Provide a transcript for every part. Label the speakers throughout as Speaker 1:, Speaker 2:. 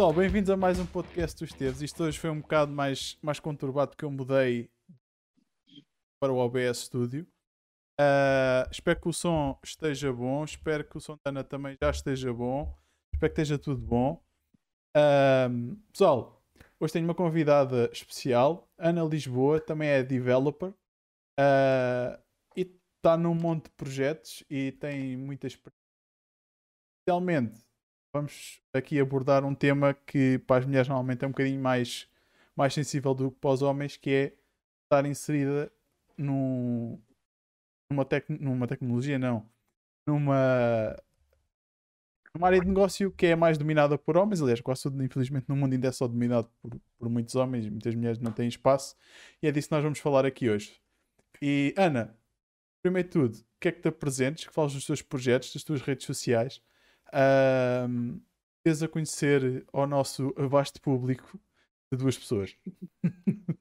Speaker 1: Pessoal, bem-vindos a mais um podcast dos Teves. Isto hoje foi um bocado mais, mais conturbado porque eu mudei para o OBS Studio. Uh, espero que o som esteja bom. Espero que o som da Ana também já esteja bom. Espero que esteja tudo bom. Uh, pessoal, hoje tenho uma convidada especial, Ana Lisboa, também é developer uh, e está num monte de projetos e tem muita experiência. Especialmente vamos aqui abordar um tema que para as mulheres normalmente é um bocadinho mais, mais sensível do que para os homens, que é estar inserida num, numa, tec, numa tecnologia, não, numa, numa área de negócio que é mais dominada por homens, aliás, quase tudo, infelizmente, no mundo ainda é só dominado por, por muitos homens, muitas mulheres não têm espaço, e é disso que nós vamos falar aqui hoje. E Ana, primeiro de tudo, o que é que te apresentes, que falas dos teus projetos, das tuas redes sociais, um, a conhecer ao nosso vasto público de duas pessoas.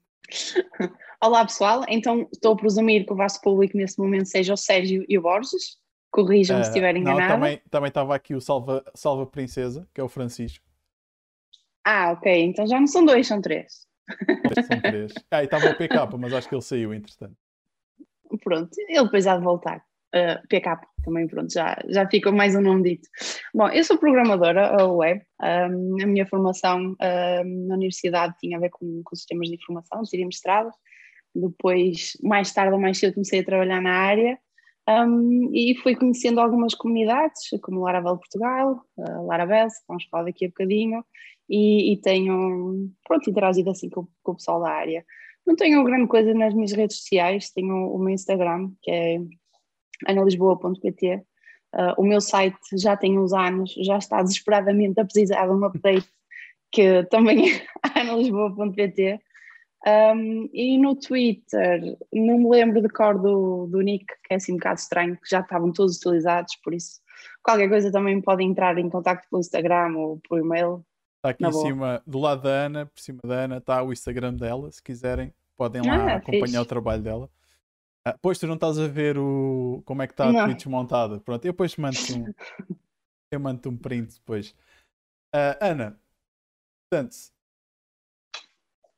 Speaker 2: Olá pessoal, então estou a presumir que o vasto público nesse momento seja o Sérgio e o Borges. Corrijam-me uh, se estiver enganado.
Speaker 1: Não, também estava aqui o Salva, Salva Princesa, que é o Francisco.
Speaker 2: Ah, ok. Então já não são dois, são três.
Speaker 1: São três. Ah, e estava o PK, mas acho que ele saiu, entretanto.
Speaker 2: Pronto, ele depois há de voltar. Uh, PK também, pronto, já, já fica mais um nome dito. Bom, eu sou programadora web, um, a minha formação um, na universidade tinha a ver com, com sistemas de informação, tirei mestrado, depois, mais tarde ou mais cedo, comecei a trabalhar na área um, e fui conhecendo algumas comunidades, como Laravel Portugal, uh, Laravel, vamos falar daqui a bocadinho, e, e tenho, pronto, interagido assim com, com o pessoal da área. Não tenho grande coisa nas minhas redes sociais, tenho o meu Instagram, que é analisboa.pt. Uh, o meu site já tem uns anos, já está desesperadamente a precisar de um update, que também é analisboa.pt. Um, e no Twitter, não me lembro de cor do, do nick, que é assim um bocado estranho, que já estavam todos utilizados, por isso qualquer coisa também pode entrar em contato pelo Instagram ou por e-mail.
Speaker 1: Está aqui em boa. cima, do lado da Ana, por cima da Ana, está o Instagram dela, se quiserem, podem lá ah, acompanhar fixe. o trabalho dela. Ah, pois tu não estás a ver o como é que está a Twitch montada. Pronto, eu depois mando um. eu mando um print depois. Uh, Ana, portanto,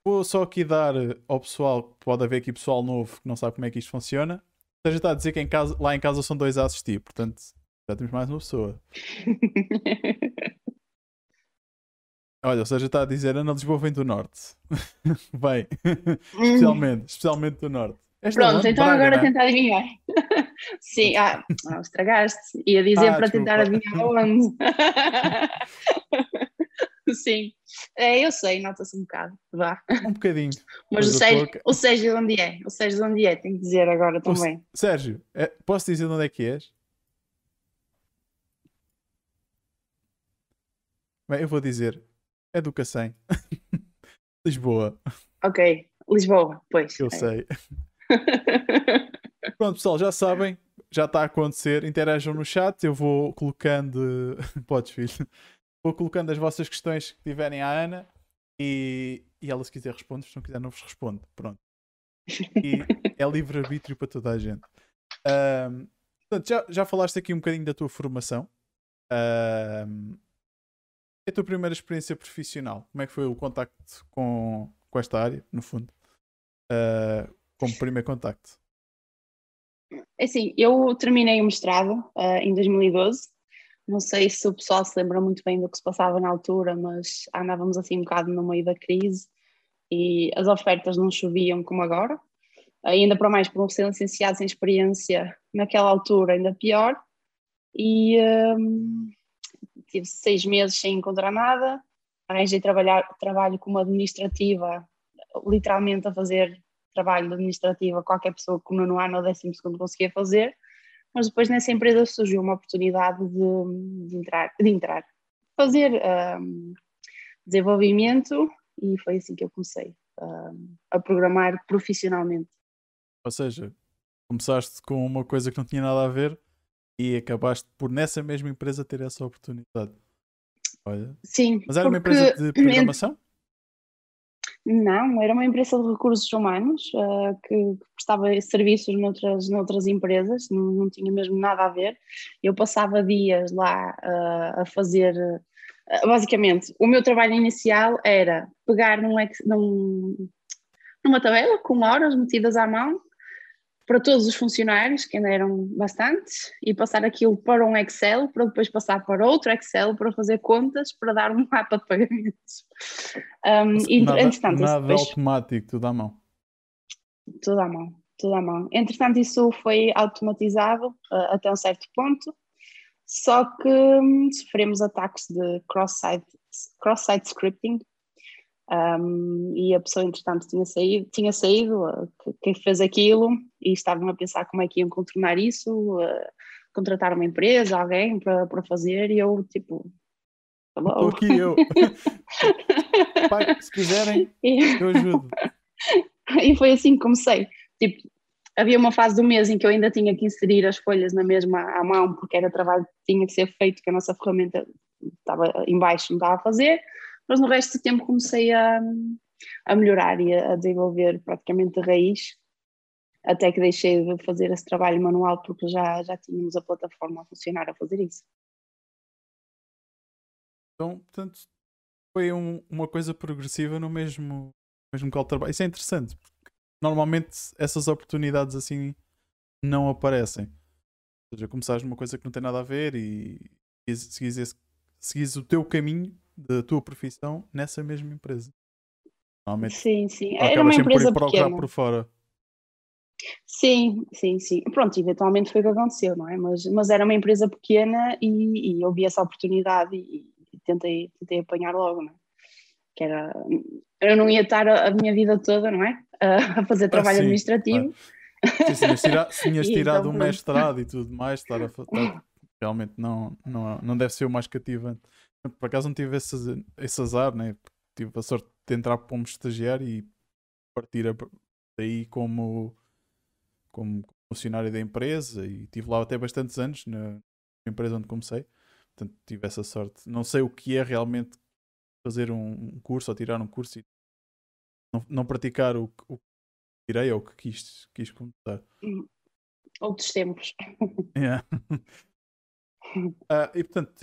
Speaker 1: vou só aqui dar ao pessoal, pode haver aqui pessoal novo que não sabe como é que isto funciona. Seja está a dizer que em casa, lá em casa são dois a assistir, portanto já temos mais uma pessoa. Olha, ou seja, está a dizer Ana Lisboa vem do norte. Bem, especialmente, especialmente do norte.
Speaker 2: Esta Pronto, então Braga, agora né? tentar adivinhar. Sim, ah, ah, estragaste. Ia dizer ah, para desculpa. tentar adivinhar onde. Sim, é, eu sei, nota-se um bocado. Vá.
Speaker 1: Um bocadinho.
Speaker 2: Mas o Sérgio, o Sérgio de onde é? O Sérgio de onde é? Tenho que dizer agora também. O
Speaker 1: Sérgio, é, posso dizer de onde é que és? Bem, eu vou dizer. É do Cacém. Lisboa.
Speaker 2: Ok, Lisboa, pois.
Speaker 1: Eu é. sei. Pronto, pessoal, já sabem, já está a acontecer. Interajam no chat, eu vou colocando. Podes, filho. Vou colocando as vossas questões que tiverem à Ana e, e ela, se quiser, responde. Se não quiser, não vos responde. Pronto. E é livre-arbítrio para toda a gente. Um, portanto, já, já falaste aqui um bocadinho da tua formação. Um, a tua primeira experiência profissional? Como é que foi o contacto com, com esta área, no fundo? Uh, como primeiro contacto?
Speaker 2: É assim, eu terminei o mestrado uh, em 2012. Não sei se o pessoal se lembra muito bem do que se passava na altura, mas andávamos assim um bocado no meio da crise e as ofertas não choviam como agora. Ainda para mais por um ser licenciado sem experiência naquela altura, ainda pior. E um, tive seis meses sem encontrar nada. Arranjei trabalhar, trabalho como administrativa, literalmente a fazer trabalho administrativo a qualquer pessoa que no ano ou décimo segundo conseguia fazer, mas depois nessa empresa surgiu uma oportunidade de, de entrar, de entrar, fazer um, desenvolvimento e foi assim que eu comecei um, a programar profissionalmente.
Speaker 1: Ou seja, começaste com uma coisa que não tinha nada a ver e acabaste por nessa mesma empresa ter essa oportunidade. Olha.
Speaker 2: Sim.
Speaker 1: Mas era uma empresa de programação?
Speaker 2: Não, era uma empresa de recursos humanos uh, que, prestava serviços noutras, noutras empresas, não, não, tinha mesmo nada a ver. Eu passava dias lá uh, a fazer Uh, basicamente, o meu trabalho inicial era pegar num, num, numa tabela com horas metidas à mão para todos os funcionários, que ainda eram bastantes, e passar aquilo para um Excel, para depois passar para outro Excel, para fazer contas, para dar um mapa de pagamentos.
Speaker 1: Um, e, nada, entretanto, nada depois, automático, tudo à mão.
Speaker 2: Tudo à mão, tudo à mão. Entretanto, isso foi automatizado uh, até um certo ponto, só que um, sofremos ataques de cross-site cross scripting, um, e a pessoa, entretanto, tinha saído, tinha saído quem fez aquilo, e estavam a pensar como é que iam contornar isso, uh, contratar uma empresa, alguém para, para fazer, e eu, tipo,
Speaker 1: Estou aqui eu. Pai, se quiserem, eu ajudo.
Speaker 2: E foi assim que comecei. Tipo, havia uma fase do mês em que eu ainda tinha que inserir as folhas na mesma à mão, porque era trabalho que tinha que ser feito, que a nossa ferramenta estava em baixo, não estava a fazer mas no resto do tempo comecei a, a melhorar e a, desenvolver praticamente a raiz, até que deixei de fazer esse trabalho manual porque já, já tínhamos a plataforma a funcionar a fazer isso.
Speaker 1: Então, portanto, foi um, uma coisa progressiva no mesmo, mesmo de trabalho. Isso é interessante, porque normalmente essas oportunidades assim não aparecem. Ou seja, começaste numa coisa que não tem nada a ver e seguis, seguis o teu caminho da tua profissão nessa mesma empresa.
Speaker 2: Normalmente, sim, sim. Era uma empresa por pequena.
Speaker 1: por fora.
Speaker 2: Sim, sim, sim. Pronto, eventualmente foi o que aconteceu, não é? Mas, mas era uma empresa pequena e, e eu vi essa oportunidade e, e, tentei, tentei apanhar logo, não é? Que era, eu não ia estar a, a minha vida toda, não é? A, fazer ah, trabalho ah, sim, administrativo.
Speaker 1: Sim, se tinhas tirado então, um mestrado e tudo mais, estar a, estar, realmente não, não, não deve ser o mais cativante. Por acaso não tive esse, esse azar, né? Tive a sorte de entrar como estagiário e partir daí como, como funcionário da empresa e tive lá até bastantes anos na empresa onde comecei. Portanto, tive essa sorte. Não sei o que é realmente fazer um, curso ou tirar um curso e não, não praticar o, o que tirei ou o que quis, quis começar.
Speaker 2: Outros tempos.
Speaker 1: Yeah. uh, e portanto,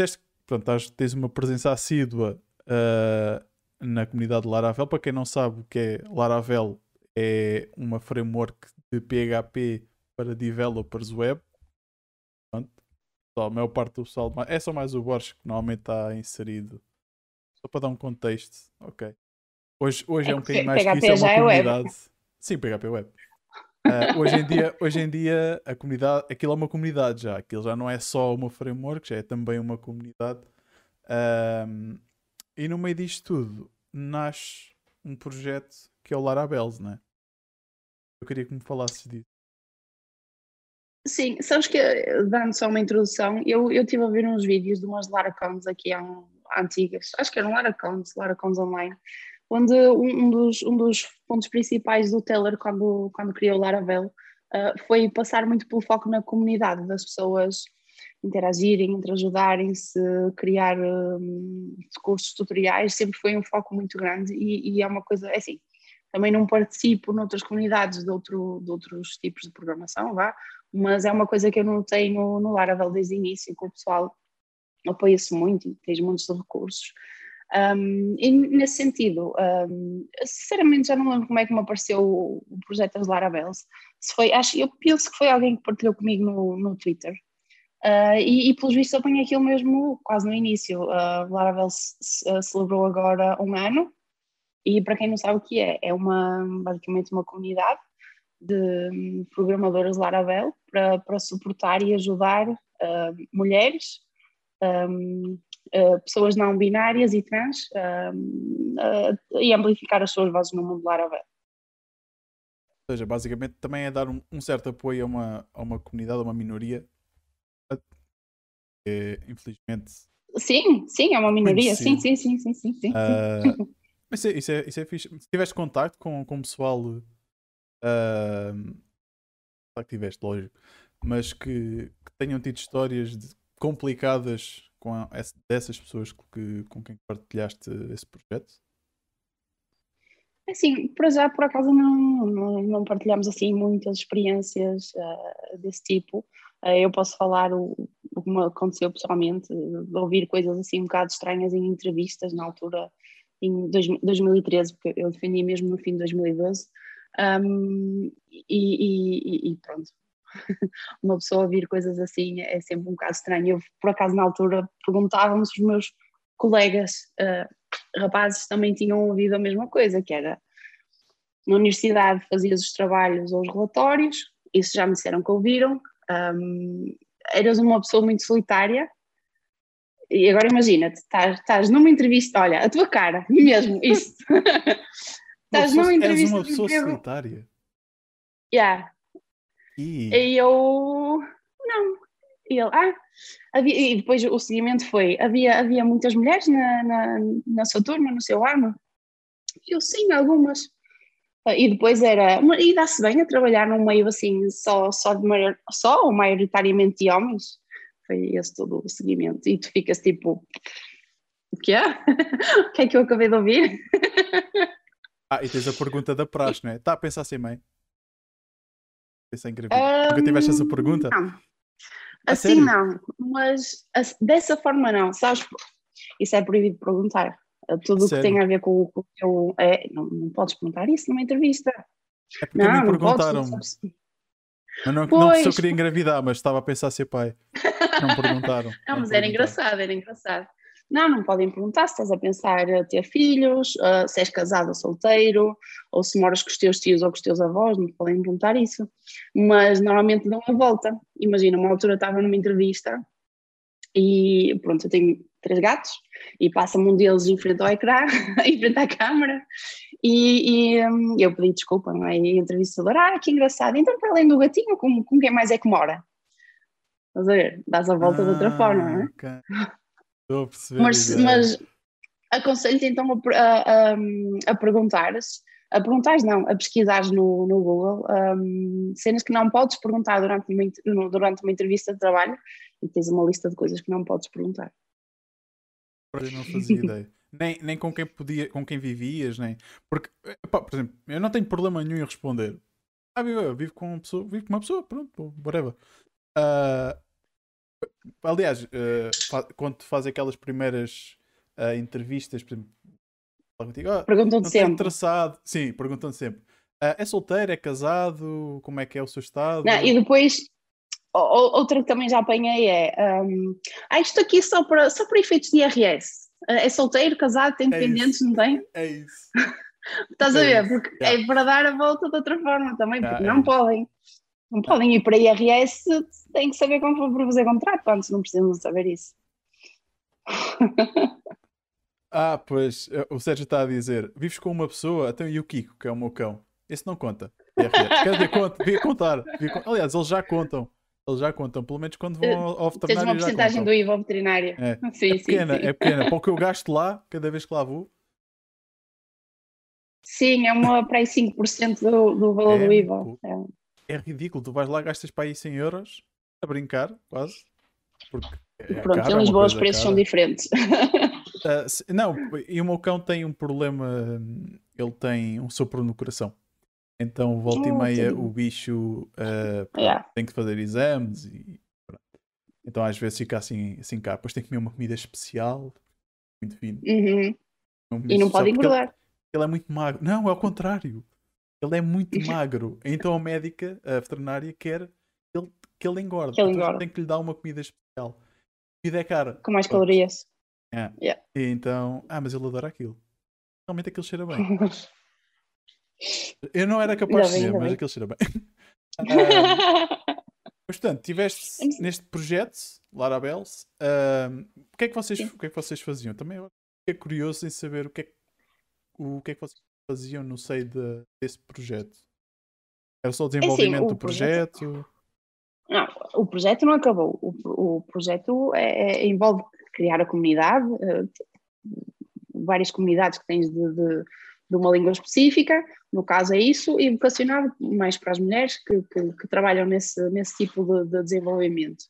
Speaker 1: teste pronto, tens uma presença assídua uh, na comunidade Laravel. Para quem não sabe o que é Laravel, é uma framework de PHP para developers web. Pronto. Só, a maior parte do pessoal, é só mais o Borges que normalmente está inserido. Só para dar um contexto, ok. Hoje, hoje é, é um bocadinho mais PHP que isso, é uma comunidade. Web. Sim, PHP web. Uh, hoje, em dia, hoje em dia, a comunidade, aquilo é uma comunidade já. Aquilo já não é só uma framework, já é também uma comunidade. E no meio disto tudo, nasce um projeto que é o Larabels, não é? Eu queria que me falasses disso.
Speaker 2: Sim, sabes que, dando só uma introdução, eu, eu estive a ver uns vídeos de umas Laracons aqui há um, antigas, acho que eram Laracons, Laracons online, onde um dos, um dos pontos principais do Taylor quando, quando criou Laravel uh, foi passar muito pelo foco na comunidade, das pessoas interagirem, entre ajudarem-se, criar um, cursos tutoriais, sempre foi um foco muito grande e, e, é uma coisa, é assim, também não participo noutras comunidades de, outro, de outros tipos de programação, vá, mas é uma coisa que eu não tenho no Laravel desde o início, que o pessoal apoia-se muito e tens muitos recursos. Um, e nesse sentido, um, sinceramente já não lembro como é que me apareceu o, projeto das Larabels. Se foi, acho, eu penso que foi alguém que partilhou comigo no, no Twitter. Uh, e, e pelos vistos apanhei aquilo mesmo quase no início. Uh, Laravel celebrou agora um ano e para quem não sabe o que é, é uma, basicamente uma comunidade de programadoras Laravel para, para suportar e ajudar uh, mulheres um, uh, pessoas não binárias e trans uh, e amplificar as suas vozes no mundo Laravel.
Speaker 1: Ou seja, basicamente também é dar um, um, certo apoio a uma, a uma comunidade, a uma minoria. Que, infelizmente.
Speaker 2: Sim, sim, é uma minoria. Sim, sim, sim, sim, sim. sim.
Speaker 1: Uh, isso, é, isso, é, isso é fixe. Se tiveste contato com, com o pessoal. Uh, que tiveste, lógico. Mas que, que tenham tido histórias de, complicadas com a, dessas pessoas que, com quem partilhaste esse projeto?
Speaker 2: Assim, por já, por acaso, não, não, não partilhamos assim muitas experiências uh, desse tipo. Uh, eu posso falar o, o que me aconteceu pessoalmente, de ouvir coisas assim um bocado estranhas em entrevistas na altura, em 2013, porque eu defendi mesmo no fim de 2012. Um, e, e, e, pronto, uma pessoa ouvir coisas assim é sempre um bocado estranho. Eu, por acaso, na altura, perguntávamos os meus colegas uh, rapazes também tinham ouvido a mesma coisa, que era na universidade fazias os trabalhos ou os relatórios, isso já me disseram que ouviram, um, eras uma pessoa muito solitária, e agora imagina, estás, estás numa entrevista, olha, a tua cara, mesmo, isso.
Speaker 1: estás numa entrevista. És uma pessoa solitária?
Speaker 2: Yeah. E... e eu, não. E ele, ah, havia, e depois o seguimento foi, havia, havia muitas mulheres na, na, na sua turma, no seu ano? Eu, sim, algumas. E depois era, e dá-se bem a trabalhar num meio assim, só, só, de maior, só ou maioritariamente de homens? Foi esse todo o seguimento. E tu ficas tipo, o que é? o que é que eu acabei de ouvir?
Speaker 1: ah, e tens a pergunta da praxe, não é? Está a pensar assim, mãe? Pensar em gravidez. Um, Nunca tiveste essa pergunta?
Speaker 2: Não. Assim não, mas dessa forma não, sabes? Isso é proibido perguntar. Tudo o que tem a ver com, o teu. É, não, não podes perguntar isso numa entrevista.
Speaker 1: É porque não, me perguntaram. Não, podes, não, não, não se eu queria engravidar, mas estava a pensar ser pai. Não perguntaram.
Speaker 2: não, mas era engraçado, era engraçado. Não, não podem perguntar se estás a pensar a ter filhos, uh, se és casado ou solteiro, ou se moras com os teus tios ou com os teus avós, não podem perguntar isso. Mas normalmente dão uma volta. Imagina, uma altura estava numa entrevista e pronto, eu tenho três gatos e passa-me um deles em frente ao ecrã, em frente à câmara e, e um, eu pedi desculpa, não é? E a entrevistadora, ah, que engraçado, então para além do gatinho, com, com quem mais é que mora? Estás a ver? Dás a volta ah, de outra forma, não é? Okay.
Speaker 1: Estou a perceber.
Speaker 2: Mas, mas aconselho-te então a, a, a, a perguntares, a perguntares não, a pesquisares no, no Google um, cenas que não podes perguntar durante uma, durante uma entrevista de trabalho e tens uma lista de coisas que não podes perguntar.
Speaker 1: Eu não fazia ideia. Nem, nem com quem podia, com quem vivias, nem. Porque, pá, por exemplo, eu não tenho problema nenhum em responder. Ah, vivo, vivo com uma pessoa, vivo com uma pessoa, pronto, whatever. Uh, aliás, uh, fa quando faz aquelas primeiras uh, entrevistas, por exemplo, contigo, oh,
Speaker 2: perguntam-te sempre.
Speaker 1: interessado. Sim, perguntam sempre. é solteiro, é casado? Como é que é o seu estado?
Speaker 2: Não, e depois outra que também já apanhei é um, ah, isto aqui só para, só para efeitos de IRS. É solteiro, casado, tem é dependentes,
Speaker 1: é
Speaker 2: não tem?
Speaker 1: É isso.
Speaker 2: Estás a ver? Porque é para dar a volta de outra forma também, porque não podem. Não podem ir para IRS, têm que saber como para fazer contrato, antes não precisam saber isso.
Speaker 1: ah, pois, eh, o Sérgio está a dizer: vives com uma pessoa, até o Kiko, que é o meu cão. Esse não conta. Quer dizer, conta, devia contar. Devia, aliás, eles já contam. Eles já contam, pelo menos quando vão ao, ao veterinário. Tens
Speaker 2: uma porcentagem do IVA ao veterinário.
Speaker 1: É, sim, é pequena, sim, sim. é pequena. Para o que eu gasto lá, cada vez que lá vou.
Speaker 2: Sim, é uma para aí 5% do, do valor é, do IVA.
Speaker 1: É. é. ridículo, tu vais lá gastas para aí 100 euros a brincar, quase. Porque
Speaker 2: é Pronto, cara, em Lisboa os preços cara. são diferentes.
Speaker 1: Uh, se, não, e o meu cão tem um problema, ele tem um sopro no coração. Então, volta e ah, meia, o bicho uh, yeah. tem que fazer exames e pronto. Então, às vezes fica assim, assim cá. Depois tem que comer uma comida especial, muito fino.
Speaker 2: Uhum. E não pode engordar.
Speaker 1: Ele, ele, é muito magro. Não, é ao contrário. Ele é muito magro. Então, a médica, a veterinária, quer que ele, que ele engorde. Que ele então, engorde. tem que lhe dar uma comida especial. E é cara.
Speaker 2: Com mais calorias.
Speaker 1: É. Yeah. E então, ah, mas ele adora aquilo. Realmente aquilo cheira bem. Eu não era capaz de dizer, mas aquilo cheira bem. mas, portanto, tiveste neste projeto, Larabels, uh, o, que é que vocês, o que é que vocês faziam? Também é curioso em saber o que é que, o, que, é que vocês faziam no seio de, desse projeto. Era só o desenvolvimento é assim, o do projeto? projeto?
Speaker 2: Não, o projeto não acabou. O, o projeto é, é, envolve criar a comunidade, uh, várias comunidades que tens de, de de uma língua específica, no caso é isso, e vocacionado mais para as mulheres que, que, que trabalham nesse, nesse tipo de, de desenvolvimento.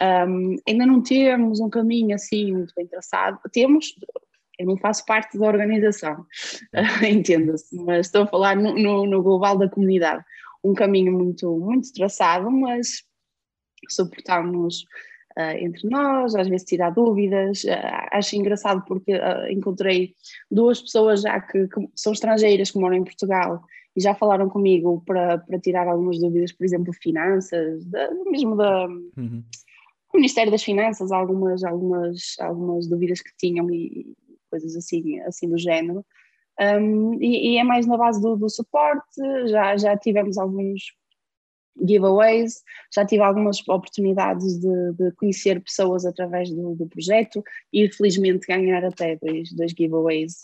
Speaker 2: Um, ainda não temos um caminho assim muito bem traçado, temos, eu não faço parte da organização, entenda-se, mas estou a falar no, no, no, global da comunidade, um caminho muito, muito traçado, mas suportamos uh, entre nós, às vezes tirar dúvidas. Uh, acho engraçado porque uh, encontrei duas pessoas já que, que, são estrangeiras que moram em Portugal e já falaram comigo para, para tirar algumas dúvidas, por exemplo, finanças, da, mesmo da. Uhum. Ministério das Finanças, algumas, algumas, algumas dúvidas que tinham e coisas assim, assim do género. Um, e, e, é mais na base do, do suporte, já, já tivemos alguns giveaways, já tive algumas oportunidades de, de conhecer pessoas através do, do, projeto e felizmente ganhar até dois, dois giveaways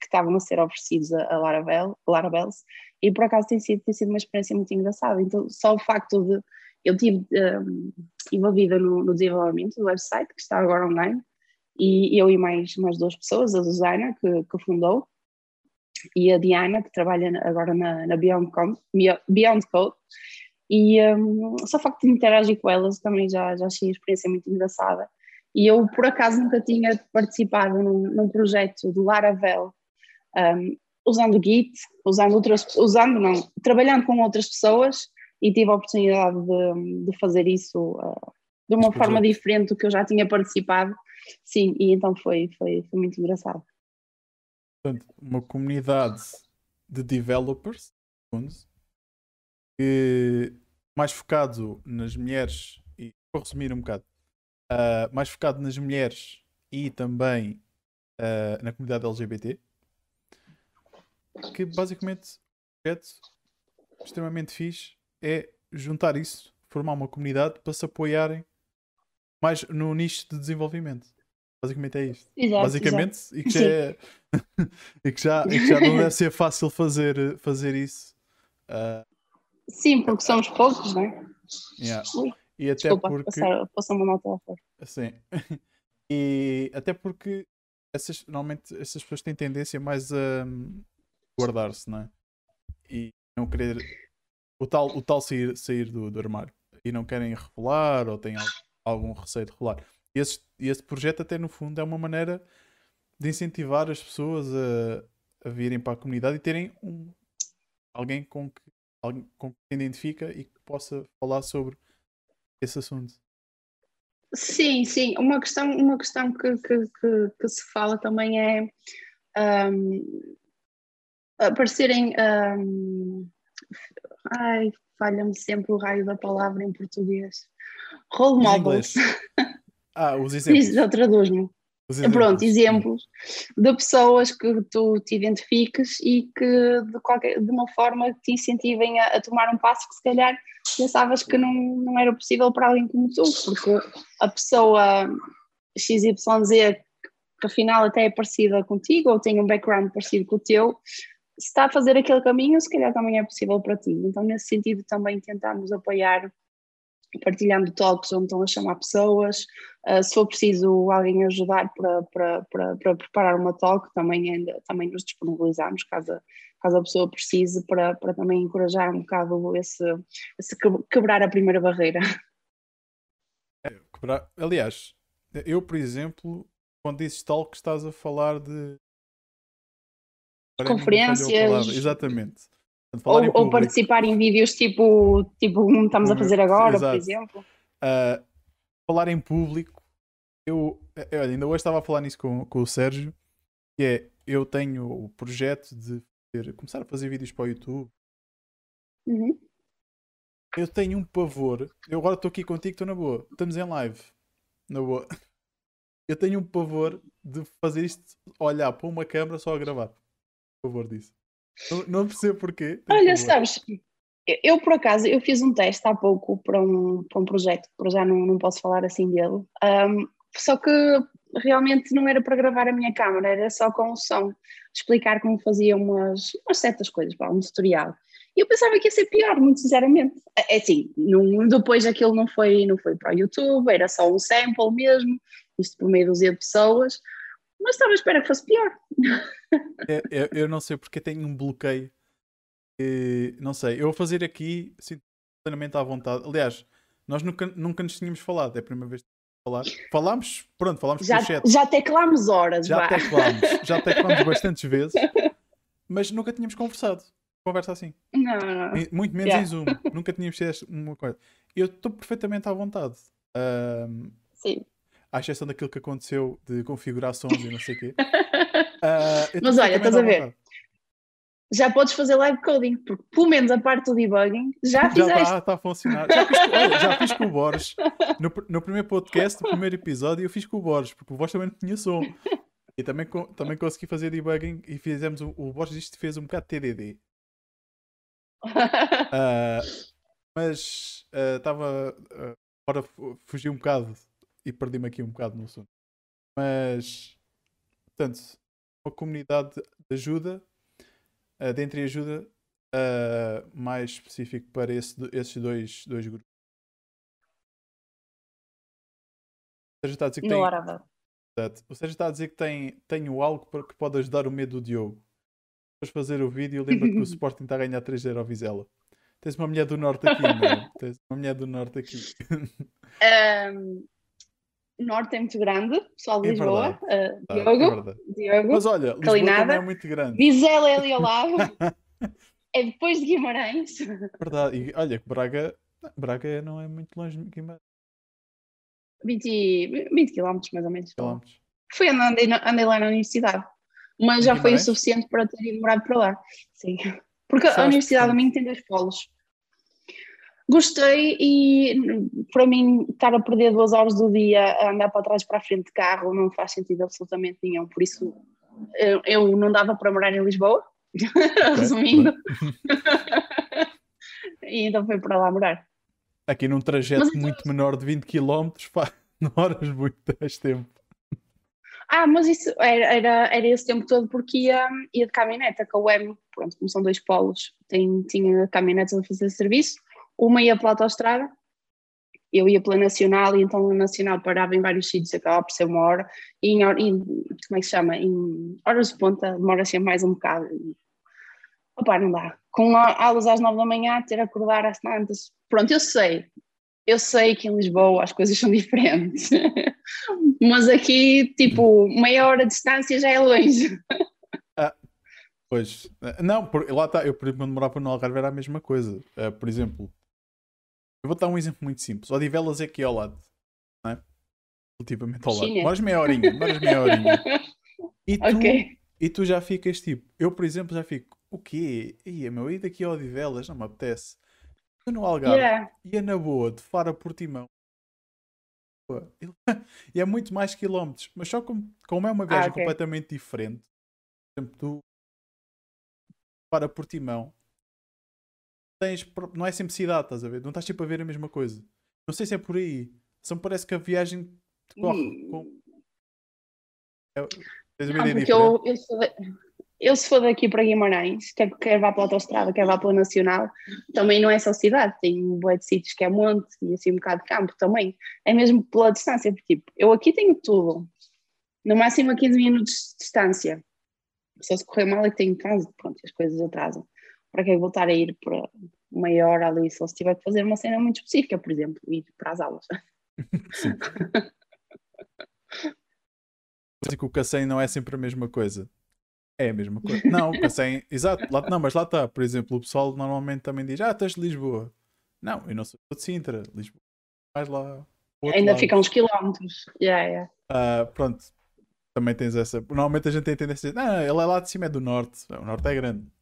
Speaker 2: que estavam a ser oferecidos a, a Laravel, e por acaso tem sido, tem sido uma experiência muito engraçada, então só o facto de eu estive um, envolvida no, no, desenvolvimento do website que está agora online e eu e mais, mais duas pessoas, a Susana que, que fundou e a Diana, que trabalha agora na, na Beyond, Code, Beyond Code, e um, só o facto de interagir com elas também já, já achei a experiência muito engraçada. E eu, por acaso, nunca tinha participado num, num projeto do Laravel um, usando Git, usando outras, usando não, trabalhando com outras pessoas e tive a oportunidade de, de fazer isso uh, de uma forma diferente do que eu já tinha participado. Sim, e então foi, foi, foi muito engraçado.
Speaker 1: Portanto, uma comunidade de developers, que mais focado nas mulheres, e vou resumir um bocado, uh, mais focado nas mulheres e também uh, na comunidade LGBT, que basicamente o projeto extremamente fixe é juntar isso, formar uma comunidade para se apoiarem mais no nicho de desenvolvimento. Basicamente é isto.
Speaker 2: Exato,
Speaker 1: Basicamente,
Speaker 2: exato.
Speaker 1: E, que já é, e, que já, e que já não deve ser fácil fazer, fazer isso. Uh,
Speaker 2: Sim, porque somos poucos, não é?
Speaker 1: Yeah. E até
Speaker 2: Desculpa,
Speaker 1: porque.
Speaker 2: Passar, passar uma nota lá fora.
Speaker 1: Sim. E até porque essas, normalmente essas pessoas têm tendência mais a guardar-se, não é? E não querer. O tal, o tal sair, sair do, do armário. E não querem revelar ou têm algum receio de revelar. E esse, esse projeto, até no fundo, é uma maneira de incentivar as pessoas a, a virem para a comunidade e terem um, alguém com que, alguém com que se identifica e que possa falar sobre esse assunto.
Speaker 2: Sim, sim. Uma questão, uma questão que, que, que, que se fala também é um, aparecerem. Um, ai, falha-me sempre o raio da palavra em português. Role models.
Speaker 1: Ah, os exemplos.
Speaker 2: Isso, traduz-me. Pronto, exemplos de pessoas que tu te identifiques e que de, qualquer, de uma forma te incentivem a, a, tomar um passo que se calhar pensavas que não, não era possível para alguém como tu, porque a pessoa XYZ que afinal até é parecida contigo ou tem um background parecido com o teu, se está a fazer aquele caminho, se calhar também é possível para ti. Então, nesse sentido, também tentamos apoiar partilhando talks onde estão a chamar pessoas. Uh, se for preciso alguém ajudar para, para, para, para preparar uma talk, também, ainda, também nos disponibilizamos, caso, caso a pessoa precise, para, para também encorajar um bocado esse, esse quebrar a primeira barreira.
Speaker 1: É, quebrar, aliás, eu, por exemplo, quando dizes talk, estás a falar de
Speaker 2: conferências.
Speaker 1: Exatamente.
Speaker 2: Ou, ou, participar em vídeos tipo, tipo como estamos a fazer agora, Exato. por exemplo.
Speaker 1: Uh, falar em público, eu, eu, ainda hoje estava a falar nisso com, com o Sérgio, que é, eu tenho o projeto de ter, começar a fazer vídeos para o YouTube.
Speaker 2: Uhum.
Speaker 1: Eu tenho um pavor, eu agora estou aqui contigo, estou na boa, estamos em live, na boa. Eu tenho um pavor de fazer isto, olhar para uma câmera só a gravar. Por favor disso. Não, não percebo porquê.
Speaker 2: Olha, sabes, eu por acaso, eu fiz um teste há pouco para um, para um projeto, para já não, não posso falar assim dele, um, só que realmente não era para gravar a minha câmera, era só com o som, explicar como fazia umas, umas certas coisas, um tutorial. E eu pensava que ia ser pior, muito sinceramente. É, é assim, não, depois aquilo não foi, não foi para o YouTube, era só um sample mesmo, isto por meio dúzia de pessoas, mas estava à espera que fosse pior.
Speaker 1: É, eu, eu, não sei porque tenho um bloqueio. E, não sei, eu vou fazer aqui sinto plenamente à vontade. Aliás, nós nunca, nunca nos tínhamos falado, é a primeira vez que falar. Falámos, pronto, falámos
Speaker 2: já,
Speaker 1: chat.
Speaker 2: Já teclámos horas,
Speaker 1: já teclámos, já teclámos bastantes vezes, mas nunca tínhamos conversado. Conversa assim.
Speaker 2: Não, não.
Speaker 1: Muito menos yeah. em Zoom. nunca tínhamos tido uma coisa. Eu estou perfeitamente à vontade. ahm,
Speaker 2: Sim.
Speaker 1: À exceção daquilo que aconteceu de configurar sons e não sei o quê. Ah, eu
Speaker 2: Mas olha, estás a ver?
Speaker 1: vontade.
Speaker 2: Já podes fazer live coding, porque pelo menos a parte do debugging já
Speaker 1: Já
Speaker 2: fizeste.
Speaker 1: está tá a funcionar. Já fiz, olha, já fiz com o Borges. No, no primeiro podcast, no primeiro episódio, eu fiz com o Borges, porque o Borges também não tinha som. E também, também consegui fazer debugging e fizemos o, o Borges isto fez um bocado de TDD. Ah, mas estava. agora fu- fugi um bocado e perdi-me aqui um bocado no assunto. Mas, portanto, uma comunidade de ajuda, uh, de entreajuda, ah, mais específico para esse esses dois, dois grupos. O Sérgio está a dizer que tem. Exato. O Sérgio está a dizer que tem, tenho algo para que pode ajudar o medo do Diogo. Depois fazer o vídeo, lembra que o Sporting está a ganhar 3-0 ao Vizela. Tens uma mulher do Norte aqui, meu. Tens uma mulher do Norte aqui.
Speaker 2: Ahm, Norte é muito grande, pessoal de
Speaker 1: É
Speaker 2: Lisboa. Ah,
Speaker 1: Tá, é
Speaker 2: Diogo. Diogo.
Speaker 1: Mas olha, Lisboa
Speaker 2: Calinada.
Speaker 1: é muito grande.
Speaker 2: Vizela é ali ao lado. é depois de Guimarães.
Speaker 1: Verdade. E olha, que Braga, Braga não é muito longe de Guimarães.
Speaker 2: 20, 20 km mais ou menos.
Speaker 1: quilómetros.
Speaker 2: Fui andando, andei, andei lá na universidade. Mas já foi o suficiente para ter ido morar para lá. Sim. Porque a
Speaker 1: Gostaste,
Speaker 2: universidade a mim tem dois polos. Gostei e para mim estar a perder duas horas do dia a andar para trás para a frente de carro não faz sentido absolutamente nenhum. Por isso eu, eu não dava para morar em Lisboa, resumindo. e então fui para lá morar.
Speaker 1: Aqui num trajeto
Speaker 2: Mas então-
Speaker 1: muito menor de 20 km, pá, demoras muito mais tempo.
Speaker 2: Ah, mas isso era, era, era esse tempo todo porque ia, ia de caminhoneta com a UEM, pronto, como são dois polos, tem, tinha caminhonetas a fazer serviço, uma ia pela autostrada, eu ia pela Nacional e então a Nacional parava em vários sítios, acabava por ser uma hora, e em, em- como é que se chama, em horas de ponta demora sempre mais um bocado. E, não dá. Com aulas às nove da manhã, ter a acordar às tantas, pronto, eu sei, eu sei que em Lisboa as coisas são diferentes, mas aqui, tipo, meia hora de distância já é longe.
Speaker 1: Pois, eh, não, por, lá está, eu por exemplo, quando morava no Algarve era a mesma coisa. Eh, por exemplo, eu vou dar um exemplo muito simples. Odivelas é aqui ao lado, não é? Relativamente ao lado.
Speaker 2: China.
Speaker 1: Moras meia horinha, moras meia horinha. E tu,
Speaker 2: ok.
Speaker 1: e tu já ficas tipo, eu por exemplo já fico, o quê? Ia meu, ir daqui a Odivelas, não me apetece. Eu no Algarve,
Speaker 2: Yeah.
Speaker 1: ia na boa, de Faro a Portimão. E é muito mais quilómetros, mas só como, como é uma viagem
Speaker 2: Ah, ok.
Speaker 1: completamente diferente, por exemplo, tu para Portimão, tens, não é sempre cidade, estás a ver? Não estás tipo a ver a mesma coisa. Não sei se é por aí. Só me parece que a viagem te corre
Speaker 2: Hum.
Speaker 1: com. É,
Speaker 2: Não, porque eu, eu, sou da- eu se for daqui para Guimarães, quer, quer vá pela autostrada, quer vá pela Nacional, também não é só cidade, tem um bué de sítios que é monte e assim um bocado de campo também. É mesmo pela distância, porque tipo, eu aqui tenho tudo, no máximo a 15 minutos de distância. Só se correr mal é que tenho trânsito, pronto, as coisas atrasam. Para que eu voltar a ir para meia hora ali, só se tiver que fazer uma cena muito específica, por exemplo, ir para as aulas.
Speaker 1: Sim. Que o Cacém não é sempre a mesma coisa. É a mesma coisa. Não, o Cacém, exato, lá, não, mas lá está. Por exemplo, o pessoal normalmente também diz: Ah, estás de Lisboa. Não, eu não sou de Sintra, Lisboa. Mais lá.
Speaker 2: Ainda
Speaker 1: lado.
Speaker 2: ficam uns quilómetros. Yeah, yeah.
Speaker 1: Ah, pronto, também tens essa. Normalmente a gente tem tendência a dizer: Não, ele é lá de cima, é do norte. O norte é grande.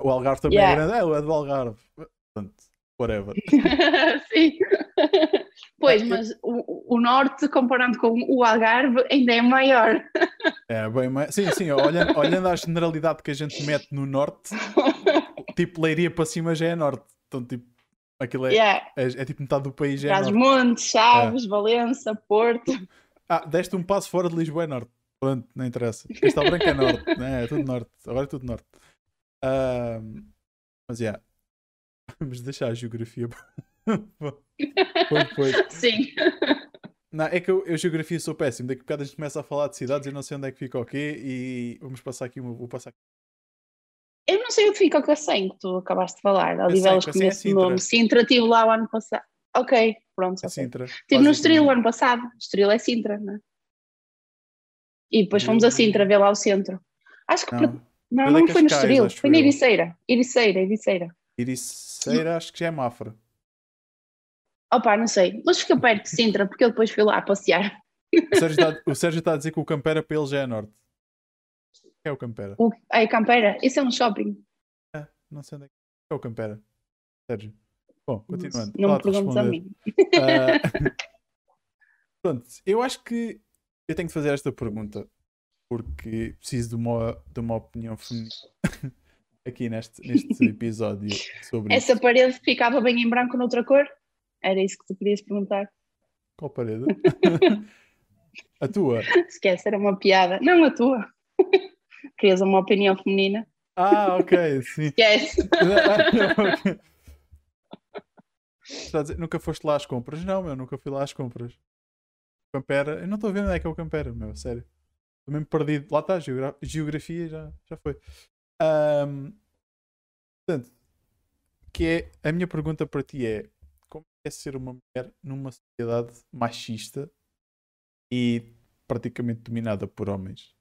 Speaker 1: O Algarve também é
Speaker 2: Yeah.
Speaker 1: grande. É, é do Algarve. Portanto, whatever.
Speaker 2: Sim. Pois, mas o, o norte, comparando com o Algarve, ainda é maior.
Speaker 1: É bem mais. Sim, sim, olhando, olhando à generalidade que a gente mete no norte, tipo Leiria para cima já é norte. Então, tipo, aquilo é,
Speaker 2: Yeah.
Speaker 1: é, é tipo metade do país já é norte.
Speaker 2: Trás-Montes, Chaves, Valença, Porto.
Speaker 1: Ah, deste um passo fora de Lisboa é norte. Pronto, não interessa. Castelo Branco é norte, né? é tudo norte. Agora é tudo norte. Mas, já. Vamos deixar a geografia. Depois.
Speaker 2: Sim.
Speaker 1: Não, é que eu, eu geografia sou péssimo. Daqui a bocado a gente começa a falar de cidades e não sei onde é que fica o quê. E vamos passar aqui uma. Vou passar aqui.
Speaker 2: Eu não sei o que fica o Cacém, que tu acabaste de falar. Odivelas
Speaker 1: Cacém é
Speaker 2: o nome. Sintra, estive lá o ano passado. Ok, pronto.
Speaker 1: a
Speaker 2: ok.
Speaker 1: Sintra.
Speaker 2: Estive no Estoril o ano passado. Estoril é Sintra, não é? E depois fomos a
Speaker 1: Eu-
Speaker 2: Sintra ver lá o centro. Acho que.
Speaker 1: Não.
Speaker 2: Não,
Speaker 1: dei
Speaker 2: não foi no Estoril, foi na. Ericeira. Ericeira, Ericeira.
Speaker 1: Iriceira, acho que já é Mafra.
Speaker 2: Opa, não sei, mas fica perto de Sintra, porque eu depois fui lá passear.
Speaker 1: O Sérgio está, está a dizer que o Campera para ele já é norte. É o Campera.
Speaker 2: O, aí, Campeira, isso é um shopping.
Speaker 1: É, não sei onde é que é o Campera. Sérgio. Bom, continuando.
Speaker 2: Não me
Speaker 1: te
Speaker 2: perguntes a mim.
Speaker 1: Ah, Pronto, eu acho que eu tenho que fazer esta pergunta porque preciso de uma, de uma opinião feminina aqui neste, neste episódio sobre
Speaker 2: Essa
Speaker 1: isso.
Speaker 2: parede ficava bem em branco noutra cor? Era isso que tu querias perguntar?
Speaker 1: Qual parede? a tua?
Speaker 2: Esquece, era uma piada. Não a tua. Querias uma opinião feminina?
Speaker 1: Ah, ok, sim.
Speaker 2: Esquece.
Speaker 1: Ok. Está a dizer, nunca foste lá às compras? Não, meu, nunca fui lá às compras. Campera, eu não estou a ver onde é que é o Campera, meu, sério. Estou mesmo perdido. Lá está, geogra- geografia já, já foi. Ahm, portanto, que é, a minha pergunta para ti é: como é ser uma mulher numa sociedade machista e praticamente dominada por homens?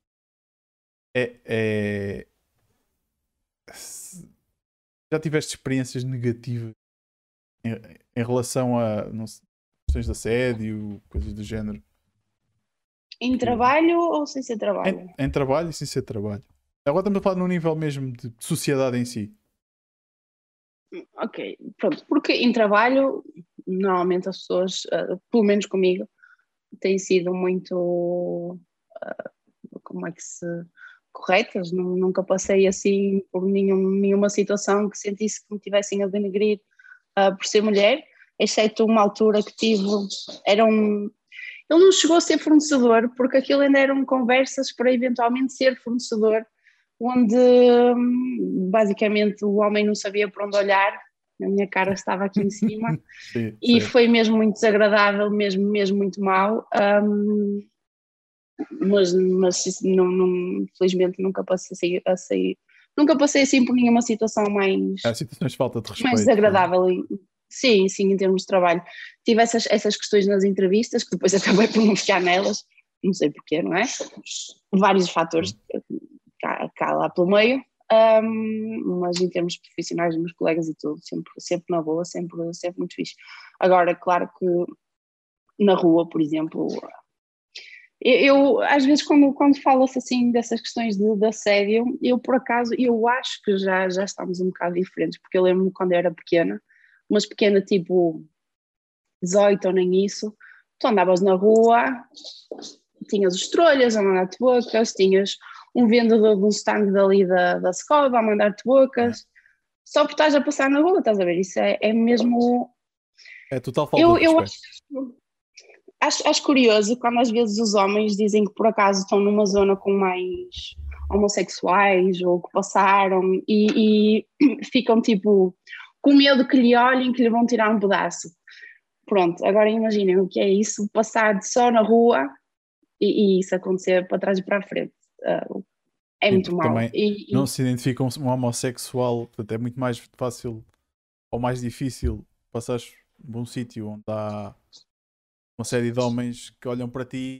Speaker 1: É. é... Já tiveste experiências negativas em, em relação a não sei, questões de assédio, coisas do género?
Speaker 2: Em trabalho ou sem ser trabalho?
Speaker 1: Em, em trabalho e sem ser trabalho. Agora estamos a falar num nível mesmo de sociedade em si.
Speaker 2: Ok, pronto. Porque em trabalho, normalmente as pessoas, ah, pelo menos comigo, têm sido muito. ah, como é que se. corretas. Nu- Nunca passei assim por nenhum, nenhuma situação que sentisse que me tivessem a denegrir ah, por ser mulher, exceto uma altura que tive. Era um. Ele não chegou a ser fornecedor, porque aquilo ainda eram conversas para eventualmente ser fornecedor, onde hum, basicamente o homem não sabia por onde olhar, a minha cara estava aqui em cima,
Speaker 1: Sim,
Speaker 2: e
Speaker 1: certo.
Speaker 2: foi mesmo muito desagradável, mesmo, mesmo muito mal. hum, mas, mas não, não- felizmente nunca passei a sair, nunca passei assim por nenhuma situação mais,
Speaker 1: Há situações de falta de respeito.
Speaker 2: mais desagradável. em- Sim, sim, em termos de trabalho. Tive essas, essas questões nas entrevistas, que depois acabei por não ficar nelas, não sei porquê, não é? Vários fatores cá, cá lá pelo meio, hum, mas em termos profissionais, meus colegas e tudo, sempre, sempre na boa, sempre, sempre muito fixe. Agora, claro que na rua, por exemplo, eu, eu, às vezes quando, quando fala-se assim dessas questões de, de assédio, eu por acaso, eu acho que já, já estamos um bocado diferentes, porque eu lembro-me quando eu era pequena, mas pequena tipo 18 ou nem isso, tu andavas na rua, tinhas os trolhas a mandar-te bocas, tinhas um vendedor de um stand dali da, da escola a mandar-te bocas, só por estás a passar na rua, estás a ver? Isso é, é mesmo
Speaker 1: É total falta
Speaker 2: eu, eu acho, acho, acho curioso quando às vezes os homens dizem que por acaso estão numa zona com mais homossexuais ou que passaram e, e ficam tipo com medo que lhe olhem que lhe vão tirar um pedaço. Pronto, agora imaginem o que é isso, passar só na rua e, e isso acontecer para trás e para a frente. Ah, é
Speaker 1: Sim,
Speaker 2: muito
Speaker 1: também
Speaker 2: E- e-
Speaker 1: Não se identificam um homossexual, portanto é muito mais fácil ou mais difícil passares por um sítio onde há uma série de homens que olham para ti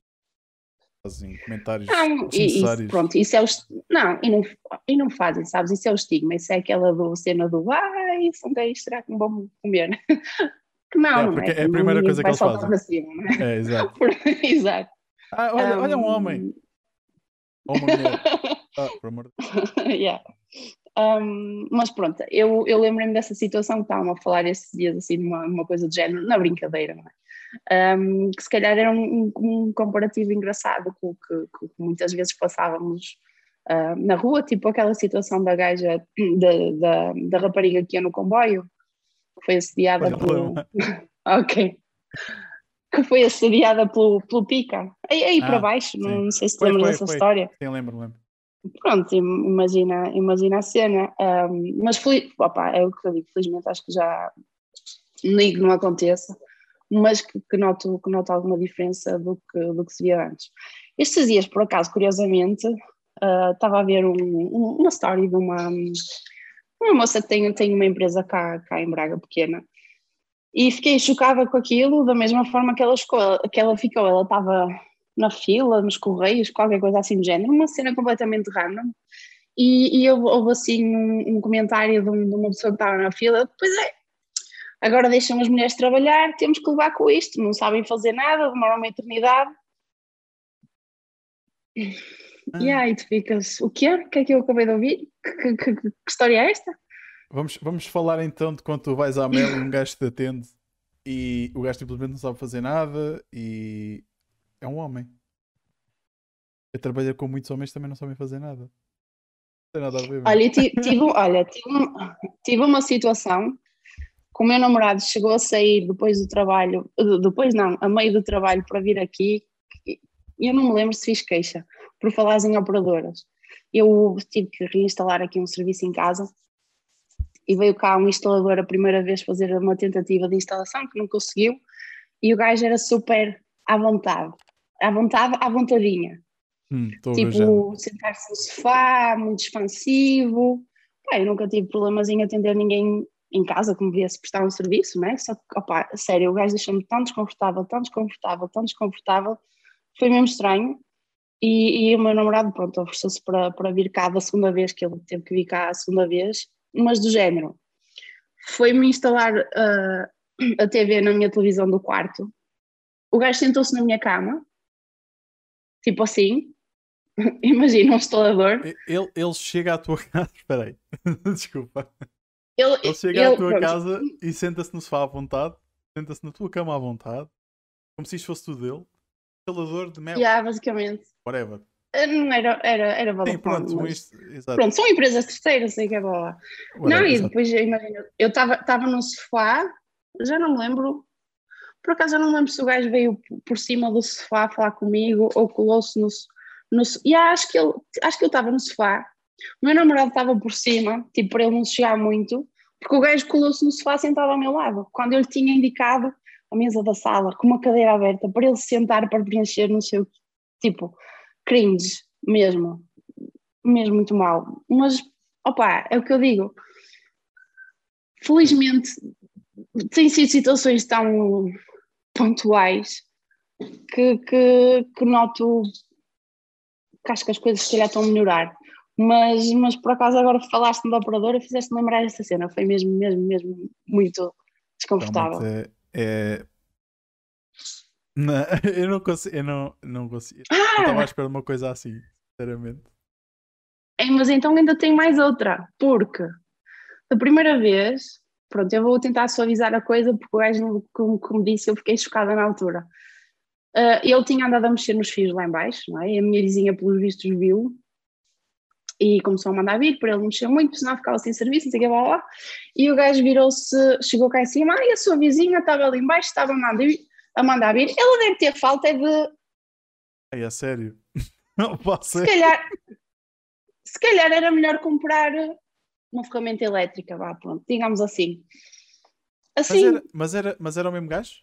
Speaker 1: fazem comentários
Speaker 2: Não, isso, pronto, isso é o. Não e, não, e não fazem, sabes? Isso é o estigma, isso é aquela do, cena do ai, são gays, será que me vão comer? Que não,
Speaker 1: É,
Speaker 2: não é?
Speaker 1: é a primeira coisa que eles fazem.
Speaker 2: cima, é?
Speaker 1: É, exato.
Speaker 2: Exato.
Speaker 1: Ah, olha, olha um
Speaker 2: Um,
Speaker 1: homem ou uma mulher. Ah, por amor de
Speaker 2: yeah. Um, mas pronto, eu, eu lembrei-me dessa situação que estavam a falar esses dias, assim, numa, numa coisa de género, na brincadeira, não é? Um, que se calhar era um, um- comparativo engraçado com o que, que muitas vezes passávamos ah, na rua, tipo aquela situação da gaja, da, da, da rapariga que ia no comboio, que foi assediada
Speaker 1: Olha,
Speaker 2: pelo.
Speaker 1: lembra.
Speaker 2: ok. Que foi assediada pelo, pelo Pica. Aí, aí
Speaker 1: Ah,
Speaker 2: para baixo, não, não sei se te
Speaker 1: Foi,
Speaker 2: lembras
Speaker 1: foi,
Speaker 2: dessa
Speaker 1: foi.
Speaker 2: história.
Speaker 1: Sim, lembro, lembro.
Speaker 2: Pronto, im- imagina, imagina a cena. Um, mas fel- opa, é o que eu digo, felizmente acho que já nem que não aconteça, mas que, que, noto, que noto alguma diferença do que, do que se via antes. Estes dias, por acaso, curiosamente, ah, estava a ver um- um- uma story de uma, uma moça que tem, tem uma empresa cá, cá em Braga pequena. E fiquei chocada com aquilo, da mesma forma que ela, que ela ficou. Ela estava na fila, nos correios, qualquer coisa assim do género, uma cena completamente random. E, e houve, houve assim um, um comentário de, um- de uma pessoa que estava na fila: Pois é, agora deixam as mulheres trabalhar, temos que levar com isto, não sabem fazer nada, demoram uma eternidade. Ah. E aí tu ficas, o quê? O que é que eu acabei de ouvir? Que, que, que, que história é esta?
Speaker 1: Vamos, vamos falar então de quando tu vais à Mel e um gajo te atende e o gajo simplesmente não sabe fazer nada e é um homem. Eu trabalho com muitos homens também não sabem fazer nada. Não tem nada a ver.
Speaker 2: Olha, tive, olha tive, tive uma situação que o meu namorado chegou a sair depois do trabalho, depois não, a meio do trabalho para vir aqui e eu não me lembro se fiz queixa por falar em operadoras. Eu tive que reinstalar aqui um serviço em casa e veio cá um instalador a primeira vez fazer uma tentativa de instalação que não conseguiu e o gajo era super à vontade, à vontade, à vontadinha. Hum, tipo, sentar-se no sofá, muito expansivo. Pá, eu nunca tive problemas em atender ninguém em casa como via-se prestar um serviço, né? Só que, opa, sério, o gajo deixou-me tão desconfortável, tão desconfortável, tão desconfortável, foi mesmo estranho. E, e o meu namorado, pronto, ofereceu-se para, para vir cá da segunda vez, que ele teve que vir cá a segunda vez, mas do género. Foi-me instalar uh, a TV na minha televisão do quarto. O gajo sentou-se na minha cama, tipo assim. Imagina um instalador.
Speaker 1: Ele, ele chega à tua casa. Espera aí, desculpa. Ele, ele chega ele, à tua pronto. casa e senta-se no sofá à vontade, senta-se na tua cama à vontade, como se isto fosse tudo dele. Instalador de mel.
Speaker 2: Yeah, basicamente.
Speaker 1: Whatever.
Speaker 2: Eh, não era, era, era Vodafone. Sim, pronto, mas... pronto, são empresas terceiras, sei que é boa. Não, e depois, imagina, eu estava no sofá, já não me lembro, por acaso eu não lembro se o gajo veio por cima do sofá falar comigo ou colou-se no, no. E acho que ele, acho que eu estava no sofá, o meu namorado estava por cima, tipo, para ele não chegar muito, porque o gajo colou-se no sofá sentado ao meu lado, quando eu lhe tinha indicado a mesa da sala com uma cadeira aberta para ele sentar para preencher no seu tipo cringe mesmo, mesmo muito mal. Mas, opa, é o que eu digo. Felizmente, tem sido situações tão pontuais que, que, que noto que acho que as coisas se calhar estão a melhorar. Mas, mas por acaso agora falaste da operadora, fizeste lembrar essa cena, foi mesmo, mesmo, mesmo muito desconfortável.
Speaker 1: É, é, não, eu não consigo. Eu não, não consigo. Ah! Estava à espera de uma coisa assim, sinceramente.
Speaker 2: É, mas então ainda tem mais outra, porque a primeira vez, pronto, eu vou tentar suavizar a coisa, porque o gajo, como, como disse, eu fiquei chocada na altura. Uh, ele tinha andado a mexer nos fios lá embaixo, não é? E a minha vizinha, pelos vistos, viu e começou a mandar vir para ele mexer muito, senão ficava sem serviço, não sei o que, lá, lá. E o gajo virou-se, chegou cá em cima, ah, e a sua vizinha estava ali embaixo, estava a mandar vir a mandar vir, ele deve ter falta de.
Speaker 1: É, sério? Não posso
Speaker 2: se calhar, se calhar era melhor comprar uma ferramenta elétrica, vá, pronto, digamos assim.
Speaker 1: Assim. Mas era, mas era, mas era o mesmo gajo?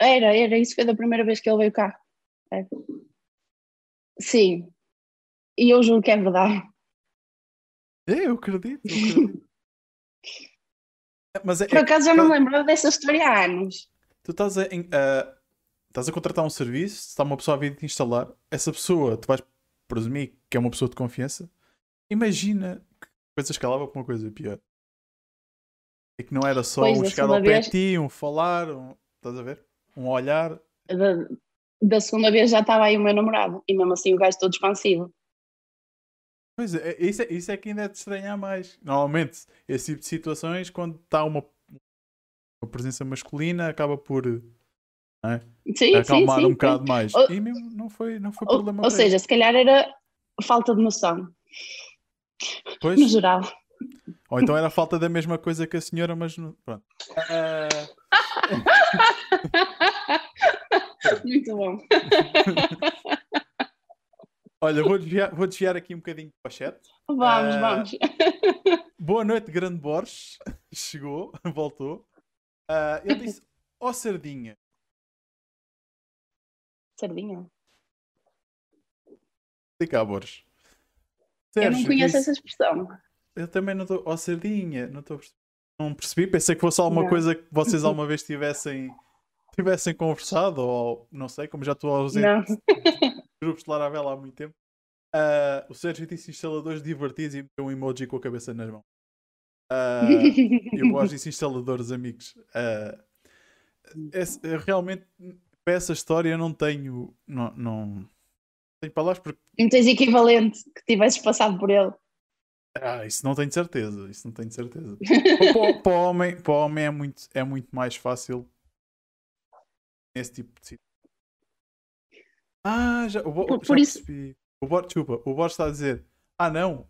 Speaker 2: Era, era, isso foi da primeira vez que ele veio cá. É. Sim. E eu juro que é verdade.
Speaker 1: É, eu acredito. Eu acredito.
Speaker 2: mas é, Por acaso é, já não lembro dessa história há anos
Speaker 1: tu estás a, uh, estás a contratar um serviço, está uma pessoa a vir te instalar, essa pessoa, tu vais presumir que é uma pessoa de confiança, imagina coisa escalava para uma coisa pior. E que não era só pois, um chegar ao pé de ti, um falar, um, estás a ver? Um olhar.
Speaker 2: Da, da, segunda vez já estava aí o meu namorado, e mesmo assim o gajo todo expansivo.
Speaker 1: Pois é, isso é, isso é que ainda é de estranhar mais. Normalmente, esse tipo de situações, quando está uma a presença masculina acaba por é? sim, acalmar sim, sim, um bocado mais. Ou, e mesmo não foi, não foi
Speaker 2: ou,
Speaker 1: problema.
Speaker 2: Ou seja, se calhar era falta de noção. Pois. No geral.
Speaker 1: Ou então era falta da mesma coisa que a senhora, mas pronto. Uh...
Speaker 2: Muito bom.
Speaker 1: Olha, vou desviar, vou desviar aqui um bocadinho para chat.
Speaker 2: Vamos, uh... vamos.
Speaker 1: Boa noite, Grande Borges. Chegou, voltou. Uh, ele disse: Ó oh, Sardinha.
Speaker 2: Sardinha?
Speaker 1: Explica, Borges.
Speaker 2: Eu não conheço disse, essa expressão.
Speaker 1: Eu também não estou. Ó oh, Sardinha, não estou Não percebi, pensei que fosse alguma não. coisa que vocês alguma vez tivessem, tivessem conversado, ou não sei, como já estou ausente de grupos de Laravel há muito tempo. Uh, o Sérgio disse instaladores divertidos e meteu um emoji com a cabeça nas mãos. Uh, e o Borges disse instaladores amigos. Uh, esse, realmente, para essa história, eu não tenho. Não, não tenho palavras porque.
Speaker 2: Não tens equivalente que tivesses passado por ele.
Speaker 1: Ah, isso não tenho certeza. Isso não tenho certeza. para, para, o homem, para o homem é muito, é muito mais fácil esse tipo de situação. Ah, já, o, por, já por isso... O Borges, desculpa, o Borges está a dizer: Ah, não,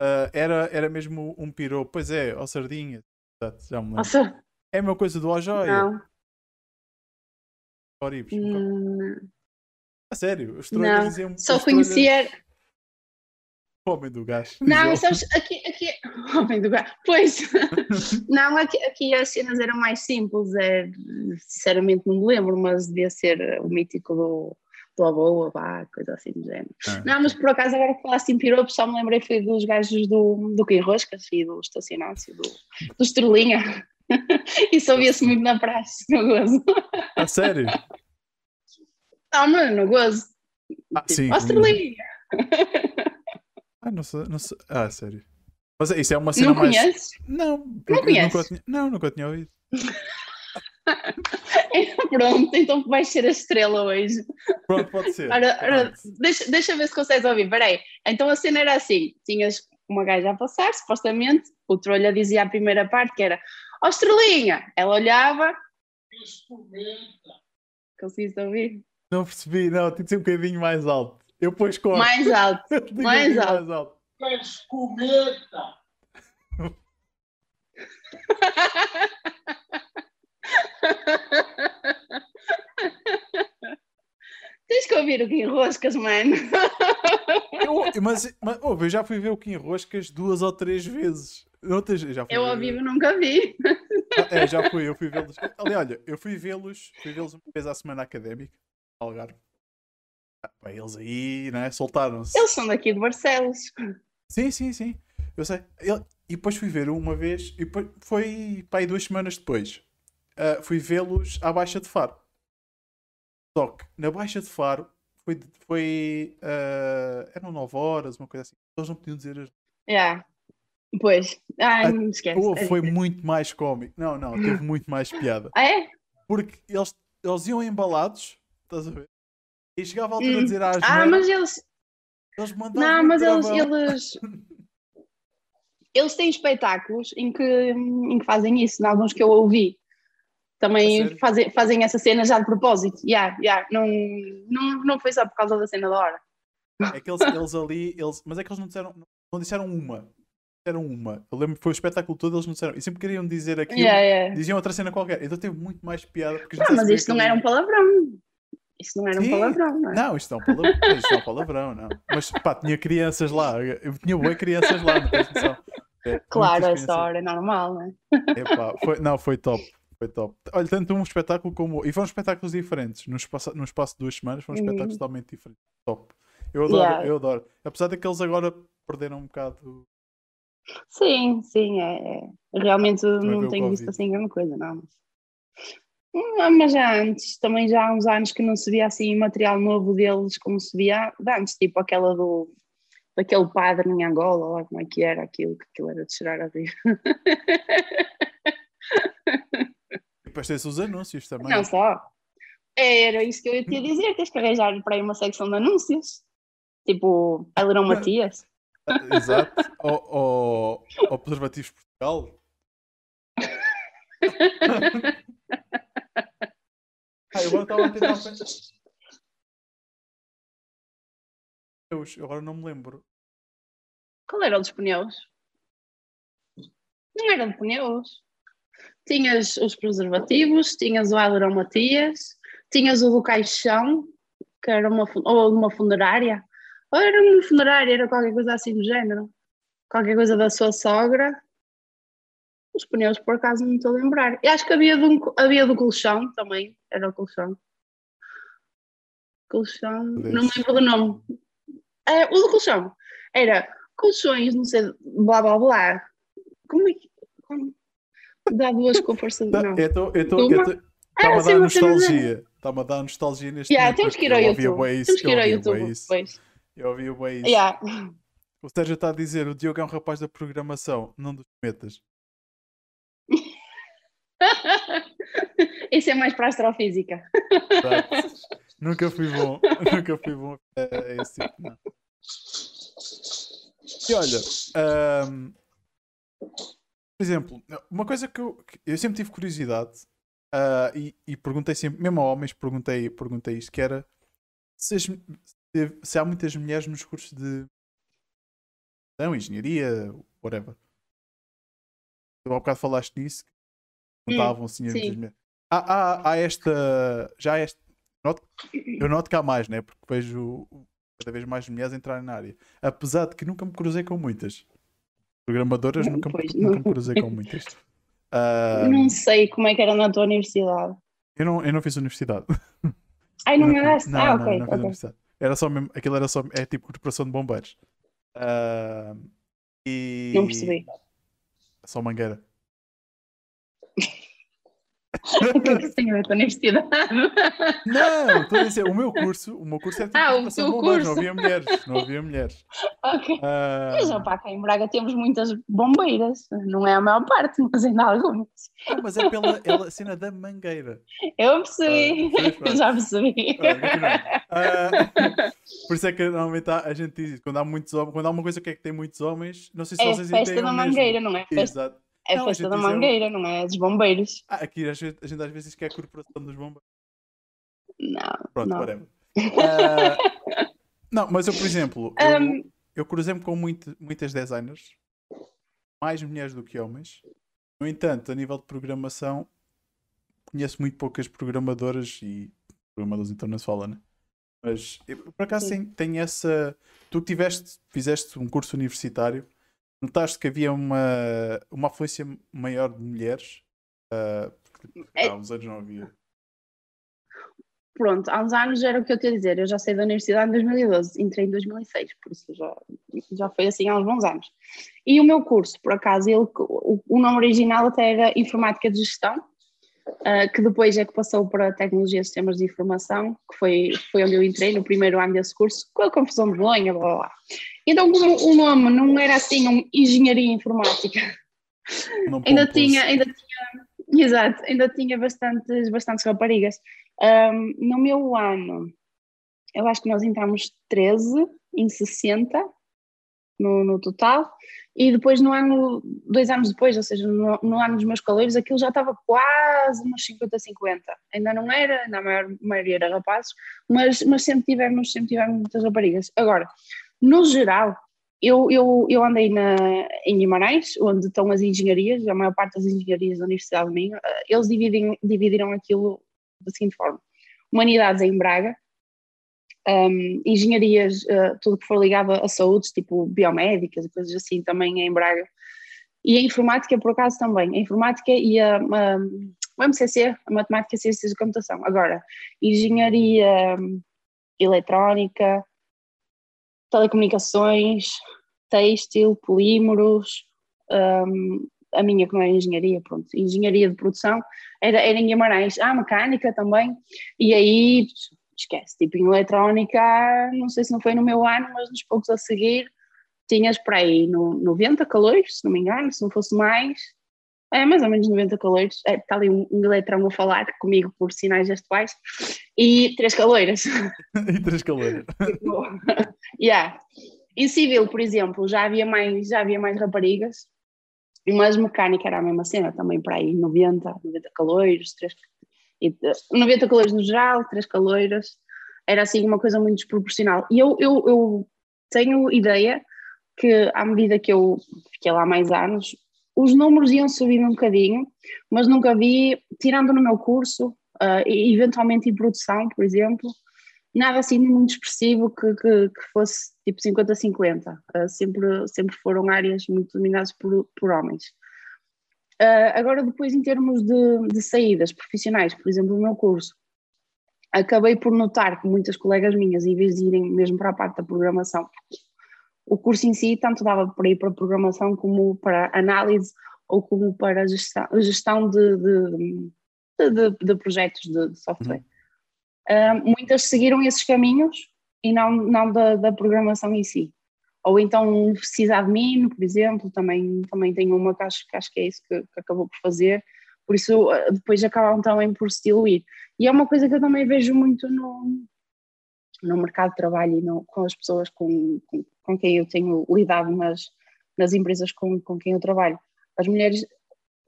Speaker 1: uh, era, era mesmo um piropo. Pois é, ó Sardinha. Já me lembro. Nossa. É a mesma coisa do Ojóia. Não. Oribes. Hum... A sério, os trolhas diziam.
Speaker 2: Só conhecia.
Speaker 1: Homem do gás.
Speaker 2: Não, sabes, aqui, aqui. Homem do gás. Pois. não, aqui, aqui as cenas eram mais simples. É, sinceramente não me lembro, mas devia ser o mítico do pela boa, vá, coisa assim do género. Ah. Não, mas por acaso agora que falaste em piropos, só me lembrei foi dos gajos do, do Quem Roscas e do Estacionácio, do, do Estrelinha. Isso ouvia-se muito na praxe, no gozo.
Speaker 1: A sério?
Speaker 2: Não, não, no gozo.
Speaker 1: Ah, tipo, sim.
Speaker 2: Estrelinha.
Speaker 1: Ah, não sei, não sei. Ah, sério. Mas isso é uma cena
Speaker 2: não
Speaker 1: mais.
Speaker 2: Conheces?
Speaker 1: Não,
Speaker 2: não conheces?
Speaker 1: Nunca tinha... Não, nunca tinha ouvido.
Speaker 2: Pronto, então vais ser a estrela hoje.
Speaker 1: Pronto, pode ser.
Speaker 2: Ora, ora, deixa, deixa ver se consegues ouvir. Peraí. Então a cena era assim: tinhas uma gaja a passar, supostamente, o trolha dizia a primeira parte que era Ó oh, estrelinha! Ela olhava. Conseguiste ouvir?
Speaker 1: Não percebi, não, tem de ser um bocadinho mais alto. Eu pus corto.
Speaker 2: Mais alto, mais, alto. mais alto.
Speaker 3: Queres cometa?
Speaker 2: Tens que ouvir o Kim Roscas, mano.
Speaker 1: Eu, mas, mas oh, eu já fui ver o Kim Roscas duas ou três vezes. Outras, já fui
Speaker 2: eu ao vivo nunca vi.
Speaker 1: Ah, é, já fui, eu fui vê-los. Ali, olha, eu fui vê-los, fui vê-los uma vez à semana académica, Ah, eles aí, né, soltaram-se.
Speaker 2: Eles são daqui de Barcelos.
Speaker 1: Sim, sim, sim. Eu sei. Ele, e depois fui ver uma vez, e depois, foi para aí duas semanas depois. Uh, fui vê-los à Baixa de Faro. Só que na Baixa de Faro foi. foi uh, eram 9 horas, uma coisa assim. Eles não podiam dizer as.
Speaker 2: Yeah. Pois. Ah, não esquece.
Speaker 1: Oh, foi muito mais cómico. Não, não, teve muito mais piada.
Speaker 2: Ah, é?
Speaker 1: Porque eles, eles iam embalados, estás a ver? E chegava a altura hum. a dizer às
Speaker 2: Ah, mas eles.
Speaker 1: Eles mandavam.
Speaker 2: Não, mas eles, eles, eles têm espetáculos em que, em que fazem isso, em alguns que eu ouvi. Também fazem, fazem essa cena já de propósito. Yeah, yeah. Não, não, não foi só por causa da cena da hora.
Speaker 1: É que eles, eles ali, eles, mas é que eles não disseram, não disseram uma. Disseram uma. Eu lembro que foi o espetáculo todo, eles não disseram. E sempre queriam dizer aquilo,
Speaker 2: yeah, yeah.
Speaker 1: diziam outra cena qualquer. Então teve muito mais piada. Porque
Speaker 2: não, mas isto não era um palavrão. Isto não era Sim. um palavrão, não é?
Speaker 1: Não, isto é um palavrão, isto é um palavrão, não. Mas pá, tinha crianças lá, eu tinha boas crianças lá, não tens noção.
Speaker 2: É, claro, essa hora é normal, não é?
Speaker 1: Epá, foi, não, foi top. Foi top. Olha, tanto um espetáculo como. E foram espetáculos diferentes. No espaço, no espaço de duas semanas foram espetáculos uhum. totalmente diferentes. Top. Eu adoro, yeah. eu adoro. Apesar daqueles agora perderam um bocado.
Speaker 2: Sim, sim, é. é. Realmente não tenho visto assim grande coisa, não. Mas... Hum, mas já antes, também já há uns anos que não se via assim material novo deles como se via antes, tipo aquela do daquele padre em Angola, lá como é que era aquilo, que aquilo era de cheirar a rir.
Speaker 1: depois tem-se os anúncios também.
Speaker 2: Não só. Era isso que eu ia te dizer, tens que arranjar para aí uma secção de anúncios. Tipo, Alerão Matias.
Speaker 1: Exato. Ou, ou, ou Preservativos Portugal. eu agora tentar agora não me lembro.
Speaker 2: Qual era o dos pneus? Não era de pneus. Tinhas os preservativos, tinhas o Aileron Matias, tinhas o do caixão, que era uma, ou uma funerária. Ou era uma funerária, era qualquer coisa assim do género. Qualquer coisa da sua sogra. Os pneus, por acaso, não estou a lembrar. Eu acho que havia do, havia do colchão também. Era o colchão. Colchão, não me lembro do nome. É, o do colchão era colchões, não sei, blá blá blá. Como é que. Como? Dá duas com força de. Não,
Speaker 1: eu estou. Está-me a dar nostalgia. Está-me a dar nostalgia neste
Speaker 2: yeah, Temos que ir ao YouTube. temos que ir ao YouTube.
Speaker 1: Eu ouvi o bem isso. O Sérgio está a dizer: o Diogo é um rapaz da programação, não dos metas.
Speaker 2: Isso é mais para a astrofísica.
Speaker 1: Nunca fui bom, nunca fui bom a, a esse tipo, não. E olha, ahm, por exemplo, uma coisa que eu, que eu sempre tive curiosidade ah, e, e perguntei sempre, mesmo a homens, perguntei, perguntei isto, que era se, as- se- se há muitas mulheres nos cursos de não, engenharia, whatever. Tu há bocado falaste nisso,
Speaker 2: Hum,
Speaker 1: contavam assim as
Speaker 2: sim.
Speaker 1: muitas mulheres. Há, há, há esta, já há este, noto- eu noto que há mais, né? Porque vejo cada vez mais mulheres entrarem na área. Apesar de que nunca me cruzei com muitas. Programadoras nunca, me-
Speaker 2: Pois,
Speaker 1: nunca
Speaker 2: não.
Speaker 1: me cruzei com muitas. Ah,
Speaker 2: Não sei como é que era na tua universidade.
Speaker 1: eu, não, eu não fiz universidade.
Speaker 2: Ai, não andaste?
Speaker 1: Não,
Speaker 2: ah,
Speaker 1: não,
Speaker 2: ok,
Speaker 1: não fiz
Speaker 2: ok.
Speaker 1: universidade. Era só mesmo, aquilo era só, é tipo corporação de bombeiros. Ah, e...
Speaker 2: Não percebi.
Speaker 1: Só mangueira.
Speaker 2: O que é que isso tem a ver com a universidade?
Speaker 1: Não, estou a dizer, o meu curso, o meu curso era tipo
Speaker 2: Ah, o teu
Speaker 1: bombeiros, não
Speaker 2: curso.
Speaker 1: havia mulheres, não havia mulheres.
Speaker 2: ok.
Speaker 1: Ah,
Speaker 2: Mas, opá, cá em Braga temos muitas bombeiras. Não é a maior parte, mas ainda há algumas.
Speaker 1: não, mas é pela, cena da mangueira.
Speaker 2: Eu percebi.
Speaker 1: Ah, pronto.
Speaker 2: Já percebi.
Speaker 1: Ah. Ah, por isso é que normalmente há- a gente diz quando há muitos homens, quando há uma coisa que é que tem muitos homens, não sei se
Speaker 2: É
Speaker 1: vocês
Speaker 2: festa
Speaker 1: entendem
Speaker 2: da
Speaker 1: o mesmo.
Speaker 2: mangueira, não é? Festa,
Speaker 1: Exato.
Speaker 2: É
Speaker 1: Não, a
Speaker 2: festa da
Speaker 1: é
Speaker 2: mangueira, não é? Dos bombeiros.
Speaker 1: Ah, aqui a gente, a gente às vezes diz que é a corporação dos bombeiros.
Speaker 2: Não.
Speaker 1: Pronto,
Speaker 2: Não.
Speaker 1: whatever. Ah, não, mas eu, por exemplo, eu,
Speaker 2: Um,
Speaker 1: eu cruzei-me com muito- muitas designers, mais mulheres do que homens. No entanto, a nível de programação, conheço muito poucas programadoras e programadores então não se fala, né? Mas eu, por acaso
Speaker 2: Sim.
Speaker 1: tenho essa. Tu que tiveste, fizeste um curso universitário, notaste que havia uma, uma afluência maior de mulheres? Ah, porque
Speaker 2: É-
Speaker 1: há uns anos não havia.
Speaker 2: pronto, há uns anos era o que eu te ia dizer. Eu já saí da universidade em 2012, entrei em 2006, por isso já, já foi assim há uns bons anos. E o meu curso, por acaso, ele, o, o nome original até era Informática de Gestão, ah, que depois é que passou para Tecnologia e Sistemas de Informação, que foi, foi onde eu entrei no primeiro ano desse curso, com a confusão de Bolonha, blá blá blá. Então, como o nome não era assim um Engenharia Informática, ainda tinha, ainda tinha, exato, ainda tinha bastantes, bastantes raparigas. Ahm, no meu ano, eu acho que nós entramos 13 em 60 no, no total, e depois no ano, dois anos depois, ou seja, no, no ano dos meus caleiros, aquilo já estava quase uns 50-50. Ainda não era, na maior maioria era rapazes, mas, mas sempre tivemos, sempre tivemos muitas raparigas. Agora, no geral, eu, eu, eu andei na, em Guimarães, onde estão as engenharias, a maior parte das engenharias da Universidade do Minho, eh, eles dividem, dividiram aquilo da seguinte forma: Humanidades em Braga, um, engenharias, eh, tudo que for ligado a saúde, tipo biomédicas e coisas assim, também em Braga, e a informática, por acaso, também. A informática e a, a- o MCC, a Matemática Ciências de Computação. Agora, engenharia hum, eletrónica, telecomunicações, têxtil, polímeros, hum, a minha que não é engenharia, pronto, engenharia de produção, era, era em Guimarães. Ah, mecânica também, e aí esquece, tipo em eletrónica, não sei se não foi no meu ano, mas nos poucos a seguir, tinhas para aí no 90 calores, se não me engano, se não fosse mais, é mais ou menos 90 calores, é, está ali um, um eletrão a falar comigo por sinais gestuais, e três caloiras.
Speaker 1: e três calores.
Speaker 2: Tipo, yeah. Em civil, por exemplo, já havia mais, já havia mais raparigas, mas mecânica era a mesma cena, também para aí 90, 90 caloiros, 3, 90 caloiros no geral, 3 caloiras, era assim uma coisa muito desproporcional. E eu, eu, eu tenho ideia que à medida que eu fiquei lá mais anos, os números iam subindo um bocadinho, mas nunca vi, tirando no meu curso, uh, e eventualmente em produção, por exemplo, nada assim muito expressivo que, que, que fosse tipo 50-50. Uh, sempre, sempre foram áreas muito dominadas por, por homens. Uh, agora, depois, em termos de, de saídas profissionais, por exemplo, no meu curso, acabei por notar que muitas colegas minhas, em vez de irem mesmo para a parte da programação, o curso em si tanto dava para ir para programação como para análise ou como para gestão, gestão de, de, de, de projetos de, de software. Uhum. Uh, muitas seguiram esses caminhos e não, não da, da programação em si. Ou então necessidade mínima, por exemplo, também, também tenho uma que acho, que acho que é isso que, que acabou por fazer, por isso eh, depois acabam também por se diluir. E é uma coisa que eu também vejo muito no, no mercado de trabalho e no, com as pessoas com, com, com, quem eu tenho lidado nas, nas empresas com, com quem eu trabalho. As mulheres,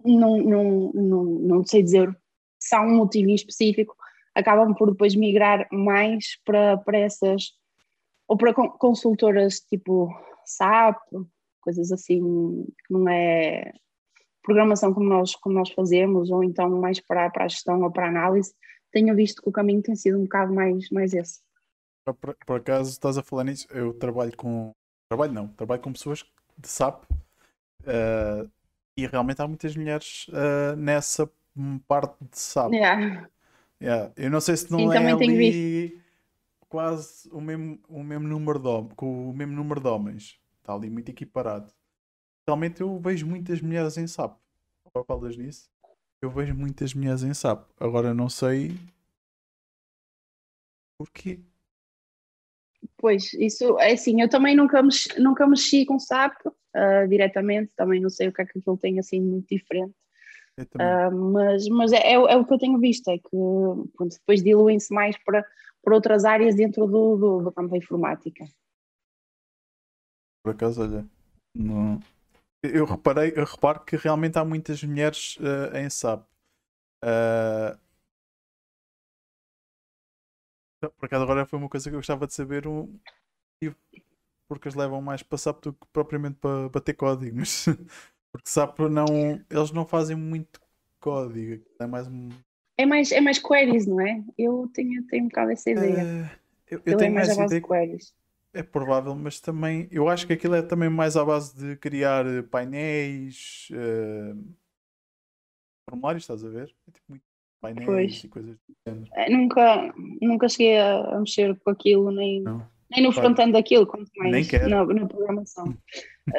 Speaker 2: não, não, não, não sei dizer se há um motivo específico, acabam por depois migrar mais para, para essas ou para consultoras tipo SAP, coisas assim que não é programação como nós, como nós fazemos, ou então mais para, para a gestão ou para a análise, tenho visto que o caminho tem sido um bocado mais, mais esse.
Speaker 1: Por, por acaso estás a falar nisso, eu trabalho com. Trabalho não, trabalho com pessoas de SAP uh, e realmente há muitas mulheres uh, nessa parte de SAP.
Speaker 2: Yeah.
Speaker 1: Yeah. Eu não sei se não Sim, é ali quase o mesmo, o mesmo número de homens, com o mesmo número de homens. Está ali muito equiparado. Realmente eu vejo muitas mulheres em SAP. Qual falas nisso? Eu vejo muitas mulheres em SAP. Agora não sei porquê.
Speaker 2: Pois, isso é assim, eu também nunca mexi, nunca mexi com SAP uh, diretamente, também não sei o que é que aquilo tem assim muito diferente. Uh, mas mas é, é, é, o que eu tenho visto, é que pronto, depois diluem-se mais para por outras áreas dentro do, do, do campo da informática.
Speaker 1: Por acaso, olha, não... eu reparei, eu reparo que realmente há muitas mulheres uh, em SAP. Uh... Por acaso agora foi uma coisa que eu gostava de saber um... porque as levam mais para SAP do que propriamente para bater código, mas porque SAP não. Eles não fazem muito código, é mais um
Speaker 2: é mais, é mais queries, não é? Eu tenho, tenho um bocado essa ideia. Uh,
Speaker 1: eu, eu tenho é mais a base ideia... de queries. É provável, mas também eu acho que aquilo é também mais à base de criar eh, painéis, uh, formulários, estás a ver? É tipo muito painéis pois. e coisas do
Speaker 2: género. É, nunca, nunca cheguei a, mexer com aquilo, nem, nem no front-end daquilo, quanto mais na, na programação.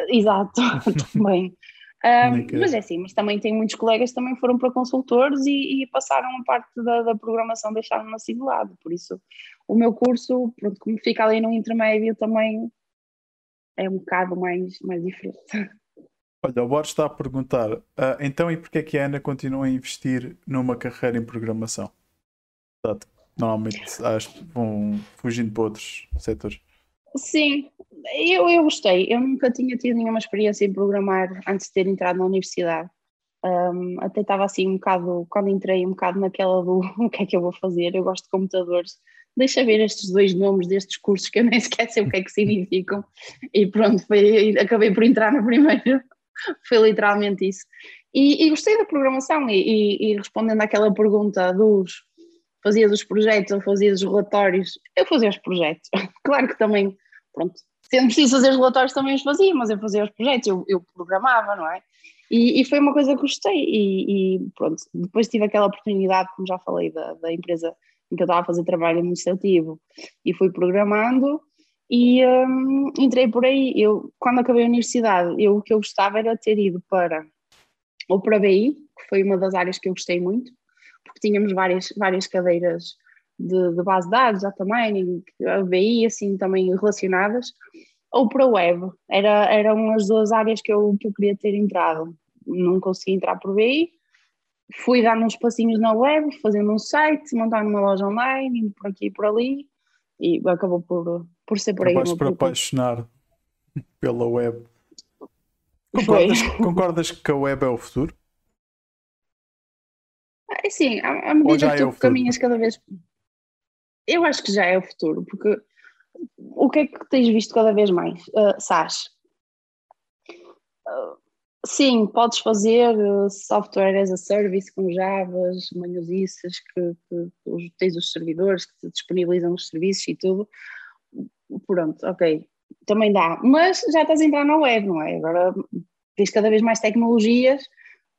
Speaker 2: Exato, também. Um, mas é assim, mas também tem muitos colegas que também foram para consultores e, e passaram a parte da, da programação, deixaram-me assim de lado. Por isso, o meu curso, pronto, como fica ali no intermédio, também é um bocado mais, mais diferente.
Speaker 1: Olha, o Borges está a perguntar, uh, então e porquê é que a Ana continua a investir numa carreira em programação? Normalmente acho, vão fugindo para outros setores.
Speaker 2: Sim, eu, eu gostei. Eu nunca tinha tido nenhuma experiência em programar antes de ter entrado na universidade. Um, até estava assim um bocado, quando entrei, um bocado naquela do o que é que eu vou fazer. Eu gosto de computadores. Deixa ver estes dois nomes destes cursos que eu nem sei o que é que significam. E pronto, foi, acabei por entrar no primeiro. foi literalmente isso. E, e, gostei da programação. E, e, e respondendo àquela pergunta dos fazia dos projetos ou fazia dos relatórios, eu fazia os projetos. claro que também, pronto, sendo preciso fazer os relatórios também os fazia, mas eu fazia os projetos, eu, eu programava, não é? E, e, foi uma coisa que gostei e, e, pronto, depois tive aquela oportunidade, como já falei, da, da empresa em que eu estava a fazer trabalho administrativo e fui programando e um, entrei por aí, eu quando acabei a universidade, eu, o que eu gostava era ter ido para ou para BI, que foi uma das áreas que eu gostei muito, porque tínhamos várias, várias cadeiras de, de base de dados, data mining, a BI, assim, também relacionadas, ou para web. Era, eram as duas áreas que eu, que eu queria ter entrado. Não consegui entrar por BI, fui dando uns passinhos na web, fazendo um site, montando uma loja online, indo por aqui e por ali, e acabou por, por ser por aí.
Speaker 1: Acabaste por apaixonar pela web. Concordas, concordas que a web é o futuro?
Speaker 2: É sim, à, à medida que tu é caminhas cada vez. Eu acho que já é o futuro, porque o que é que tens visto cada vez mais? Uh, SAS. Uh, sim, podes fazer uh, software as a service com Javas, manhosices, que, que, que tens os servidores que te disponibilizam os serviços e tudo. Pronto, ok, também dá. Mas já estás a entrar na web, não é? Agora tens cada vez mais tecnologias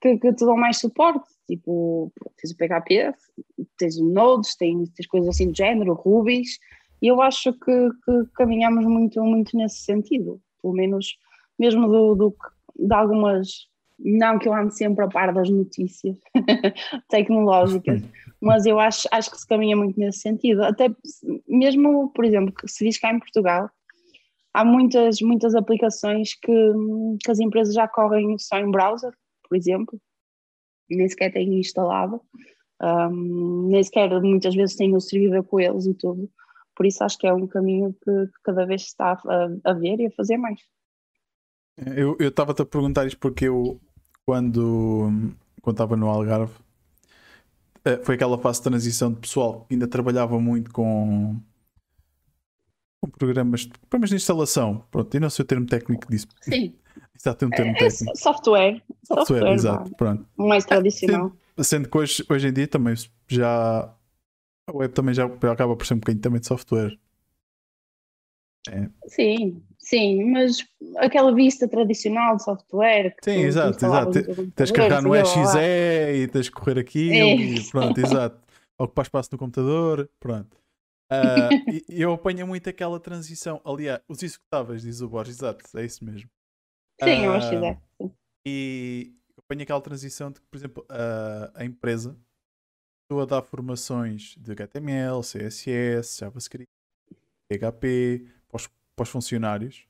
Speaker 2: que, que te dão mais suporte, tipo, tens o PHP, tens o Nodes, tens, tens coisas assim do género, Rubies, e eu acho que, que caminhamos muito, muito nesse sentido, pelo menos mesmo do, do, de algumas, não que eu ande sempre a par das notícias tecnológicas, mas eu acho, acho que se caminha muito nesse sentido, até mesmo, por exemplo, se diz cá em Portugal, há muitas, muitas aplicações que, que as empresas já correm só em browser, por exemplo, nem sequer têm instalado, um, nem sequer muitas vezes têm o servidor com eles e tudo. Por isso acho que é um caminho que, que cada vez se está a, a, ver e a fazer mais.
Speaker 1: Eu estava-te a perguntar isto porque eu, quando quando estava no Algarve, eh, foi aquela fase de transição de pessoal que ainda trabalhava muito com, com programas, programas de instalação. Pronto, e não sei o termo técnico disso.
Speaker 2: Sim.
Speaker 1: Exato, um termo
Speaker 2: é,
Speaker 1: técnico.
Speaker 2: Software.
Speaker 1: Software, software exato. Pronto.
Speaker 2: Mais tradicional.
Speaker 1: Sendo, sendo, que hoje, hoje em dia também já. A web também já acaba por ser um bocadinho também de software.
Speaker 2: É. Sim, sim, mas aquela vista tradicional de software.
Speaker 1: Sim, exato, exato. Tens que carregar no EXE e tens que correr aqui é. e pronto, exato. Ocupar espaço no computador, pronto. Uh, e eu apanho muito aquela transição. Aliás, os executáveis, diz o Borges, exato, é isso mesmo.
Speaker 2: Sim, uh, eu acho que é.
Speaker 1: E apanho aquela transição de que, por exemplo, uh, a empresa estou a dar formações de HTML, CSS, JavaScript, PHP, para os, para os funcionários,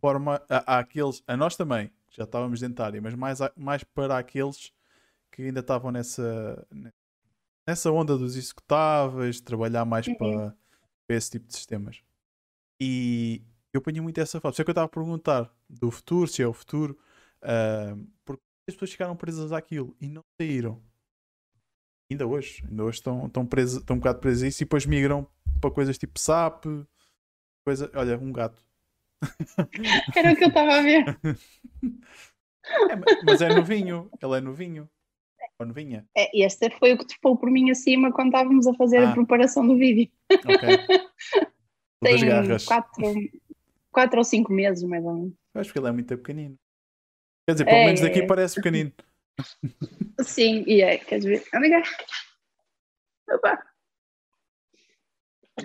Speaker 1: forma a, a, aqueles, a nós também, que já estávamos dentro da área, mas mais, a, mais para aqueles que ainda estavam nessa, nessa onda dos executáveis, trabalhar mais uhum. para, para, esse tipo de sistemas. E eu apanhei muito essa fase. Por isso é que eu estava a perguntar do futuro, se é o futuro, uh, porque as pessoas ficaram presas àquilo e não saíram. Ainda hoje, ainda hoje estão, estão, presas, estão um bocado presas a isso e depois migram para coisas tipo SAP, coisa. Olha, um gato.
Speaker 2: Era o que eu estava a ver.
Speaker 1: É, mas é novinho, ele é novinho. Ou novinha.
Speaker 2: É, este foi o que topou por mim acima quando estávamos a fazer ah. a preparação do vídeo. Ok. Tem quatro, quatro ou cinco meses, mais ou menos.
Speaker 1: Acho que ele é muito pequenino. Quer dizer, pelo é, menos daqui parece pequenino.
Speaker 2: Sim, e é, quer dizer, amiga. Opa.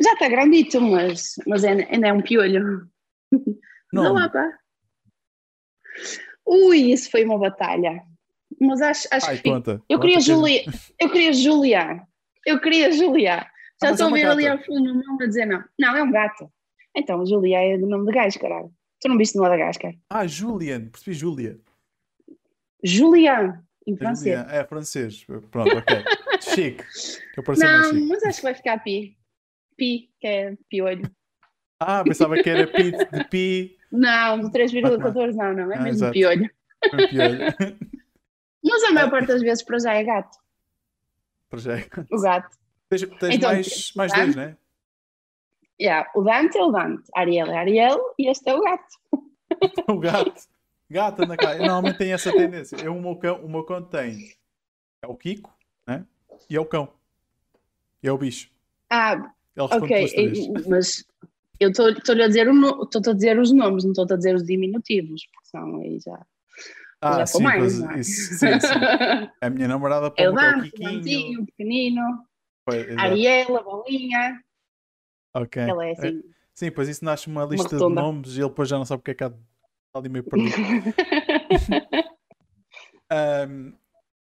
Speaker 2: Já está grandito, mas, mas é, ainda é um piolho. Não. Não pá. Ui, isso foi uma batalha. Mas acho, acho
Speaker 1: Ai,
Speaker 2: que.
Speaker 1: Conta,
Speaker 2: eu, queria Julia, eu queria Julia. Eu queria Julia. Já ah, estou a ver ali ao fundo o nome a dizer não. Não, é um gato. Então, Julia é do nome de gajo, caralho. Tu não viste no Madagascar?
Speaker 1: Ah, Julian, percebi Julia.
Speaker 2: Julian, em francês.
Speaker 1: Julian, é francês. Pronto, ok. Chique.
Speaker 2: não, mas acho que vai ficar pi. Pi, que é piolho.
Speaker 1: Ah, pensava que era pi de pi.
Speaker 2: Não, do 3,14 não, não, é ah, mesmo exato. piolho. É piolho. Mas a maior parte das vezes para já é gato.
Speaker 1: Para já é gato.
Speaker 2: O gato.
Speaker 1: Tens, tens então, mais, mais dois, não é?
Speaker 2: Yeah, o Dante é o Dante, Ariel é Ariel e este é o gato.
Speaker 1: o gato. Gato anda cá. Eu normalmente tem essa tendência. Eu, o, meu cão, o meu cão tem é o Kiko, né? E é o cão. E é o bicho.
Speaker 2: Ah, ok, mas eu estou-lhe a dizer estou a dizer os nomes, não estou a dizer os diminutivos, porque são aí já.
Speaker 1: Ah, já sim, mais, é? isso, sim, sim. A minha namorada
Speaker 2: põe é o Dante, o o pequenino, pois, Ariel, a bolinha.
Speaker 1: Ok.
Speaker 2: Ela é assim.
Speaker 1: Sim, pois isso nasce uma lista uma de nomes e ele depois já não sabe o que é que há ali meio perdido. um,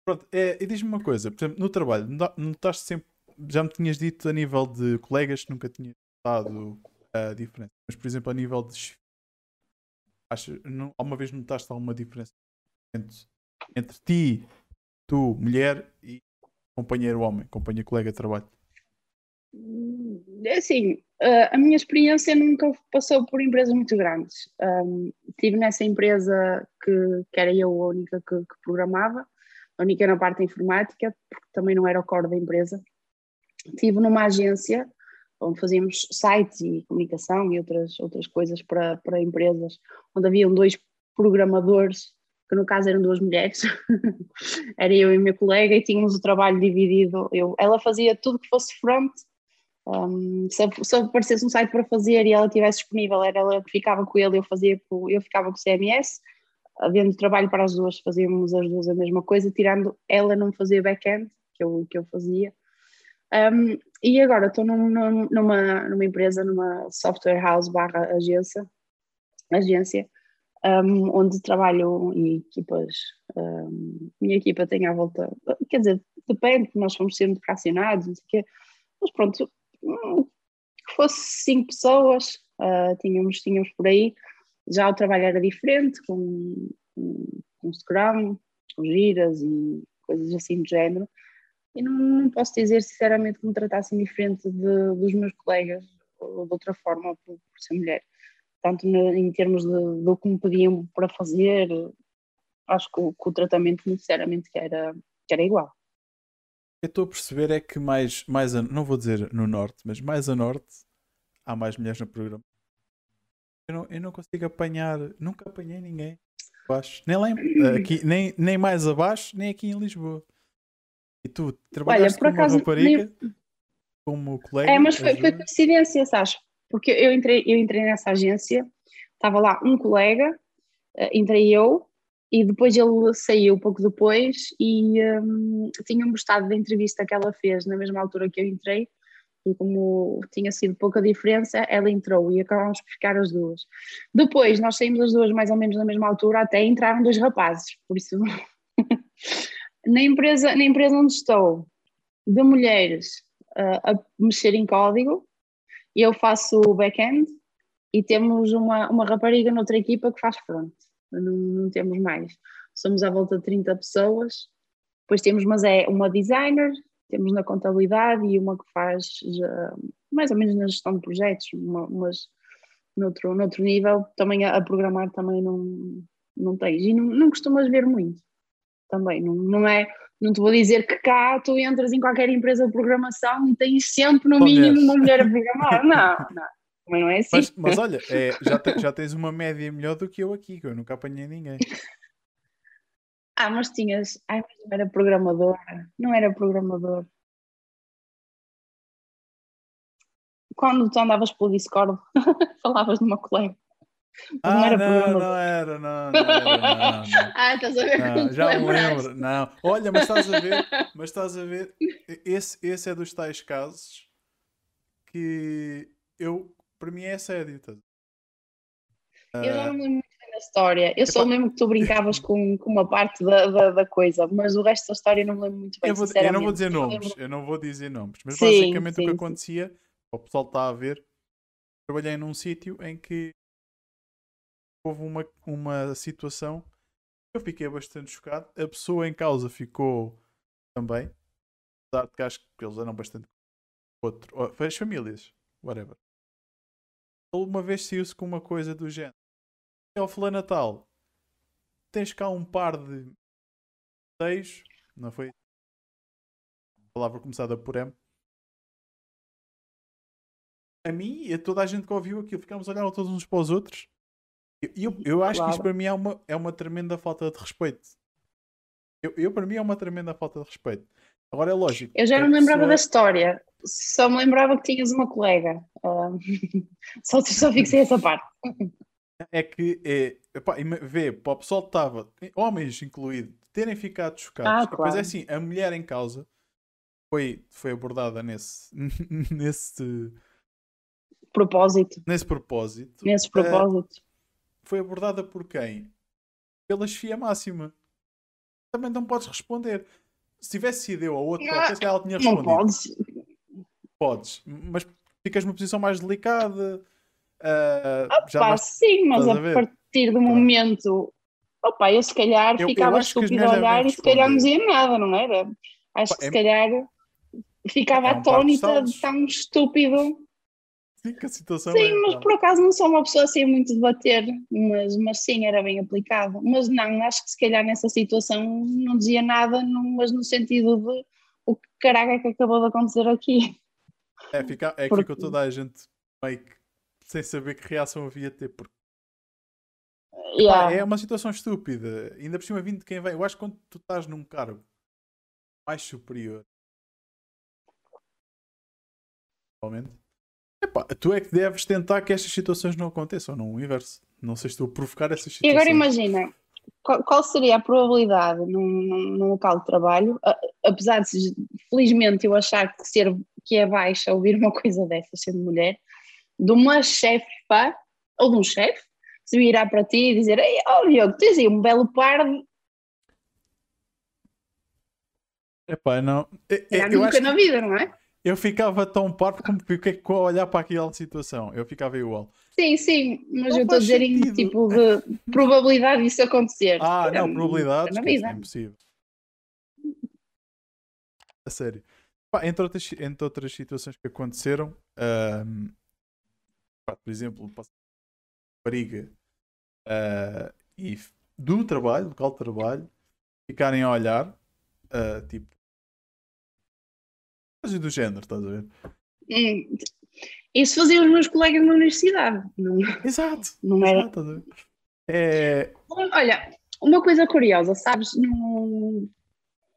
Speaker 1: pronto, é, e diz-me uma coisa, por exemplo, no trabalho, notaste sempre já me tinhas dito a nível de colegas que nunca tinha notado a diferença. Mas, por exemplo, a nível de. Acho, não, alguma vez notaste alguma diferença entre, entre ti, tu, mulher, e companheiro homem, companheiro colega de trabalho?
Speaker 2: É assim, a minha experiência nunca passou por empresas muito grandes. Estive nessa empresa que, que era eu a única que, que programava, a única na parte informática, porque também não era o core da empresa estive numa agência onde fazíamos sites e comunicação e outras, outras coisas para, para empresas, onde haviam dois programadores, que no caso eram duas mulheres, era eu e a minha colega, e tínhamos o trabalho dividido. Eu, ela fazia tudo que fosse front, um, se, se aparecesse um site para fazer e ela estivesse disponível, era ela que ficava com ele, eu, fazia, eu ficava com o CMS, havendo trabalho para as duas, fazíamos as duas a mesma coisa, tirando ela não fazia back-end, que eu, que eu fazia, um, e agora estou num, numa, numa empresa, numa software house barra agência, agência um, onde trabalho em equipas. Um, minha equipa tem à volta, quer dizer, depende, nós fomos sempre fracionados, não sei o quê, mas pronto, que fosse cinco pessoas, uh, tínhamos, tínhamos por aí. Já o trabalho era diferente, com, com, com Scrum, com giras e coisas assim do género. E não, não posso dizer sinceramente que me tratassem diferente de, dos meus colegas ou de outra forma por, por ser mulher. Tanto no, em termos de, do que me pediam para fazer, acho que o, que o tratamento, sinceramente, que era, que era igual.
Speaker 1: Eu estou a perceber é que mais, mais a, não vou dizer no norte, mas mais a norte há mais mulheres no programa. Eu não, eu não consigo apanhar, nunca apanhei ninguém abaixo, nem lá em, aqui, nem, nem mais abaixo, nem aqui em Lisboa. E tu trabalhaste Olha, por acaso, rapariga nem... como colega?
Speaker 2: É, mas foi, foi coincidência, sabes? Porque eu entrei, eu entrei nessa agência, estava lá um colega, eh, entrei eu, e depois ele saiu pouco depois e um, tinha gostado da entrevista que ela fez na mesma altura que eu entrei e como tinha sido pouca diferença, ela entrou e acabámos por ficar as duas. Depois nós saímos as duas mais ou menos na mesma altura, até entraram dois rapazes, por isso na empresa, na empresa onde estou, de mulheres uh, a mexer em código, eu faço o back-end e temos uma, uma rapariga noutra equipa que faz front não, não temos mais. Somos à volta de 30 pessoas, depois temos, mas é uma designer, temos na contabilidade e uma que faz já, mais ou menos na gestão de projetos, uma, mas noutro, noutro nível, também a, a, programar também não, não tens. E não, não costumas ver muito também, não, não é, não te vou dizer que cá tu entras em qualquer empresa de programação e tens sempre no mínimo uma mulher a programar, não, não. Mas não é assim.
Speaker 1: Mas, mas olha, é, já, te, já tens uma média melhor do que eu aqui, que eu nunca apanhei ninguém.
Speaker 2: Ah, mas tinhas. Ai, mas não era programador. Não era programador. Quando tu andavas pelo Discord, falavas de uma colega.
Speaker 1: Ah, não, era não, não era, não, não era, não, não.
Speaker 2: ah, estás a ver?
Speaker 1: Não, já me lembro, não. Olha, mas estás a ver, mas estás a ver, esse, esse é dos tais casos que eu para mim é assédio. Tá?
Speaker 2: Eu já não me lembro muito bem da história. Eu só lembro que tu brincavas com, com uma parte da, da, da, coisa, mas o resto da história não me lembro muito bem.
Speaker 1: Eu, vou, eu não vou dizer nomes, eu não vou dizer nomes, mas sim, basicamente sim, o que sim. acontecia, o pessoal está a ver, trabalhei num sítio em que houve uma, uma situação eu fiquei bastante chocado. A pessoa em causa ficou também, apesar de que acho que eles eram bastante outro, as famílias, whatever uma vez saiu-se com uma coisa do género. É o Fala Natal. Tens cá um par de seis, não foi? A palavra começada por M. A mim e a toda a gente que ouviu aquilo, ficámos a olhar todos uns para os outros. E eu, eu, eu, acho claro. que isto para mim é uma, é uma tremenda falta de respeito. Eu, eu, para mim é uma tremenda falta de respeito. Agora é lógico.
Speaker 2: Eu já não me lembrava pessoa... da história. Só me lembrava que tinhas uma colega. Uh, só, só fixei essa parte.
Speaker 1: É que, é, epá, vê, para o pessoal estava, homens incluído, terem ficado chocados. Ah, claro. Depois é assim, a mulher em causa foi, foi abordada nesse, nesse
Speaker 2: propósito.
Speaker 1: Nesse propósito.
Speaker 2: Nesse propósito. Uh,
Speaker 1: foi abordada por quem? Pela chefia máxima. Também não podes responder. Se tivesse sido eu ou outro, se ela tinha respondido. Não podes. Podes, mas ficas numa posição mais delicada. Uh,
Speaker 2: ah, já pá, sim, mas a, a partir do momento. Opa, eu se calhar eu, ficava eu estúpido a olhar e se calhar não dizia nada, não era? Acho que se é... calhar ficava é um atónita de tão estúpido.
Speaker 1: Sim, que a situação
Speaker 2: sim é, mas por acaso não sou uma pessoa assim muito de bater, mas, mas sim, era bem aplicado. Mas não, acho que se calhar nessa situação não dizia nada, mas no sentido de o que caraca é que acabou de acontecer aqui.
Speaker 1: É, fica, é que porque... ficou toda a gente meio que sem saber que reação havia ter, porque yeah. é uma situação estúpida. Ainda por cima vindo de quem vem. Eu acho que quando tu estás num cargo mais superior, realmente, epá, tu é que deves tentar que estas situações não aconteçam, não o inverso. Não sei se estou a provocar essas situações.
Speaker 2: E agora imagina, qual, qual seria a probabilidade num, num, num, local de trabalho, apesar de felizmente eu achar que ser que é baixa ouvir uma coisa dessas sendo mulher, de uma chefe ou de um chefe se virar para ti e dizer Ei, oh Diogo, tens aí um belo par de...
Speaker 1: Epá, não.
Speaker 2: É, é, nunca na vida, não é?
Speaker 1: eu ficava tão parvo como que a olhar para aquela situação. Eu ficava igual.
Speaker 2: Sim, sim, mas
Speaker 1: Não
Speaker 2: eu estou a dizer em
Speaker 1: sentido.
Speaker 2: tipo de probabilidade disso acontecer.
Speaker 1: Ah, não, esquece,
Speaker 2: vida.
Speaker 1: É impossível. A sério. Pá, entre, outras, entre outras situações que aconteceram, pá, por exemplo, briga ah, e do trabalho, local de trabalho, ficarem a olhar, ah, tipo, coisas do género, estás a ver?
Speaker 2: Hum, Isso faziam os meus colegas na universidade. Não,
Speaker 1: Exato,
Speaker 2: não era.
Speaker 1: exato? É,
Speaker 2: Olha, uma coisa curiosa, sabes? No-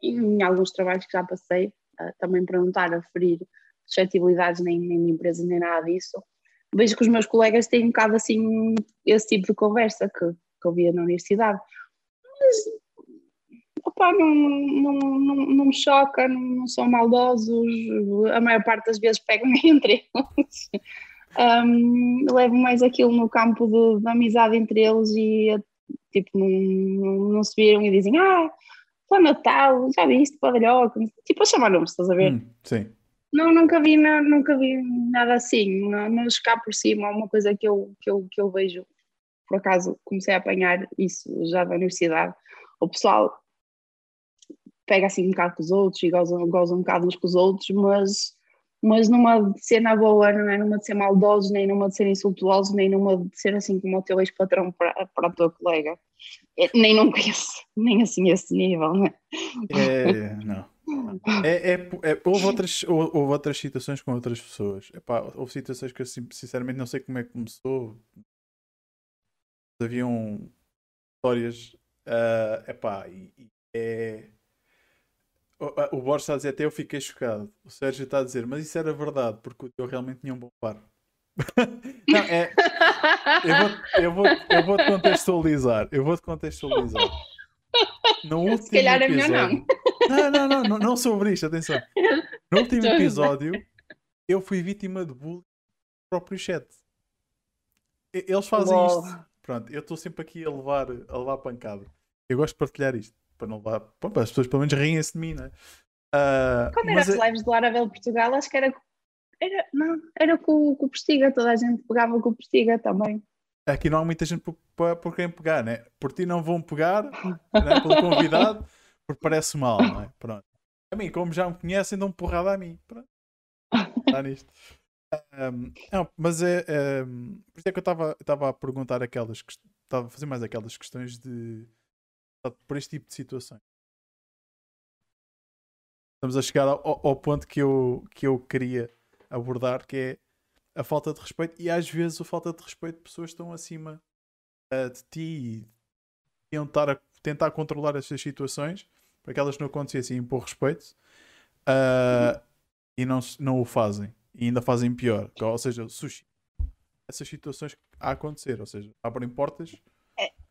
Speaker 2: em alguns trabalhos que já passei, também para não estar a ferir suscetibilidades nem, nem de empresas nem nada disso, vejo que os meus colegas têm um bocado assim esse tipo de conversa que, que eu via na universidade. Mas, opá, não, não, não, não me choca, não, não são maldosos, a maior parte das vezes pegam entre eles. Um, levo mais aquilo no campo de amizade entre eles e tipo, não, não, não se viram e dizem ah, para Natal, já viste, padalhoca, tipo a chamar nomes, estás a ver?
Speaker 1: hum, sim.
Speaker 2: Não, nunca vi, na- nunca vi nada assim, não, não cá por cima, uma coisa que eu, que, eu, que eu vejo, por acaso comecei a apanhar isso já da universidade, o pessoal pega assim um bocado com os outros e goza, goza um bocado uns com os outros, mas, mas numa de ser na boa, não é numa de ser maldosos, nem numa de ser insultuosos, nem numa de ser assim como o teu ex-patrão para, para teu colega. É, Nem nunca esse, nem assim esse nível, não é?
Speaker 1: É, não. É, é, é- houve, outras, hou- houve outras situações com outras pessoas. Epá, houve situações que eu sinceramente não sei como é que começou. Haviam histórias. ah, epá, e, e é. O, o Borges está a dizer até eu fiquei chocado. O Sérgio está a dizer, mas isso era verdade, porque o teu realmente tinha um bom par. não, é, eu vou, eu, vou, eu vou te contextualizar. Eu vou te contextualizar. No último
Speaker 2: calhar é melhor
Speaker 1: episódio- não, não, não, não, não sobre isto, atenção. No último episódio, eu fui vítima de bullying no próprio chat. Eles fazem
Speaker 2: Uau.
Speaker 1: isto. Pronto, eu estou sempre aqui a levar, a levar pancada. Eu gosto de partilhar isto. Para não levar. as pessoas pelo menos riem-se de mim, né? Ah,
Speaker 2: Quando era as
Speaker 1: é-
Speaker 2: lives do Laravel Portugal, acho que era, era não, era com, com o Postiga, toda a gente pegava com o Postiga também.
Speaker 1: aqui não há muita gente por, por, por quem pegar, né? Por ti não vão pegar, né? pelo convidado, porque parece mal, não é? Pronto. A mim, como já me conhecem, dão porrada a mim. Pronto. Está nisto. Ahm, não, mas é. por isso é que eu estava- a perguntar aquelas. Estava a fazer mais aquelas questões de. Por este tipo de situações. Estamos a chegar ao, ao ponto que eu, que eu queria abordar, que é a falta de respeito. E às vezes a falta de respeito de pessoas estão acima ah, de ti e iam estar a tentar controlar estas situações para que elas não acontecessem e impor respeito ah, e não, não o fazem. E ainda fazem pior. Ou seja, sushi. Essas situações a acontecer, ou seja, abrem portas.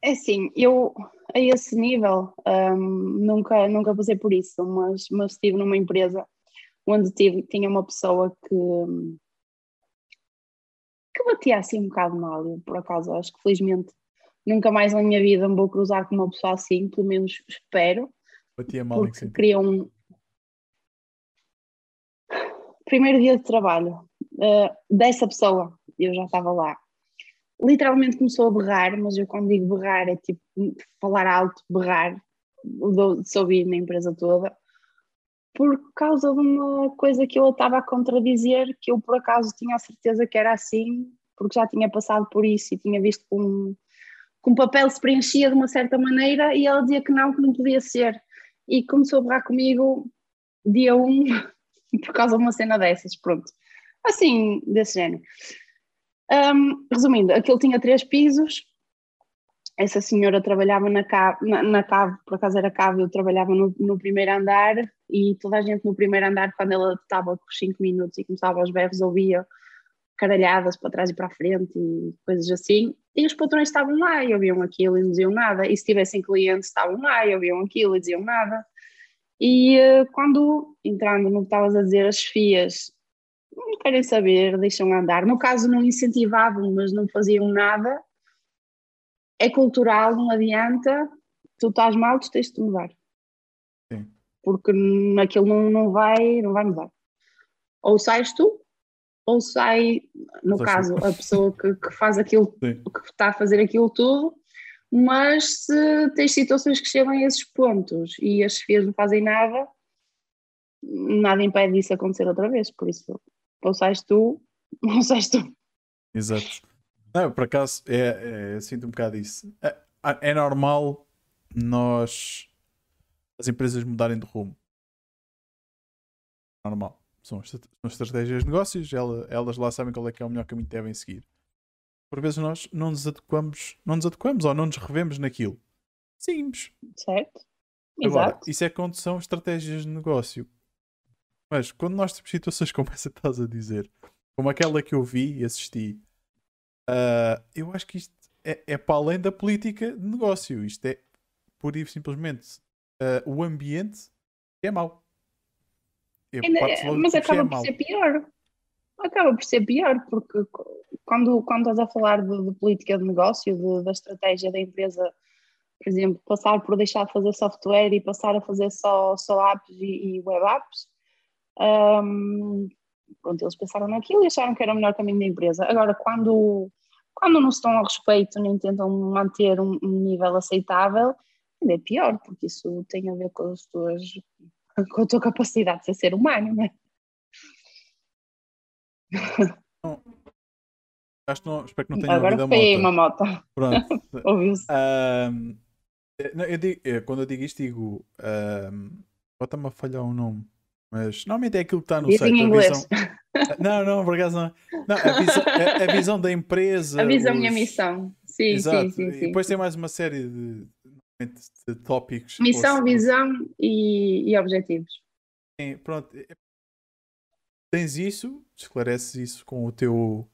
Speaker 2: É assim, eu a esse nível hum, nunca, nunca passei por isso, mas, mas estive numa empresa onde tive, tinha uma pessoa que, hum, que batia assim um bocado mal. Eu, por acaso, acho que felizmente nunca mais na minha vida me vou cruzar com uma pessoa assim, pelo menos espero.
Speaker 1: Batia mal que
Speaker 2: porque
Speaker 1: sentido?
Speaker 2: queriam um primeiro dia de trabalho eh, dessa pessoa, eu já estava lá. Literalmente começou a berrar, mas eu quando digo berrar é tipo falar alto, berrar, ouvir na empresa toda, por causa de uma coisa que eu estava a contradizer, que eu por acaso tinha a certeza que era assim, porque já tinha passado por isso e tinha visto com que um papel se preenchia de uma certa maneira e ela dizia que não, que não podia ser. E começou a berrar comigo dia 1 por causa de uma cena dessas, pronto. Assim, desse género. Hum, resumindo, aquilo tinha três pisos. Essa senhora trabalhava na cave, na, na cave por acaso era cave, eu trabalhava no, no primeiro andar e toda a gente no primeiro andar, quando ela estava os 5 minutos e começava aos berros, ouvia caralhadas para trás e para a frente e coisas assim. E os patrões estavam lá e ouviam aquilo e não diziam nada. E se tivessem clientes, estavam lá e ouviam aquilo e diziam nada. E eh, quando, entrando no que estavas a dizer, as FIAs não querem saber, deixam andar. No caso, não incentivavam, mas não faziam nada. É cultural, não adianta. Tu estás mal, tu tens de te mudar.
Speaker 1: Sim.
Speaker 2: Porque naquilo não, não, vai, não vai mudar. Ou sais tu, ou sai, no caso, a pessoa que, que faz aquilo,
Speaker 1: Sim.
Speaker 2: que está a fazer aquilo tudo, mas se tens situações que chegam a esses pontos e as chefias não fazem nada, nada impede disso acontecer outra vez. Por isso, ou sais tu, ou sais tu.
Speaker 1: Exato. Não, por acaso, é, é, eu sinto um bocado isso. É, é normal nós, as empresas mudarem de rumo. Normal. São, estra- são estratégias de negócios, ela- elas lá sabem qual é que é o melhor caminho que devem seguir. Por vezes nós não nos adequamos, não nos adequamos ou não nos revemos naquilo. Seguimos.
Speaker 2: Certo?
Speaker 1: Agora,
Speaker 2: Exato.
Speaker 1: isso é quando são estratégias de negócio. Mas quando nós temos situações como essa estás a dizer, como aquela que eu vi e assisti, ah, eu acho que isto é, é para além da política de negócio. Isto é pura e simplesmente ah, o ambiente é mau. É logo
Speaker 2: mas
Speaker 1: é
Speaker 2: acaba por ser pior. Acaba por ser pior, porque quando, quando estás a falar de, de política de negócio, de- da estratégia da empresa, por exemplo, passar por deixar de fazer software e passar a fazer só, só apps e, e web apps, hum, pronto, eles pensaram naquilo e acharam que era o melhor caminho da empresa. Agora, quando, quando não se estão ao respeito nem tentam manter um, um nível aceitável, ainda é pior, porque isso tem a ver com as tuas com a tua capacidade de ser humano, não é?
Speaker 1: Acho que não, espero que não tenha
Speaker 2: Agora
Speaker 1: ouvido a moto.
Speaker 2: uma moto,
Speaker 1: Pronto.
Speaker 2: ouviu-se.
Speaker 1: Não, eu digo- eh, quando eu digo isto, digo. Um, Bota-me a falhar o nome. Mas normalmente é aquilo que está no
Speaker 2: Diz
Speaker 1: site.
Speaker 2: em inglês.
Speaker 1: visão- Não, não, por acaso não. Não, a, visão, a- a visão da empresa.
Speaker 2: A visão e a
Speaker 1: os-
Speaker 2: missão. Sim,
Speaker 1: Exato.
Speaker 2: sim, sim,
Speaker 1: E
Speaker 2: sim.
Speaker 1: depois tem mais uma série de, de tópicos.
Speaker 2: Missão,
Speaker 1: Ou-
Speaker 2: visão e, e objetivos.
Speaker 1: Sim, pronto. Tens isso, esclareces isso com o teu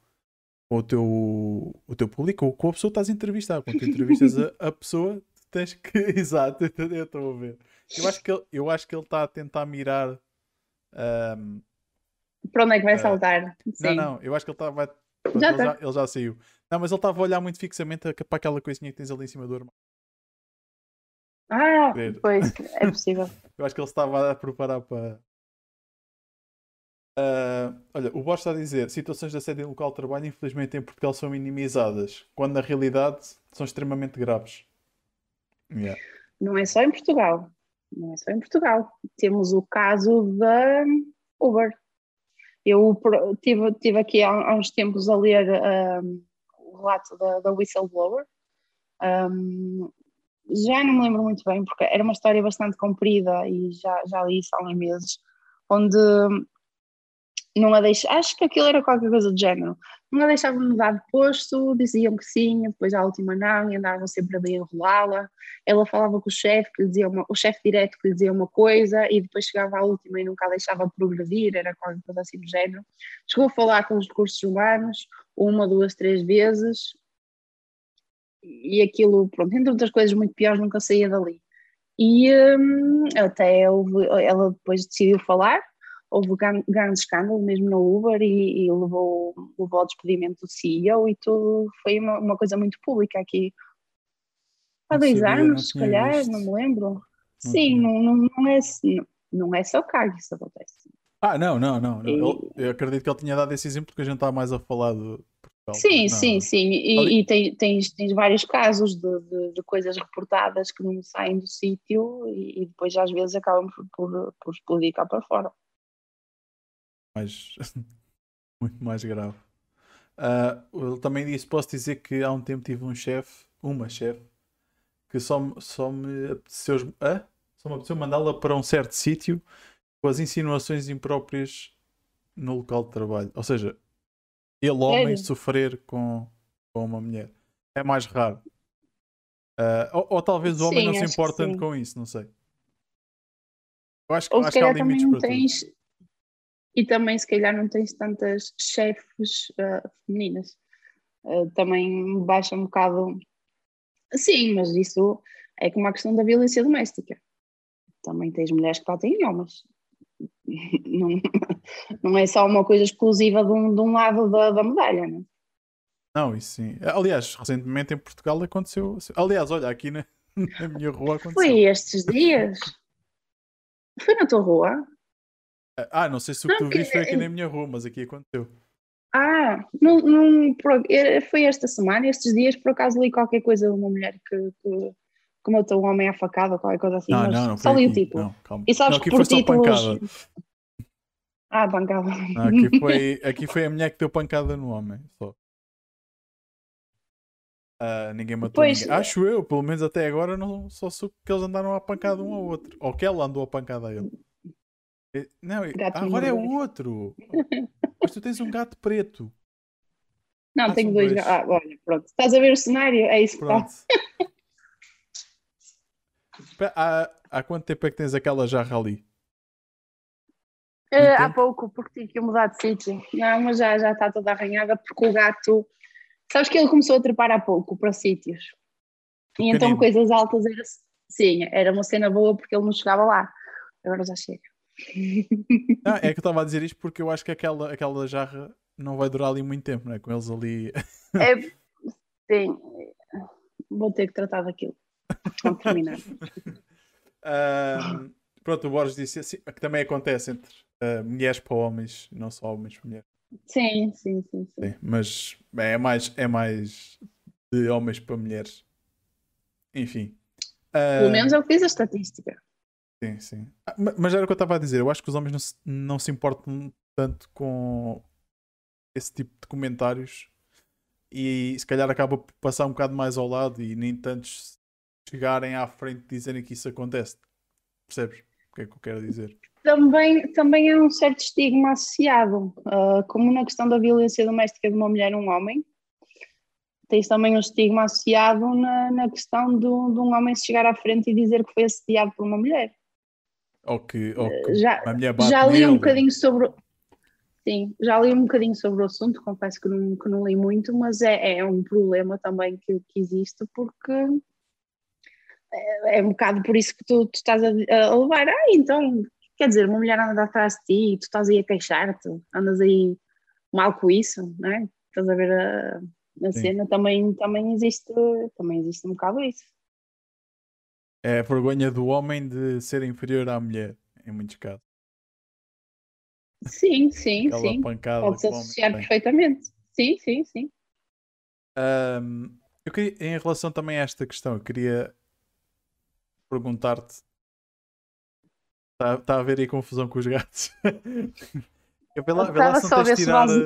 Speaker 1: com o teu, o teu público ou com a pessoa que estás a entrevistar. Quando tu entrevistas a, a pessoa, tens que. Exato, eu estou a ver. Eu acho que ele, eu acho que ele está a tentar mirar. Ahm,
Speaker 2: Para onde é que vai
Speaker 1: Ah,
Speaker 2: saltar?
Speaker 1: não, não, eu acho que ele. Vai, pronto,
Speaker 2: Já
Speaker 1: ele,
Speaker 2: tá.
Speaker 1: já, ele já saiu. Não, mas ele estava a olhar muito fixamente para aquela coisinha que tens ali em cima do armário.
Speaker 2: Ah, pois, é possível.
Speaker 1: Eu acho que ele estava a preparar para. Ah, olha, o Bosch está a dizer: situações de assédio em local de trabalho, infelizmente em Portugal, são minimizadas, quando na realidade são extremamente graves. Yeah.
Speaker 2: Não é só em Portugal. Não é só em Portugal. Temos o caso da Uber. Eu tive, tive aqui há, há uns tempos a ler ahm, o relato da, da whistleblower. Ahm, já não me lembro muito bem, porque era uma história bastante comprida e já, já li isso há uns meses, onde não a deixa, acho que aquilo era qualquer coisa do género. Não a deixavam mudar de posto, diziam que sim, depois à última não, e andavam sempre a enrolá-la ela falava com o chefe, que dizia uma, o chefe direto que lhe dizia uma coisa e depois chegava à última e nunca a deixava progredir, era qualquer coisa assim do género. Chegou a falar com os recursos humanos uma, duas, três vezes e aquilo, pronto, entre outras coisas muito piores, nunca saía dali. E hum, até ela depois decidiu falar, houve gran- grande escândalo mesmo no Uber e, e levou, levou ao despedimento do CEO e tudo foi uma, uma coisa muito pública aqui há dois
Speaker 1: sabia,
Speaker 2: anos, se calhar,
Speaker 1: visto.
Speaker 2: não me lembro.
Speaker 1: Não
Speaker 2: Sim, não, não, não, é, não, é só cá que isso acontece.
Speaker 1: Ah, não, não, não.
Speaker 2: E-
Speaker 1: Ele- eu acredito que ele tinha dado esse exemplo porque a gente está mais a falar de Portugal.
Speaker 2: Sim,
Speaker 1: não.
Speaker 2: sim, sim. E,
Speaker 1: Ali-
Speaker 2: e tem, tens, tens vários casos de, de, de coisas reportadas que não saem do sítio e, e depois às vezes acabam por, por, por explodir cá para fora.
Speaker 1: Mais muito mais grave. Ah, ele também disse: posso dizer que há um tempo tive um chefe, uma chefe, que só, me- só me apeteceu, ah? só me apeteceu mandá-la para um certo sítio com as insinuações impróprias no local de trabalho. Ou seja, ele, homem,
Speaker 2: Sério?
Speaker 1: sofrer com, com uma mulher. É mais raro. Ah, ou, ou talvez o homem
Speaker 2: Sim,
Speaker 1: não se
Speaker 2: sim.
Speaker 1: com isso, não sei. Eu acho, que-
Speaker 2: Ou
Speaker 1: acho que há limites para tudo.
Speaker 2: E também se calhar não tens tantas chefes ah, femininas. Ah, também baixa um bocado. Sim, mas isso é como a questão da violência doméstica. Também tens mulheres que batem em homens. Não, não é só uma coisa exclusiva de um, de um lado da, da medalha, não é?
Speaker 1: Não, isso sim. Aliás, recentemente em Portugal aconteceu. Aliás, olha, aqui na, na minha rua aconteceu.
Speaker 2: Foi estes dias. Foi na tua rua?
Speaker 1: Ah, não sei se o que
Speaker 2: Não,
Speaker 1: tu viste foi aqui na minha rua, mas aqui aconteceu.
Speaker 2: Ah, não, não, foi esta semana, estes dias, por acaso li qualquer coisa de uma mulher que, que, que matou um homem à facada ou qualquer coisa assim,
Speaker 1: não, não, não
Speaker 2: só li o título.
Speaker 1: Não, calma.
Speaker 2: E sabes
Speaker 1: não,
Speaker 2: que por títulos-
Speaker 1: pancada.
Speaker 2: Ah, bancada.
Speaker 1: Não, aqui, foi, aqui foi a mulher que deu pancada no homem. Só. Ah, ninguém matou
Speaker 2: Pois.
Speaker 1: ninguém. Acho eu, pelo menos até agora, não só soube que eles andaram a pancada um ao outro. Ou que ela andou a pancada a ele. E- Não,
Speaker 2: Gato
Speaker 1: agora é o
Speaker 2: mordeu.
Speaker 1: outro. Mas tu tens um gato preto.
Speaker 2: Não,
Speaker 1: Ah,
Speaker 2: tenho dois.
Speaker 1: dois.
Speaker 2: Ah, olha, pronto. Estás a ver o cenário? É isso que está.
Speaker 1: Há, há quanto tempo é que tens aquela jarra ali?
Speaker 2: Eh, há pouco, porque tive que mudar de sítio. Não, mas já, já está toda arranhada porque o gato. Sabes que ele começou a trepar há pouco para sítios. E então coisas altas era. Sim, era uma cena boa porque ele não chegava lá. Agora já chega.
Speaker 1: Não, é que eu estava a dizer isto porque eu acho que aquela, aquela jarra não vai durar ali muito tempo, não é? Com eles ali.
Speaker 2: É, sim, vou ter que tratar daquilo. Quando terminar.
Speaker 1: Ahm, pronto, o Borges disse assim, que também acontece entre ah, mulheres para homens, não só homens para mulheres.
Speaker 2: Sim, sim, sim. sim.
Speaker 1: Sim, mas é mais, é mais de homens para mulheres. Enfim.
Speaker 2: Pelo
Speaker 1: Ah,
Speaker 2: menos é o que diz a estatística.
Speaker 1: Sim, sim. Ah, ma- Mas era o que eu estava a dizer. Eu acho que os homens não se, não se importam tanto com esse tipo de comentários e se calhar acaba por passar um bocado mais ao lado e nem tantos chegarem à frente dizerem que isso acontece. Percebes o que é que eu quero dizer?
Speaker 2: Também, também é um certo estigma associado, ah, como na questão da violência doméstica de uma mulher e um homem, tens também um estigma associado na, na questão do, de um homem se chegar à frente e dizer que foi assediado por uma mulher.
Speaker 1: Ou que, ou que
Speaker 2: Já, já li um
Speaker 1: nele.
Speaker 2: bocadinho sobre. o- Sim, já li um bocadinho sobre o assunto, confesso que não, que não li muito, mas é, é um problema também que, que existe, porque é, é um bocado por isso que tu, tu estás a, a levar. Ah, então, quer dizer, uma mulher anda atrás de ti e tu estás aí a queixar-te, andas aí mal com isso, não é? Estás a ver a, a cena, também, também, existe, também existe um bocado isso.
Speaker 1: É a vergonha do homem de ser inferior à mulher, em muitos casos.
Speaker 2: Sim, sim,
Speaker 1: Aquela
Speaker 2: sim. Pode-se associar perfeitamente. Sim, sim, sim.
Speaker 1: Ahm, eu queria, em relação também a esta questão, eu queria perguntar-te. Está tá a haver aí confusão com os gatos? Eu vê lá, vê lá se não tens tirar.
Speaker 2: vaso-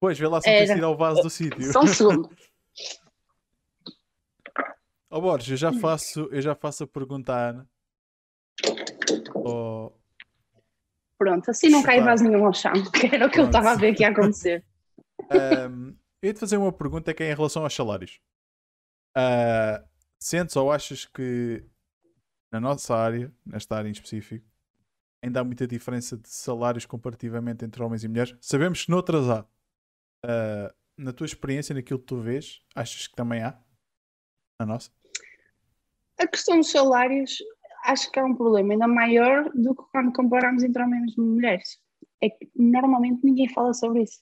Speaker 1: Pois, vê lá se não tens tirar o vaso do sítio.
Speaker 2: Só um segundo.
Speaker 1: Ó Borges, eu já faço, eu já faço a pergunta à Ana. Ó,
Speaker 2: Pronto, assim não cai vaso nenhum ao chão, que era o que eu
Speaker 1: Pronto.
Speaker 2: estava a ver que ia acontecer.
Speaker 1: Ahm, eu ia te fazer uma pergunta que é em relação aos salários. Ah, sentes ou achas que na nossa área, nesta área em específico, ainda há muita diferença de salários comparativamente entre homens e mulheres? Sabemos que noutras há. Ah, na tua experiência, naquilo que tu vês, achas que também há? Na nossa?
Speaker 2: A questão dos salários, acho que é um problema ainda maior do que quando comparamos entre homens e mulheres. É que normalmente ninguém fala sobre isso.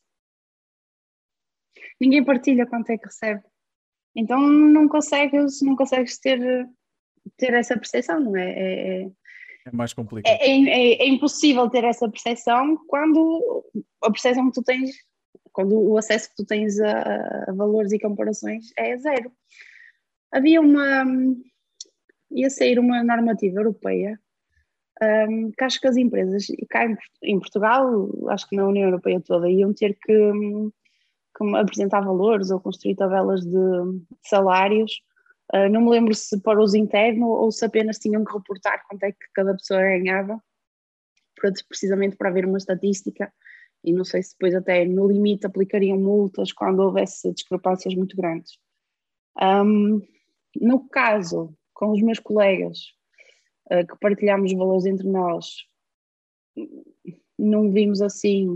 Speaker 2: Ninguém partilha quanto é que recebe. Então não consegues, não consegues ter, ter essa percepção, não é? É, é-
Speaker 1: É mais complicado.
Speaker 2: é, é- é impossível ter essa percepção quando a percepção que tu tens, quando o acesso que tu tens a, a valores e comparações é zero. Havia uma. Ia sair uma normativa europeia hum, que acho que as empresas, e cá em, em Portugal, acho que na União Europeia toda, iam ter que, que apresentar valores ou construir tabelas de, de salários Uh, não me lembro se para uso interno ou se apenas tinham que reportar quanto é que cada pessoa ganhava, precisamente para haver uma estatística, e não sei se depois até no limite aplicariam multas quando houvesse discrepâncias muito grandes. Um, no caso, com os meus colegas, uh, que partilhamos valores entre nós, não vimos assim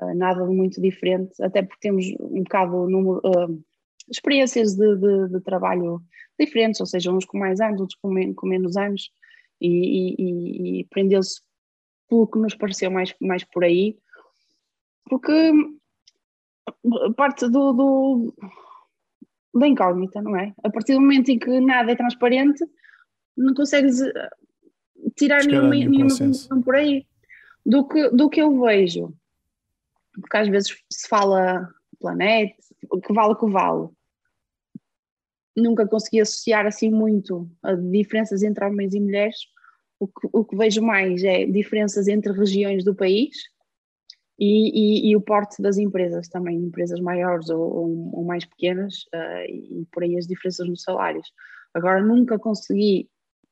Speaker 2: uh, nada de muito diferente, até porque temos um bocado número. Uh, experiências de, de, de, trabalho diferentes, ou seja, uns com mais anos, outros com, men com menos anos, e, e, e prendeu-se pelo que nos pareceu mais, mais por aí, porque parte do, do, da incógnita, não é? A partir do momento em que nada é transparente, não consegues tirar nenhuma, nenhuma conclusão por aí. do que, do que eu vejo, porque às vezes se fala planeta, que vale o que vale. Nunca consegui associar assim muito a diferenças entre homens e mulheres. O que, o que vejo mais é diferenças entre regiões do país e, e, e o porte das empresas também, empresas maiores ou, ou, ou mais pequenas, uh, e por aí as diferenças nos salários. Agora, nunca consegui,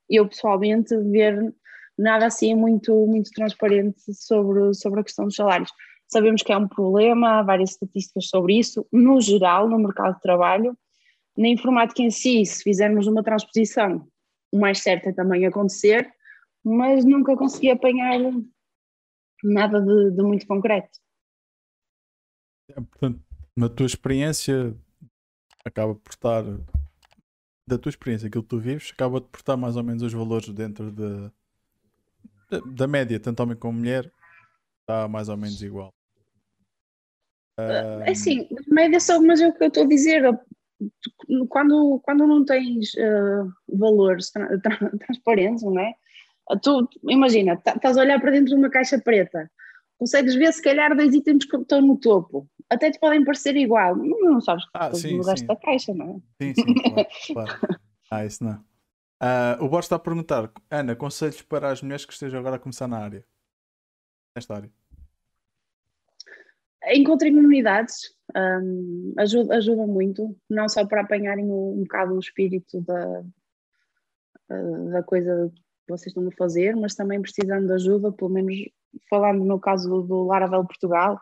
Speaker 2: eu pessoalmente, ver nada assim muito, muito transparente sobre, sobre a questão dos salários. Sabemos que é um problema, há várias estatísticas sobre isso, no geral, no mercado de trabalho. Na informática em si, se fizermos uma transposição, o mais certo é também acontecer, mas nunca consegui apanhar nada de, de muito concreto.
Speaker 1: É, portanto, na tua experiência, acaba por estar da tua experiência, aquilo que tu vives, acaba de portar mais ou menos os valores dentro de, de, da média, tanto homem como mulher, está mais ou menos igual.
Speaker 2: É assim, média só, mas é o que eu estou a dizer. Quando, quando não tens uh, valores tra tra transparentes, não é? Tu imagina, estás a olhar para dentro de uma caixa preta, consegues ver se calhar dois itens que estão no topo, até te podem parecer igual, não, não sabes que ah, sim, no resto sim. da caixa, não
Speaker 1: é? Sim, sim, claro. claro. Ah, isso não. Uh, o Borges está a perguntar, Ana, conselhos para as mulheres que estejam agora a começar na área, nesta área?
Speaker 2: Encontrem comunidades, um, ajuda, ajuda muito, não só para apanharem um, um bocado o espírito da, da coisa vocês estão a fazer, mas também precisando de ajuda, pelo menos falando no caso do Laravel Portugal,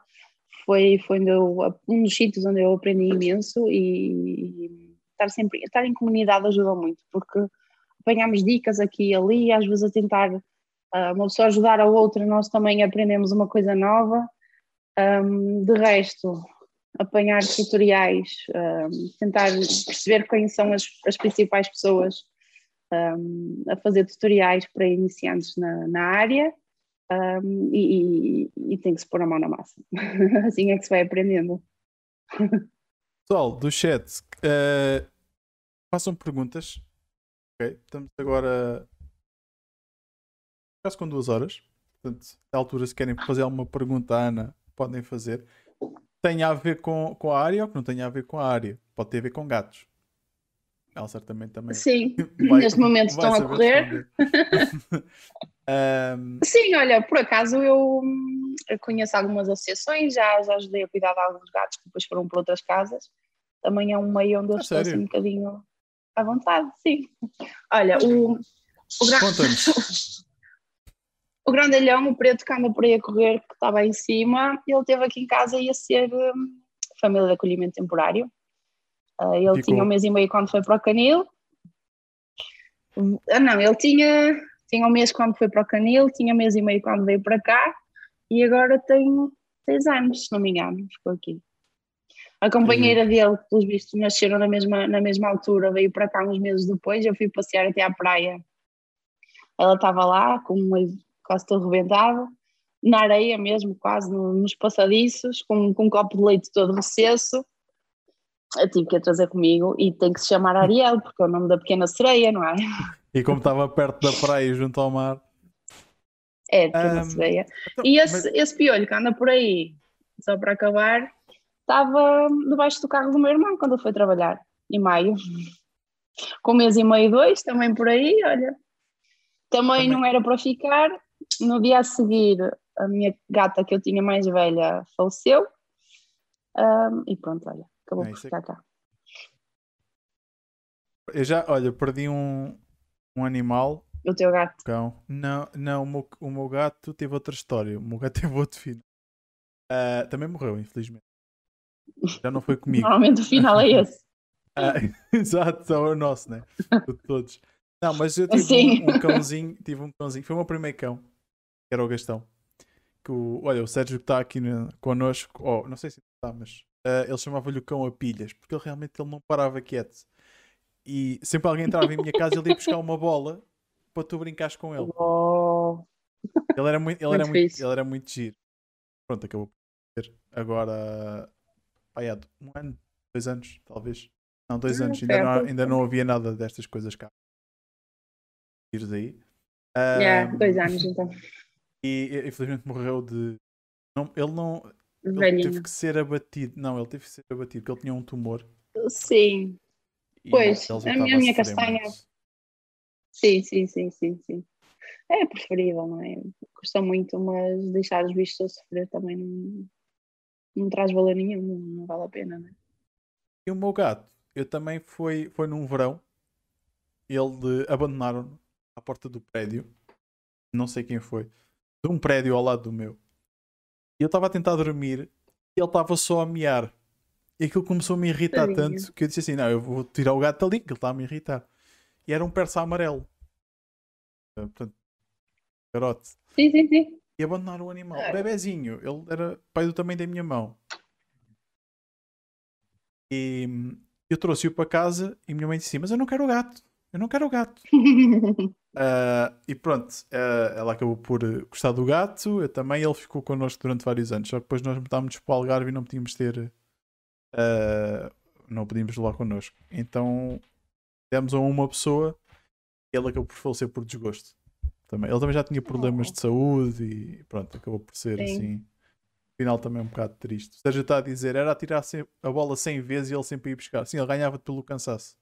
Speaker 2: foi, foi eu, um dos sítios onde eu aprendi imenso e, e estar sempre estar em comunidade ajuda muito, porque apanhamos dicas aqui e ali, às vezes a tentar uh, uma pessoa ajudar a outra, nós também aprendemos uma coisa nova. Um, de resto, apanhar tutoriais, um, tentar perceber quem são as, as principais pessoas um, a fazer tutoriais para iniciantes na, na área e, e, e, tem que se pôr a mão na massa. assim é que se vai aprendendo.
Speaker 1: Pessoal do chat, uh, façam perguntas. Ok, estamos agora quase com duas horas. Portanto, à altura, se querem fazer alguma pergunta à Ana, podem fazer. Tem a ver com, com a área ou que não tem a ver com a área? Pode ter a ver com gatos. Ela certamente também.
Speaker 2: Sim, vai, neste momento estão a correr. um... Sim, olha, por acaso eu, conheço algumas associações, já, já ajudei a cuidar de alguns gatos que depois foram para outras casas. Também é um meio onde eu ah, estou assim um bocadinho à vontade, sim. Olha, o, o, gra... o grandalhão, o preto que anda por aí a correr, que estava em cima, ele esteve aqui em casa e ia ser um, família de acolhimento temporário. Uh, ele Ficou. tinha um mês e meio quando foi para o Canil. Ah, não, ele tinha, tinha um mês quando foi para o Canil, tinha um mês e meio quando veio para cá e agora tem seis anos, se não me engano, ficou aqui. A companheira uhum. dele, pelos vistos, nasceram na mesma, na mesma altura, veio para cá uns meses depois. Eu fui passear até à praia. Ela estava lá, com uma, quase todo rebentado, na areia mesmo, quase nos passadiços, com, com um copo de leite todo recesso. Eu tive que a trazer comigo e tem que se chamar Ariel, porque é o nome da pequena sereia, não é?
Speaker 1: E como estava perto da praia, junto ao mar.
Speaker 2: É, pequena um, sereia. Então, e esse, mas... esse piolho que anda por aí, só para acabar, estava debaixo do carro do meu irmão quando ele foi trabalhar, em maio. Com um mês e meio, dois, também por aí, olha. Também, também. não era para ficar. No dia a seguir, a minha gata que eu tinha mais velha faleceu. Um, e pronto, olha, acabou é, por ficar é... cá.
Speaker 1: Eu já, olha, perdi um, um animal.
Speaker 2: O teu gato?
Speaker 1: Cão. Não, não o, meu, o meu gato teve outra história. O meu gato teve outro filho. Uh, também morreu, infelizmente. Já não foi comigo.
Speaker 2: Normalmente o final é esse.
Speaker 1: ah, exato, é o nosso, né? De todos. Não, mas eu tive um, um, cãozinho, tive um cãozinho, foi o meu primeiro cão, que era o Gastão. Que o, olha, o Sérgio que está aqui no, connosco, oh, não sei se está, mas uh, ele chamava-lhe o cão a pilhas, porque ele realmente ele não parava quieto. E sempre alguém entrava em minha casa, ele ia buscar uma bola para tu brincares com ele. Oh. Ele era muito, ele muito era muito, ele era muito giro. Pronto, acabou por ser. Agora pai, há um ano, dois anos, talvez. Não, dois anos, ainda não, ainda não havia nada destas coisas cá. Tiros aí.
Speaker 2: Um, yeah, dois anos então.
Speaker 1: E e, infelizmente morreu de. Não, ele não. Ele
Speaker 2: Velhinho.
Speaker 1: teve que ser abatido. Não, ele teve que ser abatido porque ele tinha um tumor.
Speaker 2: Sim,
Speaker 1: e
Speaker 2: Pois,
Speaker 1: ele
Speaker 2: a minha- a minha castanha-
Speaker 1: muito.
Speaker 2: sim, sim, sim, sim, sim. É preferível, não é? Custa muito, mas deixar os bichos a sofrer também não, não traz valor nenhum, não, não vale a pena, não é?
Speaker 1: E o meu gato, eu também foi, foi num verão. Ele abandonaram à porta do prédio. Não sei quem foi. De um prédio ao lado do meu. E eu estava a tentar dormir e ele estava só a miar. E aquilo começou a me irritar tanto que eu disse assim: Não, eu vou tirar o gato dali, que ele está a me irritar. E era um persa amarelo. Eh, Portanto, garote.
Speaker 2: Sim, sim, sim.
Speaker 1: E abandonaram o animal.
Speaker 2: Ah.
Speaker 1: Bebezinho. Ele era pai do tamanho da minha mão. E eu trouxe-o para casa e minha mãe disse: Mas eu não quero o gato. Eu não quero o gato. Ah, e pronto, ah, ela acabou por gostar do gato. Eu também. Ele ficou connosco durante vários anos. Só que depois nós mudámos para o Algarve e não podíamos ter. ah, não podíamos levar connosco. Então demos a uma pessoa e ele acabou por falecer por desgosto. Também. Ele também já tinha problemas
Speaker 2: Oh.
Speaker 1: de saúde e pronto, acabou por ser
Speaker 2: Sim.
Speaker 1: assim. Final também um bocado triste. O Sérgio está a dizer, era atirar a bola 100 vezes e ele sempre ia buscar. Sim, ele ganhava pelo cansaço.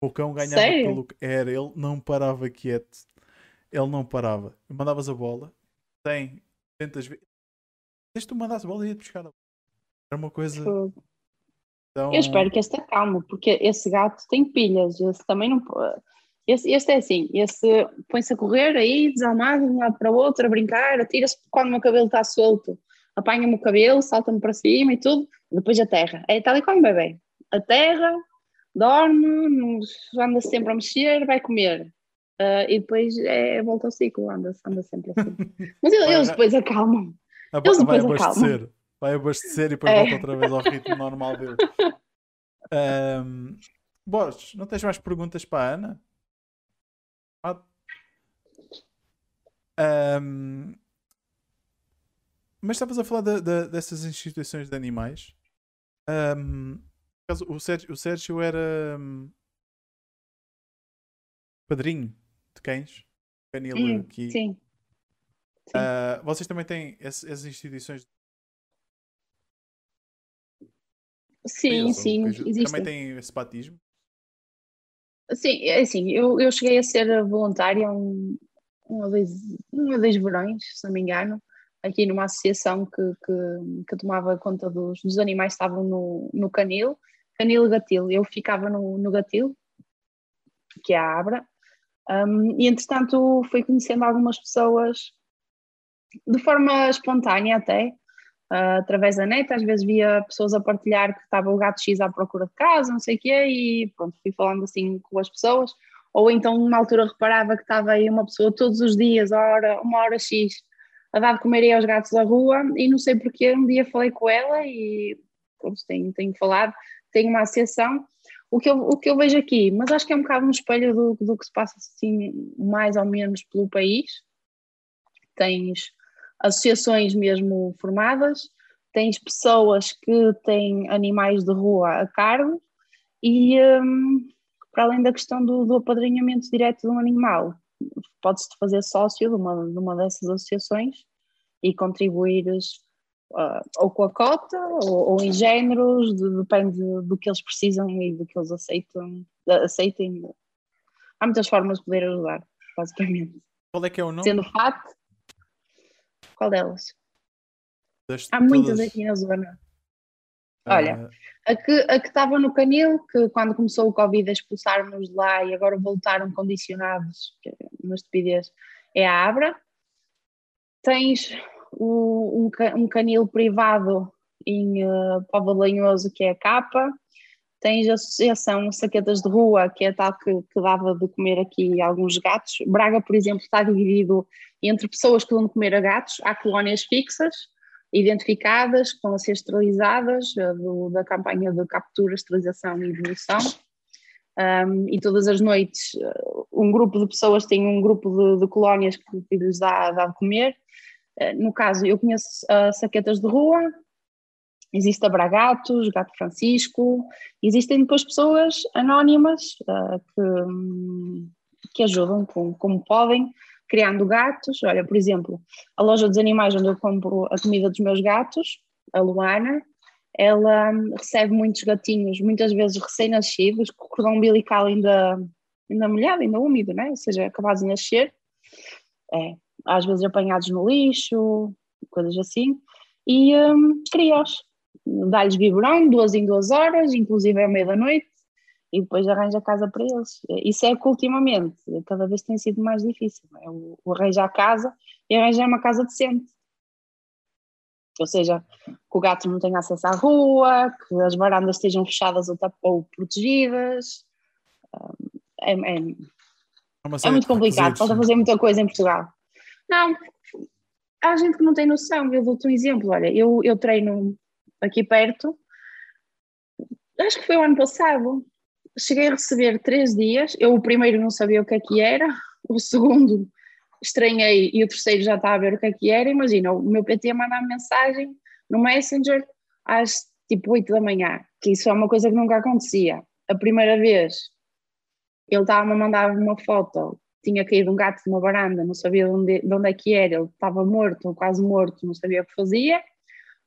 Speaker 1: O cão ganhava
Speaker 2: Sério?
Speaker 1: pelo. Era, ele não parava quieto. Ele não parava. Mandavas a bola, 100, 200 vezes. Desde que tu mandasse a bola, ia buscar a bola. Era uma coisa. Então...
Speaker 2: Eu espero que este acalme, porque esse gato tem pilhas, esse também não pode. Esse, este é assim, esse põe-se a correr aí, desalmado, de um lado para o outro, a brincar, atira-se quando o meu cabelo está solto, apanha-me o cabelo, salta-me para cima e tudo, depois a terra. É tal e qual um bebê. A terra, dorme, anda sempre a mexer, vai comer. Ah, e depois é, volta ao ciclo, anda, anda sempre assim. Mas eles, eles depois acalmam.
Speaker 1: A
Speaker 2: Eles
Speaker 1: ba- vai
Speaker 2: depois acalmam.
Speaker 1: abastecer. Vai abastecer e depois
Speaker 2: É.
Speaker 1: volta outra vez ao ritmo normal dele. Ahm, Borges, não tens mais perguntas para a Ana? Ah. Ahm, mas estavas a falar da- da- dessas instituições de animais. Acaso, o, Sérgio, o Sérgio era hum, padrinho de cães. Canil
Speaker 2: Hum,
Speaker 1: aqui.
Speaker 2: sim. Sim.
Speaker 1: Ah, vocês também têm essas instituições
Speaker 2: sim, sim, existe.
Speaker 1: Também tem esse batismo.
Speaker 2: Sim, é assim, eu, eu cheguei a ser voluntária um, uma vez, uma vez verões, se não me engano, aqui numa associação que, que, que tomava conta dos, dos animais que estavam no, no canil, canil gatil. Eu ficava no, no gatil, que é a Abra, um, e entretanto fui conhecendo algumas pessoas de forma espontânea até, ah, através da net, às vezes via pessoas a partilhar que estava o gato X à procura de casa, não sei o quê, e pronto, fui falando assim com as pessoas, ou então numa altura reparava que estava aí uma pessoa todos os dias, hora, uma hora X, a dar de comer aí aos gatos da rua, e não sei porque um dia falei com ela e pronto, tenho, tenho falado, tenho uma associação, o que, eu, o que eu vejo aqui, mas acho que é um bocado um espelho do, do que se passa assim, mais ou menos pelo país, tens associações mesmo formadas, tens pessoas que têm animais de rua a cargo e um, para além da questão do, do apadrinhamento direto de um animal, podes-te fazer sócio de uma, de uma dessas associações e contribuires ou com a cota ou, ou em géneros, de- depende do que eles precisam e do que eles aceitam, aceitem. Há muitas formas de poder ajudar, basicamente.
Speaker 1: Qual é que é o nome?
Speaker 2: Sendo fato, qual delas?
Speaker 1: das
Speaker 2: Há muitas
Speaker 1: todas?
Speaker 2: aqui na zona.
Speaker 1: Ah,
Speaker 2: olha. A que a que estava no canil, que quando começou o Covid expulsaram-nos de lá e agora voltaram condicionados, que é uma estupidez, é a Abra. Tens um, um canil privado em uh, Póvoa de Lanhoso, que é a Capa. Tens a Associação Saquetas de Rua, que é tal que, que dava de comer aqui alguns gatos. Braga, por exemplo, está dividido entre pessoas que de comer a gatos. Há colónias fixas, identificadas, que estão a ser esterilizadas, eh, do- da campanha de captura, esterilização e devolução. Um, e todas as noites eh, um grupo de pessoas tem um grupo de, de colónias que, que lhes dá, dá de comer. Eh, no caso, eu conheço a Saquetas de Rua, existe a Bragatos, Gato Francisco, existem depois pessoas anónimas eh, que, hum, que ajudam como, como podem. criando gatos. Olha, por exemplo, a loja dos animais onde eu compro a comida dos meus gatos, a Luana, ela hum, recebe muitos gatinhos, muitas vezes recém-nascidos, com o cordão umbilical ainda, ainda molhado, ainda úmido, né? ou seja, acabados de nascer. É, às vezes apanhados no lixo, coisas assim, e um, cria-os. Dá-lhes biberão, duas em duas horas, inclusive é meia da noite, e depois arranja casa para eles. Isso é que ultimamente, cada vez tem sido mais difícil, é o, o arranjar casa e arranjar uma casa decente. Ou seja, que o gato não tenha acesso à rua, que as varandas estejam fechadas ou, ou protegidas. Hum, é, é, é muito complicado, pode fazer muita coisa em Portugal. Não, há gente que não tem noção. Eu dou-te um exemplo. Olha, eu, eu treino aqui perto, acho que foi o ano passado. Cheguei a receber três dias. Eu, o primeiro, não sabia o que é que era, o segundo, estranhei e o terceiro já está a ver o que é que era. Imagina, o meu PT mandar mensagem no Messenger às tipo 8 da manhã, que isso é uma coisa que nunca acontecia. A primeira vez ele estava-me a mandar uma foto tinha caído um gato numa varanda, não sabia de onde, de onde é que era, ele estava morto, ou quase morto, não sabia o que fazia.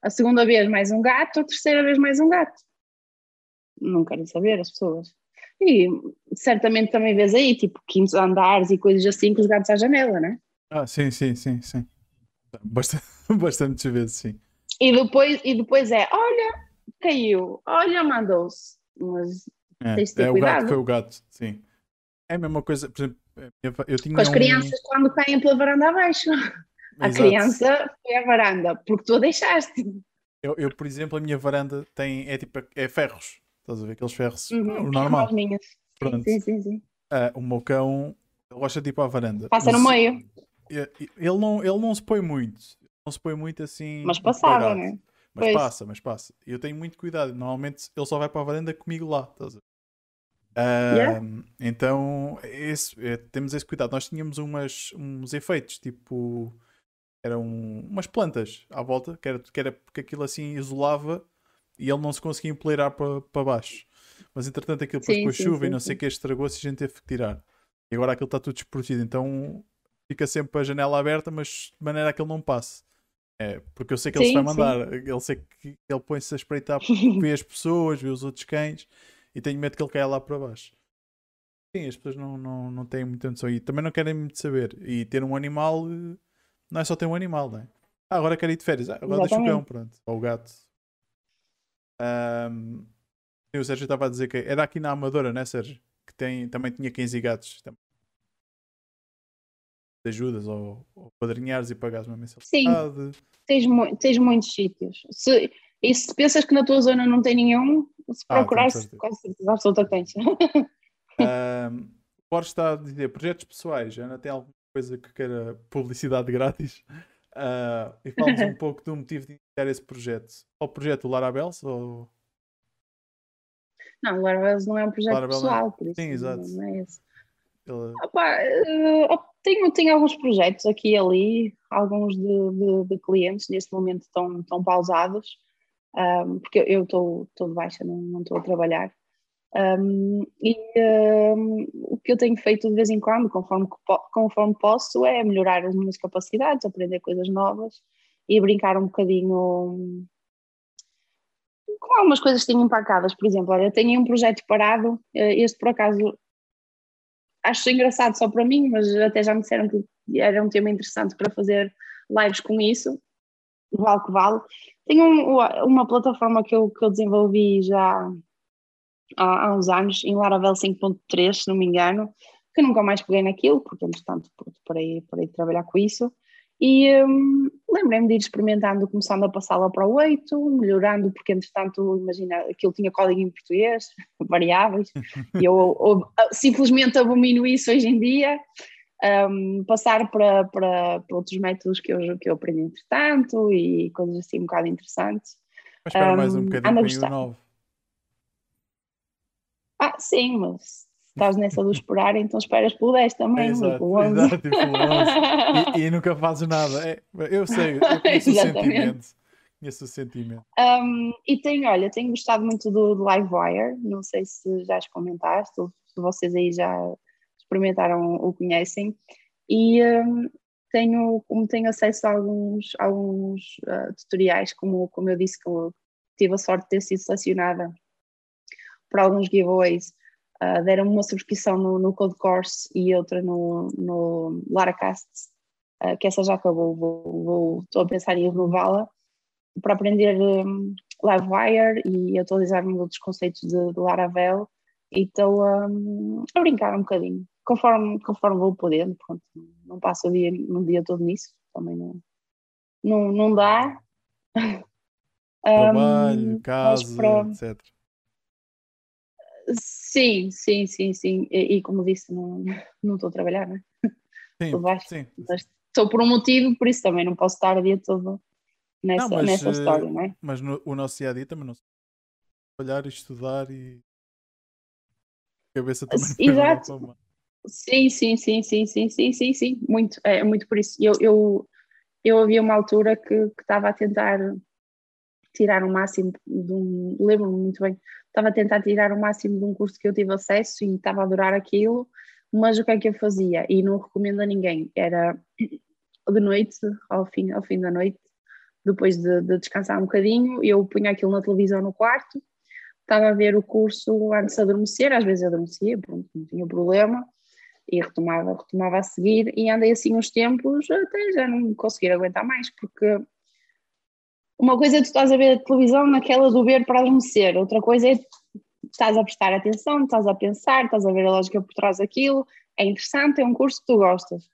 Speaker 2: A segunda vez mais um gato, a terceira vez mais um gato. Não querem saber as pessoas. E certamente também vês aí, tipo, quintos andares e coisas assim, com os gatos à janela, né?
Speaker 1: Ah, sim, sim, sim, sim. Bastante, bastante vezes, sim.
Speaker 2: E depois, e depois é, olha, caiu, olha, mandou-se. Mas
Speaker 1: é, tens de ter é cuidado. o gato, foi o gato, sim. É a mesma coisa, por exemplo, eu tinha
Speaker 2: Com as crianças um... quando caem pela varanda abaixo. A Exato. criança foi a varanda, porque tu a deixaste.
Speaker 1: Eu, eu, por exemplo, a minha varanda tem, é tipo, é ferros. Estás a ver aqueles ferros? Uhum, o normal.
Speaker 2: Pronto. Sim, sim, sim.
Speaker 1: Uh, o meu cão ele gosta de ir para a varanda.
Speaker 2: Passa no meio.
Speaker 1: Ele não, ele não se põe muito. Não se põe muito assim.
Speaker 2: Mas passava, né?
Speaker 1: Mas pois. passa, mas passa. Eu tenho muito cuidado. Normalmente ele só vai para a varanda comigo lá. Estás a ver? Yeah. Então, esse, é, temos esse cuidado. Nós tínhamos umas, uns efeitos, tipo, eram umas plantas à volta, que era, que era porque aquilo assim isolava e ele não se conseguia empoleirar para, para baixo. Mas entretanto, aquilo depois com a chuva sim, e não sei o que estragou-se e a gente teve que tirar. E agora aquilo está tudo desprotegido. Então fica sempre a janela aberta, mas de maneira que ele não passe. É, porque eu sei que ele se vai mandar. Ele sei que ele põe-se a espreitar, vê as pessoas, vê os outros cães e tenho medo que ele caia lá para baixo. Sim, as pessoas não, não, não têm muita noção e também não querem muito saber. E ter um animal eh, não é só ter um animal, não é? Ah, agora quero ir de férias. Ah, agora Exatamente. deixa o cão, pronto. Ou o gato. Um, o Sérgio estava a dizer que era aqui na Amadora, né, Sérgio? Que tem, também tinha 15 gatos. Também. De ajudas ou, ou padrinhares e pagares uma mensalidade.
Speaker 2: Sim, tens, mu tens muitos sítios. Se, e se pensas que na tua zona não tem nenhum, se ah, procurares, com certeza absoluta tens.
Speaker 1: um, Borges está a dizer projetos pessoais. Ana tem alguma coisa que queira publicidade grátis? Uh, e fala um pouco do motivo de iniciar esse projeto. O projeto Larabels ou.
Speaker 2: Não, o Larabels não é um projeto Larabel pessoal, não... por isso.
Speaker 1: Sim, exato.
Speaker 2: Não é esse. Ele... Opa, uh, tenho, tenho alguns projetos aqui e ali, alguns de, de, de clientes neste momento estão, estão pausados um, porque eu estou de baixa, não estou a trabalhar. Um, e um, o que eu tenho feito de vez em quando, conforme, conforme posso, é melhorar as minhas capacidades, aprender coisas novas e brincar um bocadinho com algumas coisas que tenho empacadas. Por exemplo, olha, eu tenho um projeto parado, eh, este por acaso acho engraçado só para mim, mas até já me disseram que era um tema interessante para fazer lives com isso, vale que vale. Tenho um, uma plataforma que eu, que eu desenvolvi já há, há uns anos, em Laravel 5.3, se não me engano, que nunca mais peguei naquilo, porque entretanto parei, parei de trabalhar com isso. E um, lembrei-me de ir experimentando, começando a passá-la para o 8, melhorando, porque entretanto, imagina, aquilo tinha código em português, variáveis, e eu, eu, simplesmente abomino isso hoje em dia um, passar para, para, para, outros métodos que eu, que eu aprendi entretanto e coisas assim um bocado interessantes.
Speaker 1: Mas espera um, mais um bocadinho para o novo.
Speaker 2: Ah, sim, mas estás nessa do esperar, então esperas pelo 10 também, é, exato, pelo 11. Exato, e, pelo
Speaker 1: 11. E, e, nunca fazes nada. É, eu sei, eu conheço o sentimento. Conheço o sentimento.
Speaker 2: Um, e tenho, olha, tenho gostado muito do, do Livewire, não sei se já as comentaste, se vocês aí já experimentaram ou conhecem, e um, tenho, tenho acesso a alguns, alguns uh, tutoriais, como, como eu disse, que eu tive a sorte de ter sido selecionada para alguns giveaways, uh, deram-me uma subscrição no, no Code Course e outra no, no Laracast, uh, que essa já acabou, vou, vou, estou a pensar em renová-la, para aprender um, Livewire e atualizar-me outros conceitos de, de Laravel. E estou um, a brincar um bocadinho conforme, conforme vou podendo, pronto, não passo o dia, um dia todo nisso, também não, não, não dá.
Speaker 1: Trabalho, um, casa, para... etc.
Speaker 2: Sim, sim, sim, sim. E, e, como disse, não, não estou a trabalhar, né?
Speaker 1: Sim, sim.
Speaker 2: estou por um motivo, por isso também não posso estar o dia todo nessa, não, mas, nessa história, não é?
Speaker 1: Mas no, o nosso dia a dia também não trabalhar e estudar e a cabeça também
Speaker 2: Exato. Sim, sim, sim, sim, sim, sim, sim, sim, muito, é muito por isso. Eu, eu, eu havia uma altura que, que estava a tentar tirar o máximo de um, lembro-me muito bem, estava a tentar tirar o máximo de um curso que eu tive acesso e estava a adorar aquilo, mas o que é que eu fazia? E não recomendo a ninguém, era de noite, ao fim, ao fim da noite, depois de, de descansar um bocadinho, eu punha aquilo na televisão no quarto, estava a ver o curso antes de adormecer, às vezes adormecia, pronto, não tinha problema, e retomava, retomava a seguir e andei assim uns tempos até já não conseguir aguentar mais, porque uma coisa é tu estás a ver a televisão naquela do ver para adormecer, outra coisa é estás a prestar atenção, estás a pensar, estás a ver a lógica por trás daquilo, é interessante, é um curso que tu gostas,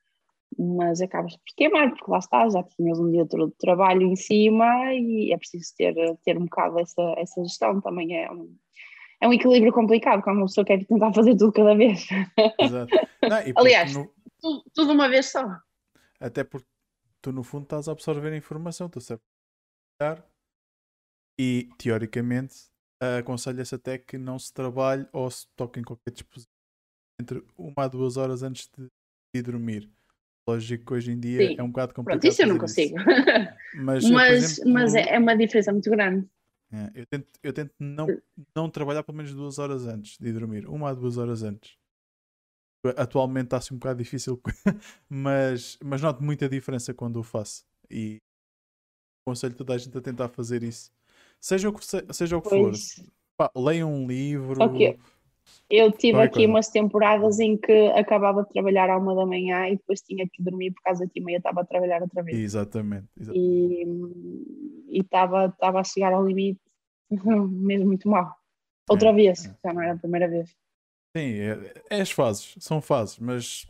Speaker 2: mas acabas por queimar, porque lá estás, já tinhas um dia todo de trabalho em cima e é preciso ter, ter um bocado essa, essa gestão, também é um, é um equilíbrio complicado quando uma pessoa quer tentar fazer tudo cada vez.
Speaker 1: Exato. Não,
Speaker 2: Aliás, no... tudo, tudo, uma vez só.
Speaker 1: Até porque tu, no fundo, estás a absorver a informação, tu sabes e, teoricamente, aconselha-se até que não se trabalhe ou se toque em qualquer dispositivo entre uma a duas horas antes de ir dormir. Lógico que hoje em dia Sim. é um bocado complicado.
Speaker 2: Pronto, isso eu não consigo. Mas, mas, exemplo, mas é uma diferença muito grande.
Speaker 1: É, eu tento, eu tento não, não trabalhar pelo menos duas horas antes de dormir, uma a duas horas antes. Atualmente está-se um bocado difícil, mas, mas noto muita diferença quando o faço. E aconselho toda a gente a tentar fazer isso. Seja o que, seja o que for. Pá, leiam um livro.
Speaker 2: Okay. Eu tive aqui coisa. umas temporadas em que acabava de trabalhar à uma da manhã e depois tinha que dormir por causa de meia estava a trabalhar outra vez.
Speaker 1: Exatamente. exatamente.
Speaker 2: E estava a chegar ao limite mesmo muito mal. Outra é, vez, é. já não era a primeira vez.
Speaker 1: Sim, é, é, as fases, são fases, mas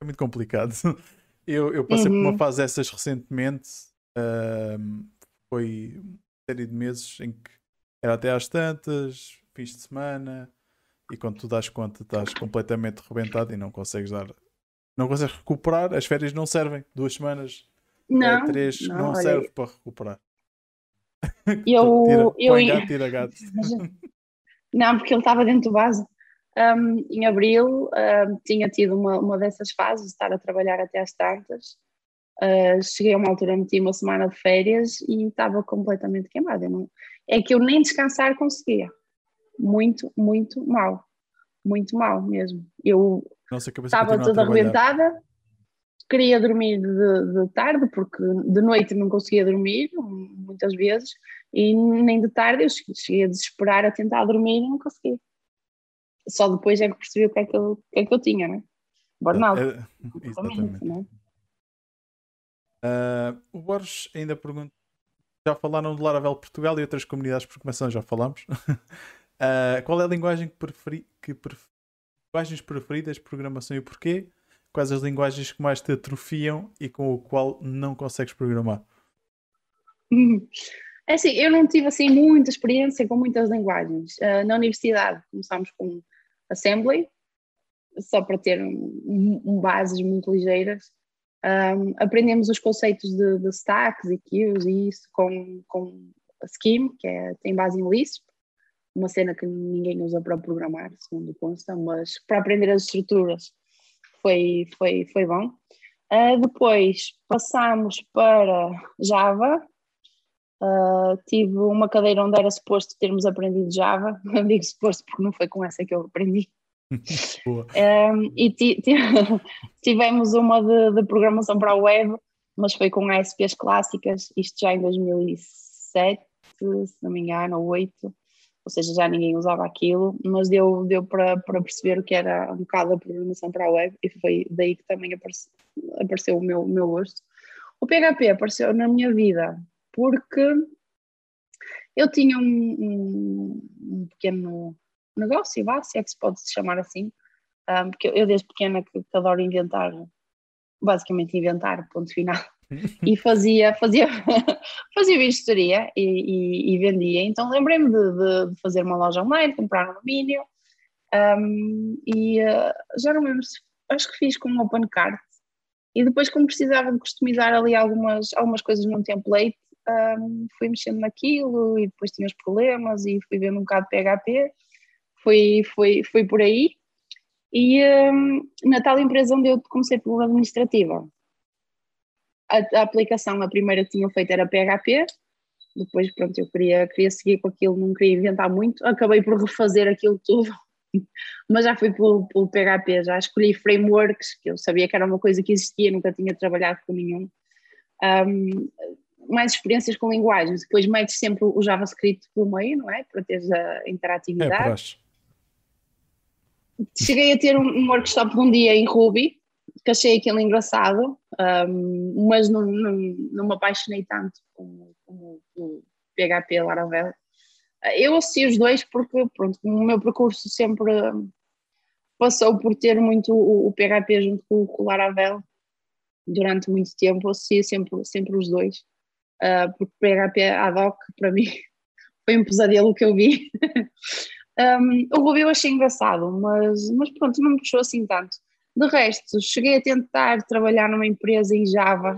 Speaker 1: é muito complicado. Eu, eu passei uhum. por uma uhum. fase dessas recentemente, uh, foi uma série de meses em que era até às tantas, fins de semana, e quando tu dás conta estás completamente rebentado e não consegues dar, não consegues recuperar, as férias não servem, duas semanas,
Speaker 2: não,
Speaker 1: três, não, não serve para recuperar.
Speaker 2: Eu, tira, eu
Speaker 1: põe gato, tira gato.
Speaker 2: Não, porque ele estava dentro do vaso. Um, em abril um, tinha tido uma, uma dessas fases, de estar a trabalhar até às tantas. Uh, cheguei a uma altura, meti uma semana de férias e estava completamente queimada. Não, é que eu nem descansar conseguia. Muito, muito mal. Muito mal mesmo. Eu estava toda arrebentada, queria dormir de, de, tarde, porque de noite não conseguia dormir, muitas vezes, e nem de tarde eu cheguei a desesperar a tentar dormir e não conseguia. Só depois é que percebi o que é que eu, que é que eu tinha, né? Burnout. É, é, exatamente. Né?
Speaker 1: Uh, o Borges ainda pergunta: já falaram de Laravel Portugal e outras comunidades por começar, já falamos. uh, qual é a linguagem que preferi, que preferi, linguagens preferidas de programação e porquê? Quais as linguagens que mais te atrofiam e com o qual não consegues programar?
Speaker 2: É assim, eu não tive assim muita experiência com muitas linguagens. Uh, na universidade começámos com Assembly, só para ter um, um bases muito ligeiras. Um, aprendemos os conceitos de, de, stacks e queues e isso com, com a Scheme, que é, tem base em Lisp, uma cena que ninguém usa para programar, segundo consta, mas para aprender as estruturas foi, foi, foi bom. Uh, depois passamos para Java. Uh, tive uma cadeira onde era suposto termos aprendido Java. Digo suposto porque não foi com essa que eu aprendi. Um, e ti- ti- tivemos uma de, de programação para a web, mas foi com ASPs clássicas, isto já em 2007, se não me engano, ou 8, ou seja, já ninguém usava aquilo, mas deu, deu para, para perceber o que era um bocado a programação para a web, e foi daí que também apareceu, apareceu o meu, o meu gosto. O PHP apareceu na minha vida porque eu tinha um, um- um pequeno negócio, vá, se é que se pode chamar assim, um, porque eu desde pequena que, que adoro inventar, basicamente inventar, ponto final, e fazia, fazia, fazia bijuteria e, e- e vendia, então lembrei-me de, de- fazer uma loja online, comprar um domínio, um, e uh, já não lembro se, acho que fiz com um open e depois como precisava de customizar ali algumas, algumas coisas num template, um, fui mexendo naquilo e depois tinha os problemas e fui vendo um bocado de PHP, foi, foi, foi por aí. E hum, na tal empresa onde eu comecei pela administrativa, a, a aplicação, a primeira que tinham feito era PHP, depois pronto, eu queria, queria seguir com aquilo, não queria inventar muito, acabei por refazer aquilo tudo, mas já fui pelo, pelo PHP, já escolhi frameworks, que eu sabia que era uma coisa que existia, nunca tinha trabalhado com nenhum. Hum, mais experiências com linguagens, depois metes sempre o JavaScript pelo meio, não é? Para teres a
Speaker 1: É,
Speaker 2: interatividade.
Speaker 1: praxe.
Speaker 2: Cheguei a ter um, um workshop de um dia em Ruby, que achei aquilo engraçado, um, mas não, não, não me apaixonei tanto como, como o PHP Laravel. Eu associo os dois porque, pronto, o meu percurso sempre passou por ter muito o, o PHP junto com, com o Laravel durante muito tempo, associo sempre, sempre os dois, uh, porque PHP ad hoc, para mim, foi um pesadelo que eu vi. Um, o Ruby eu achei engraçado, mas, mas pronto, não me puxou assim tanto. De resto, cheguei a tentar trabalhar numa empresa em Java,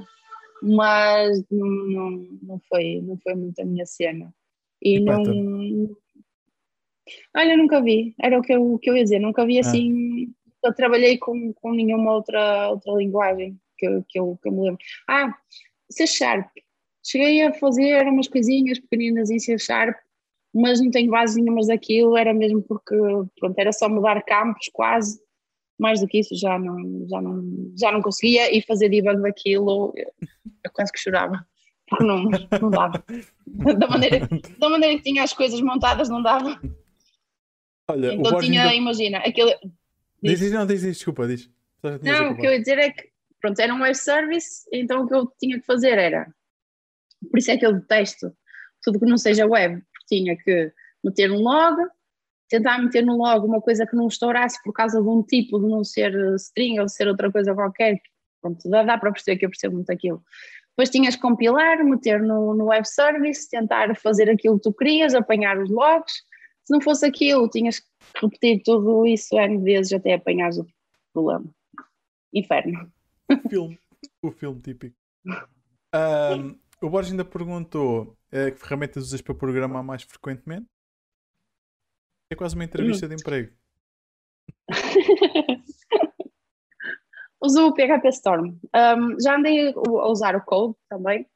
Speaker 2: mas não, não, não, foi, não foi muito a minha cena. E,
Speaker 1: E
Speaker 2: não.
Speaker 1: Python?
Speaker 2: Olha, nunca vi, era o que eu, o que eu ia dizer, nunca vi
Speaker 1: Ah.
Speaker 2: assim. Eu trabalhei com, com nenhuma outra, outra linguagem que, eu- que, eu, que eu me lembro. Ah, C Sharp. Cheguei a fazer umas coisinhas pequeninas em C Sharp, mas não tenho base nenhumas daquilo, era mesmo porque pronto, era só mudar campos quase, mais do que isso já não, já não, já não conseguia e fazer debug daquilo, eu, eu quase que chorava, porque não, não dava. Da maneira, da maneira que tinha as coisas montadas não dava.
Speaker 1: Olha,
Speaker 2: Então tinha,
Speaker 1: ainda...
Speaker 2: imagina, aquele.
Speaker 1: Diz, diz, não, diz, diz, desculpa, diz.
Speaker 2: Não, o que eu ia dizer é que pronto, era um web service, então o que eu tinha que fazer era. Por isso é que eu detesto tudo que não seja web, porque tinha que meter um log, tentar meter no log uma coisa que não estourasse por causa de um tipo de não ser eh, string ou ser outra coisa qualquer. Pronto, dá, dá para perceber que eu percebo muito aquilo. Depois tinhas que compilar, meter no, no web service, tentar fazer aquilo que tu querias, apanhar os logs. Se não fosse aquilo, tinhas que repetir tudo isso N vezes até apanhares o problema. Inferno.
Speaker 1: O filme. O filme típico. Ahm, o Borges ainda perguntou eh, que ferramentas usas para programar mais frequentemente. É quase uma entrevista de emprego.
Speaker 2: Uso o PHP Storm. Um, já andei a usar o Code também,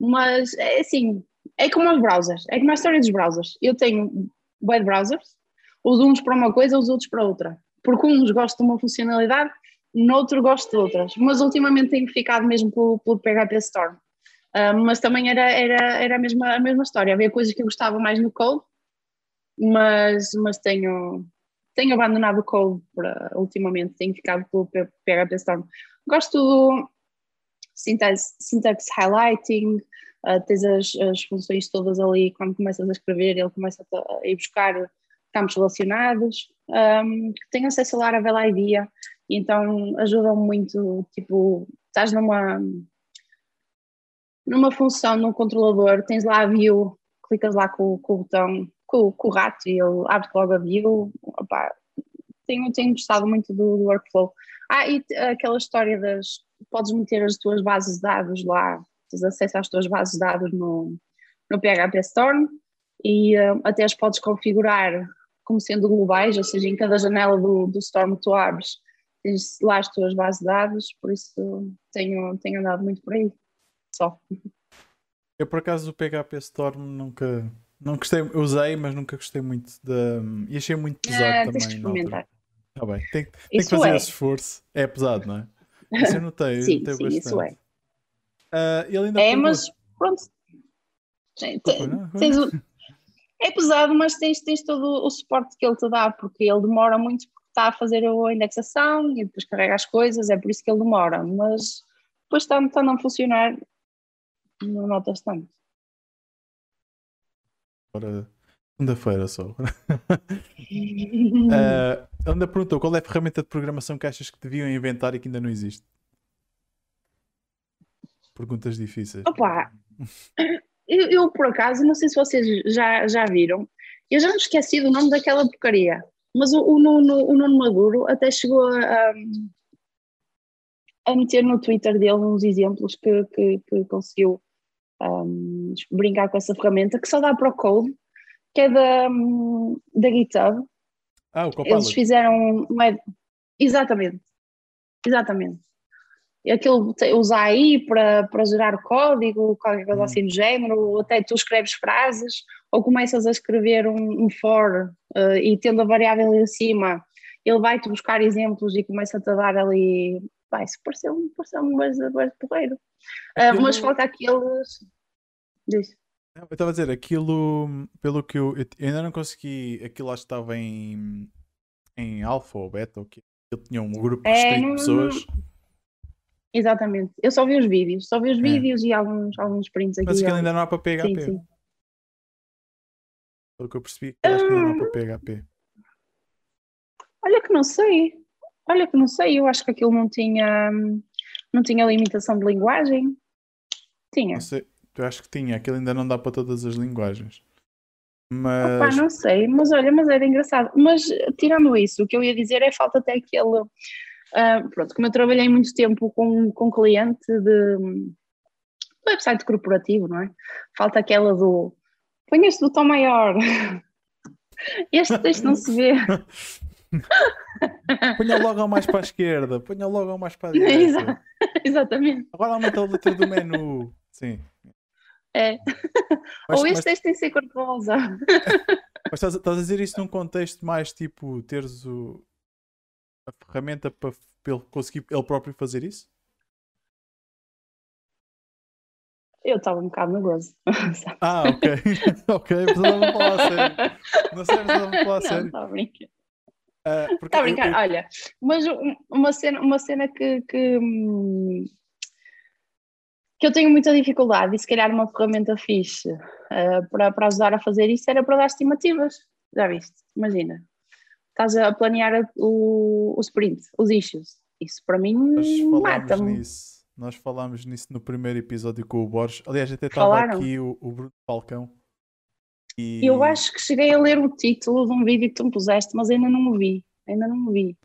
Speaker 2: mas é assim, é como os browsers, é como a história dos browsers. Eu tenho web browsers, uso uns para uma coisa, uso outros para outra. Porque uns gosto de uma funcionalidade, noutro gosto de outras. Mas ultimamente tenho ficado mesmo pelo, pelo PHP Storm. Um, mas também era, era, era a, mesma, a mesma história. Havia coisas que eu gostava mais no Code, mas, mas tenho, tenho abandonado o para, ultimamente, tenho ficado pelo PHP Storm. Gosto do syntax, syntax highlighting, uh, tens as, as funções todas ali, quando começas a escrever, ele começa a, ir buscar campos relacionados, um, tenho acesso a Laravel IDEA, e então ajudam muito, tipo, estás numa numa função, num controlador, tens lá a view, clicas lá com, com o botão, com, com o rato e ele abre logo a view. Opá, tenho, tenho gostado muito do, do workflow. Ah, e aquela história das. Podes meter as tuas bases de dados lá, tens acesso às tuas bases de dados no, no PHP Storm e ah, até as podes configurar como sendo globais, ou seja, em cada janela do, do Storm tu abres, tens lá as tuas bases de dados, por isso tenho, tenho andado muito por aí. Só.
Speaker 1: Eu por acaso o PHP Storm nunca. Não gostei, usei, mas nunca gostei muito da. E achei muito pesado
Speaker 2: Ah, tens que
Speaker 1: também. Tá bem. Tem, tem que fazer
Speaker 2: é.
Speaker 1: esse esforço. É pesado, não é? Isso eu notei. eu
Speaker 2: Sim,
Speaker 1: notei
Speaker 2: sim, isso é.
Speaker 1: Ah, ele ainda
Speaker 2: É, mas pronto. Tem- tens o- É pesado, mas tens, tens todo o suporte que ele te dá, porque ele demora muito porque está a fazer a indexação e depois carrega as coisas, é por isso que ele demora, mas depois está, está a não funcionar, não notas tanto.
Speaker 1: Agora, segunda-feira só. Ah, ele ainda perguntou qual é a ferramenta de programação que achas que deviam inventar e que ainda não existe? Perguntas difíceis.
Speaker 2: Opa, eu, eu, por acaso, não sei se vocês já, já viram, eu já me esqueci do nome daquela porcaria, mas o, o, Nuno, o Nuno Maduro até chegou a, a, a meter no Twitter dele uns exemplos que, que, que conseguiu um, brincar com essa ferramenta, que só dá para o Code, que é da, da GitHub.
Speaker 1: Ah, o
Speaker 2: Eles
Speaker 1: Copilot.
Speaker 2: fizeram. um Exatamente. Exatamente. Aquilo te- usa AI para, para gerar código, qualquer coisa
Speaker 1: Hum.
Speaker 2: assim do género, ou até tu escreves frases, ou começas a escrever um, um for eh, e tendo a variável em cima, ele vai-te buscar exemplos e começa-te a dar ali. Vai, isso pareceu-me pareceu mais porreiro.
Speaker 1: Aquilo-
Speaker 2: mas falta aqueles. Diz.
Speaker 1: Eu estava a dizer, aquilo, pelo que eu, eu ainda não consegui, aquilo acho que estava em, em alfa ou beta, ou que ele tinha um grupo
Speaker 2: É,
Speaker 1: de
Speaker 2: não-
Speaker 1: pessoas,
Speaker 2: Exatamente. Eu só vi os vídeos, só vi os
Speaker 1: É.
Speaker 2: vídeos e alguns, alguns prints aqui.
Speaker 1: mas aquilo ainda não há para PHP.
Speaker 2: Sim, sim.
Speaker 1: Pelo que eu percebi, acho que ainda não há para PHP.
Speaker 2: Olha que não sei. Olha que não sei. Eu acho que aquilo não tinha, não tinha limitação de linguagem. Tinha.
Speaker 1: Sei, eu acho que tinha, aquilo ainda não dá para todas as linguagens.
Speaker 2: Opa,
Speaker 1: Mas
Speaker 2: não sei, mas olha, mas era engraçado. Mas tirando isso, o que eu ia dizer é falta até aquele. ah, pronto, como eu trabalhei muito tempo com, com cliente de de website corporativo, não é? Falta aquela do põe este botão maior. Este texto não se vê.
Speaker 1: ponha logo mais para a esquerda, ponha logo mais para a direita.
Speaker 2: Exatamente.
Speaker 1: Agora aumenta a letra do menu. Sim.
Speaker 2: É.
Speaker 1: Mas,
Speaker 2: Ou
Speaker 1: mas-
Speaker 2: este texto tem que ser cor-de-rosa.
Speaker 1: mas estás, a- dizer isso num contexto mais tipo teres o, a ferramenta para, para ele conseguir ele próprio fazer isso?
Speaker 2: Eu estava um bocado no gozo.
Speaker 1: Ah, ok. ok, mas estava a falar a sério. Não sei, mas estava a falar a
Speaker 2: Não,
Speaker 1: sério.
Speaker 2: a brincar.
Speaker 1: Ah,
Speaker 2: Está a
Speaker 1: eu-
Speaker 2: brincar.
Speaker 1: eu-
Speaker 2: Olha, mas um- uma cena, uma cena que, que, que eu tenho muita dificuldade e se calhar uma ferramenta fixe ah, para, para ajudar a fazer isso era para dar estimativas. Já viste? Imagina. Estás a planear o, o sprint, os issues. Isso para mim mata-me.
Speaker 1: Nós falámos nisso no primeiro episódio com o Borges. Aliás, até estava aqui o, o Bruno Falcão. E
Speaker 2: Eu acho que cheguei a ler o título de um vídeo que tu me puseste, mas ainda não o vi. Ainda não o vi.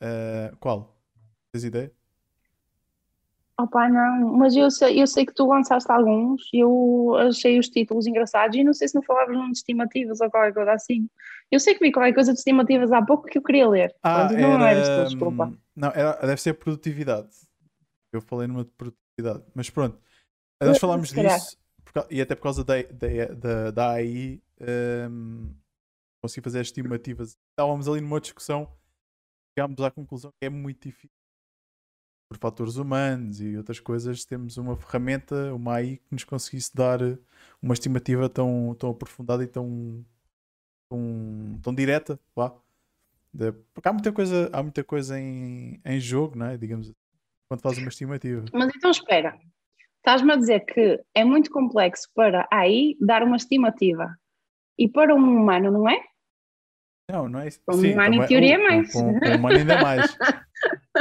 Speaker 1: ah, qual? Tens ideia?
Speaker 2: Opa, não, mas eu sei, eu sei que tu lançaste alguns e eu achei os títulos engraçados e não sei se não falavas num de estimativas ou qualquer coisa assim. Eu sei que vi qualquer coisa de estimativas há pouco que eu queria ler.
Speaker 1: Ah,
Speaker 2: não
Speaker 1: era,
Speaker 2: desculpa.
Speaker 1: hum, Não, era, deve ser produtividade. Eu falei numa de produtividade. Mas pronto, nós falámos disso e até por causa da, da, da, da AI hum, consegui fazer as estimativas. Estávamos ali numa discussão, chegámos à conclusão que é muito difícil. Por fatores humanos e outras coisas, temos uma ferramenta, uma AI, que nos conseguisse dar uma estimativa tão, tão aprofundada e tão, tão, tão direta. Porque há muita coisa, há muita coisa em, em jogo, não é? Digamos assim, quando fazes uma estimativa.
Speaker 2: Mas então espera, estás-me a dizer que é muito complexo para aí dar uma estimativa e para um humano, não é?
Speaker 1: Não, não é isso.
Speaker 2: Para um
Speaker 1: Sim,
Speaker 2: humano, em teoria, é mais.
Speaker 1: Para um, para um humano ainda mais.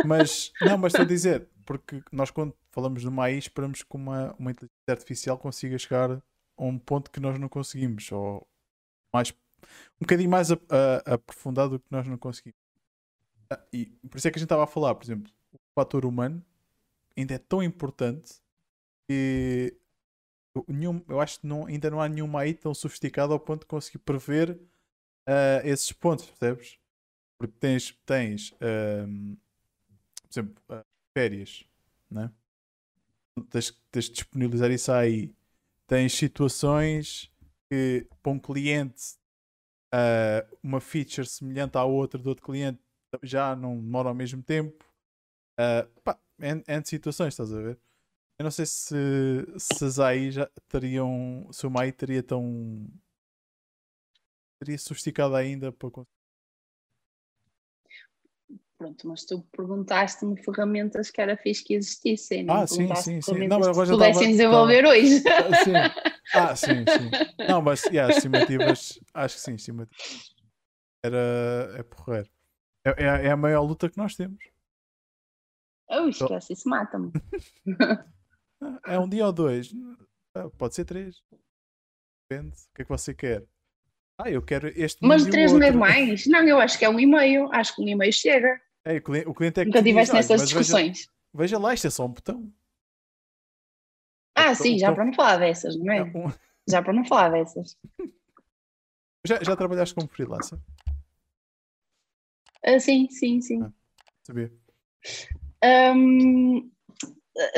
Speaker 1: Mas, não, mas estou a dizer, porque nós quando falamos de uma AI esperamos que uma, uma inteligência artificial consiga chegar a um ponto que nós não conseguimos, ou mais, um bocadinho mais a- a- aprofundado do que nós não conseguimos. Ah, E por isso é que a gente estava a falar, por exemplo, o fator humano ainda é tão importante que nenhum, eu acho que não, ainda não há nenhuma AI tão sofisticada ao ponto de conseguir prever ah, esses pontos, percebes? Porque tens, tens ahm, por exemplo, ah, férias, né? Tens, tens de disponibilizar isso aí. Tens situações que para um cliente ah, uma feature semelhante à outra do outro cliente já não demora ao mesmo tempo. Ah, pá, situações, estás a ver? Eu não sei se, se as AI já teriam. Se uma AI teria tão. teria sofisticado ainda para conseguir.
Speaker 2: Pronto, mas tu perguntaste-me ferramentas que era fixe que existissem. Não
Speaker 1: Ah, sim,
Speaker 2: perguntaste
Speaker 1: sim, sim.
Speaker 2: ferramentas
Speaker 1: Não, mas agora
Speaker 2: pudessem desenvolver hoje.
Speaker 1: Ah, sim. Ah, sim, sim. Não, mas yeah, estimativas, acho que sim, estimativas. Era. É porreiro. É, é, é a maior luta que nós temos.
Speaker 2: Eu esquece, isso mata-me.
Speaker 1: Ah, É um dia ou dois. Ah, Pode ser três. Depende. O que é que você quer? Ah, eu quero este
Speaker 2: Mas três não é demais? Não, eu acho que é um e-mail. Acho que um e-mail chega.
Speaker 1: É, o, cliente, o cliente é que
Speaker 2: Nunca tiveste
Speaker 1: "Olha,
Speaker 2: nessas
Speaker 1: mas veja-
Speaker 2: discussões.
Speaker 1: Veja, lá, isto é só um botão.
Speaker 2: Ah,
Speaker 1: Então-
Speaker 2: sim, já
Speaker 1: então-
Speaker 2: para não falar dessas, não
Speaker 1: É
Speaker 2: é?
Speaker 1: um-
Speaker 2: Já para não falar dessas.
Speaker 1: Já, já trabalhaste como freelancer?
Speaker 2: Ah, sim, sim, sim.
Speaker 1: Sabia?
Speaker 2: Hum,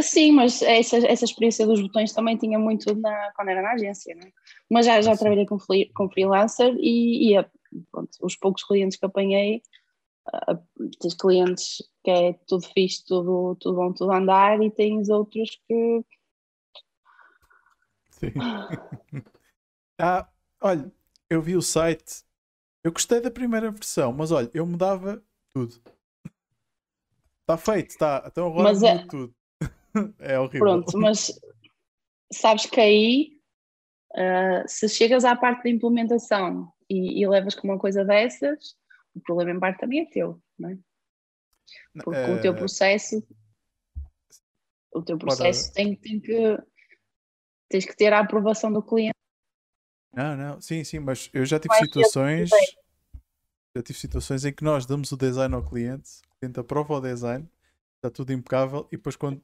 Speaker 2: sim, mas essa, essa experiência dos botões também tinha muito na, quando era na agência, não é? Mas já, já trabalhei com, com freelancer e, e a- pronto, os poucos clientes que apanhei, ah, tens clientes que é tudo fixe, tudo, tudo bom, tudo andar, e tens outros que
Speaker 1: Sim. ah, olha, eu vi o site. Eu gostei da primeira versão, mas olha, eu mudava tudo. Está feito, está. Então agora
Speaker 2: Mas é-
Speaker 1: tudo. é horrível.
Speaker 2: Pronto, mas sabes que aí, ah, se chegas à parte da implementação e, e levas com uma coisa dessas, o problema em parte também é teu, não é? Porque o teu
Speaker 1: Eh,
Speaker 2: processo, o teu processo tem, tem que tens que ter a aprovação do cliente.
Speaker 1: Não, não, sim, sim, mas eu já tive
Speaker 2: Vai
Speaker 1: situações. Já tive situações em que nós damos o design ao cliente, o cliente aprova o design, está tudo impecável, e depois quando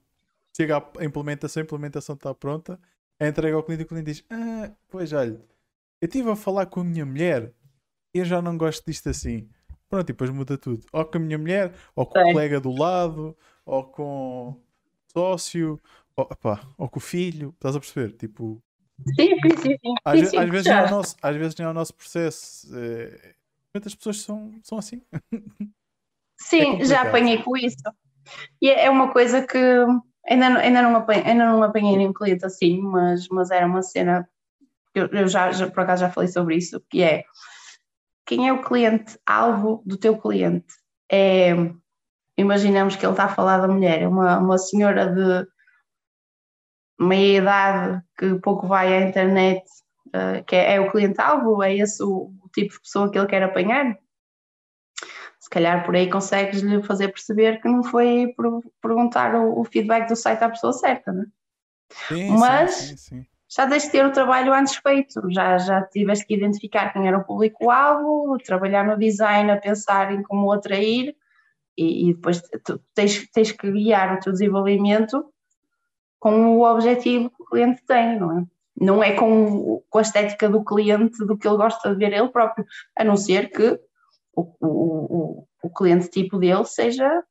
Speaker 1: chega a implementação, a implementação está pronta, é entregue ao cliente e o cliente diz: Ah, pois olha, eu estive a falar com a minha mulher e eu já não gosto disto assim. Pronto, e depois muda tudo. Ou com a minha mulher, ou com o colega do lado, ou com o sócio, ou, epá, ou com o filho, estás a perceber? Tipo,
Speaker 2: Sim, sim, sim. sim.
Speaker 1: às,
Speaker 2: Sim, sim,
Speaker 1: às vezes não é o nosso, às vezes não é o nosso processo. É... Muitas pessoas são, são assim.
Speaker 2: Sim,
Speaker 1: É
Speaker 2: já apanhei com isso. E é uma coisa que ainda, não- ainda, não, apanhei, ainda não apanhei nenhum cliente assim, mas, mas era uma cena, eu, eu já, já por acaso já falei sobre isso, que é quem é o cliente-alvo do teu cliente? É, imaginamos que ele está a falar da mulher, é uma, uma senhora de meia idade que pouco vai à internet, eh, que é, é o cliente-alvo, é esse o, o tipo de pessoa que ele quer apanhar? Se calhar por aí consegues-lhe fazer perceber que não foi perguntar o, feedback do site à pessoa certa, né?
Speaker 1: Sim,
Speaker 2: Mas-
Speaker 1: sim, sim.
Speaker 2: Já tens de ter o trabalho antes feito, já, já tiveste que identificar quem era o público-alvo, trabalhar no design, a pensar em como o atrair e, e depois tens, tens que guiar o teu desenvolvimento com o objetivo que o cliente tem, não é? Não é com, com a estética do cliente, do que ele gosta de ver ele próprio, a não ser que o, o, o, cliente tipo dele seja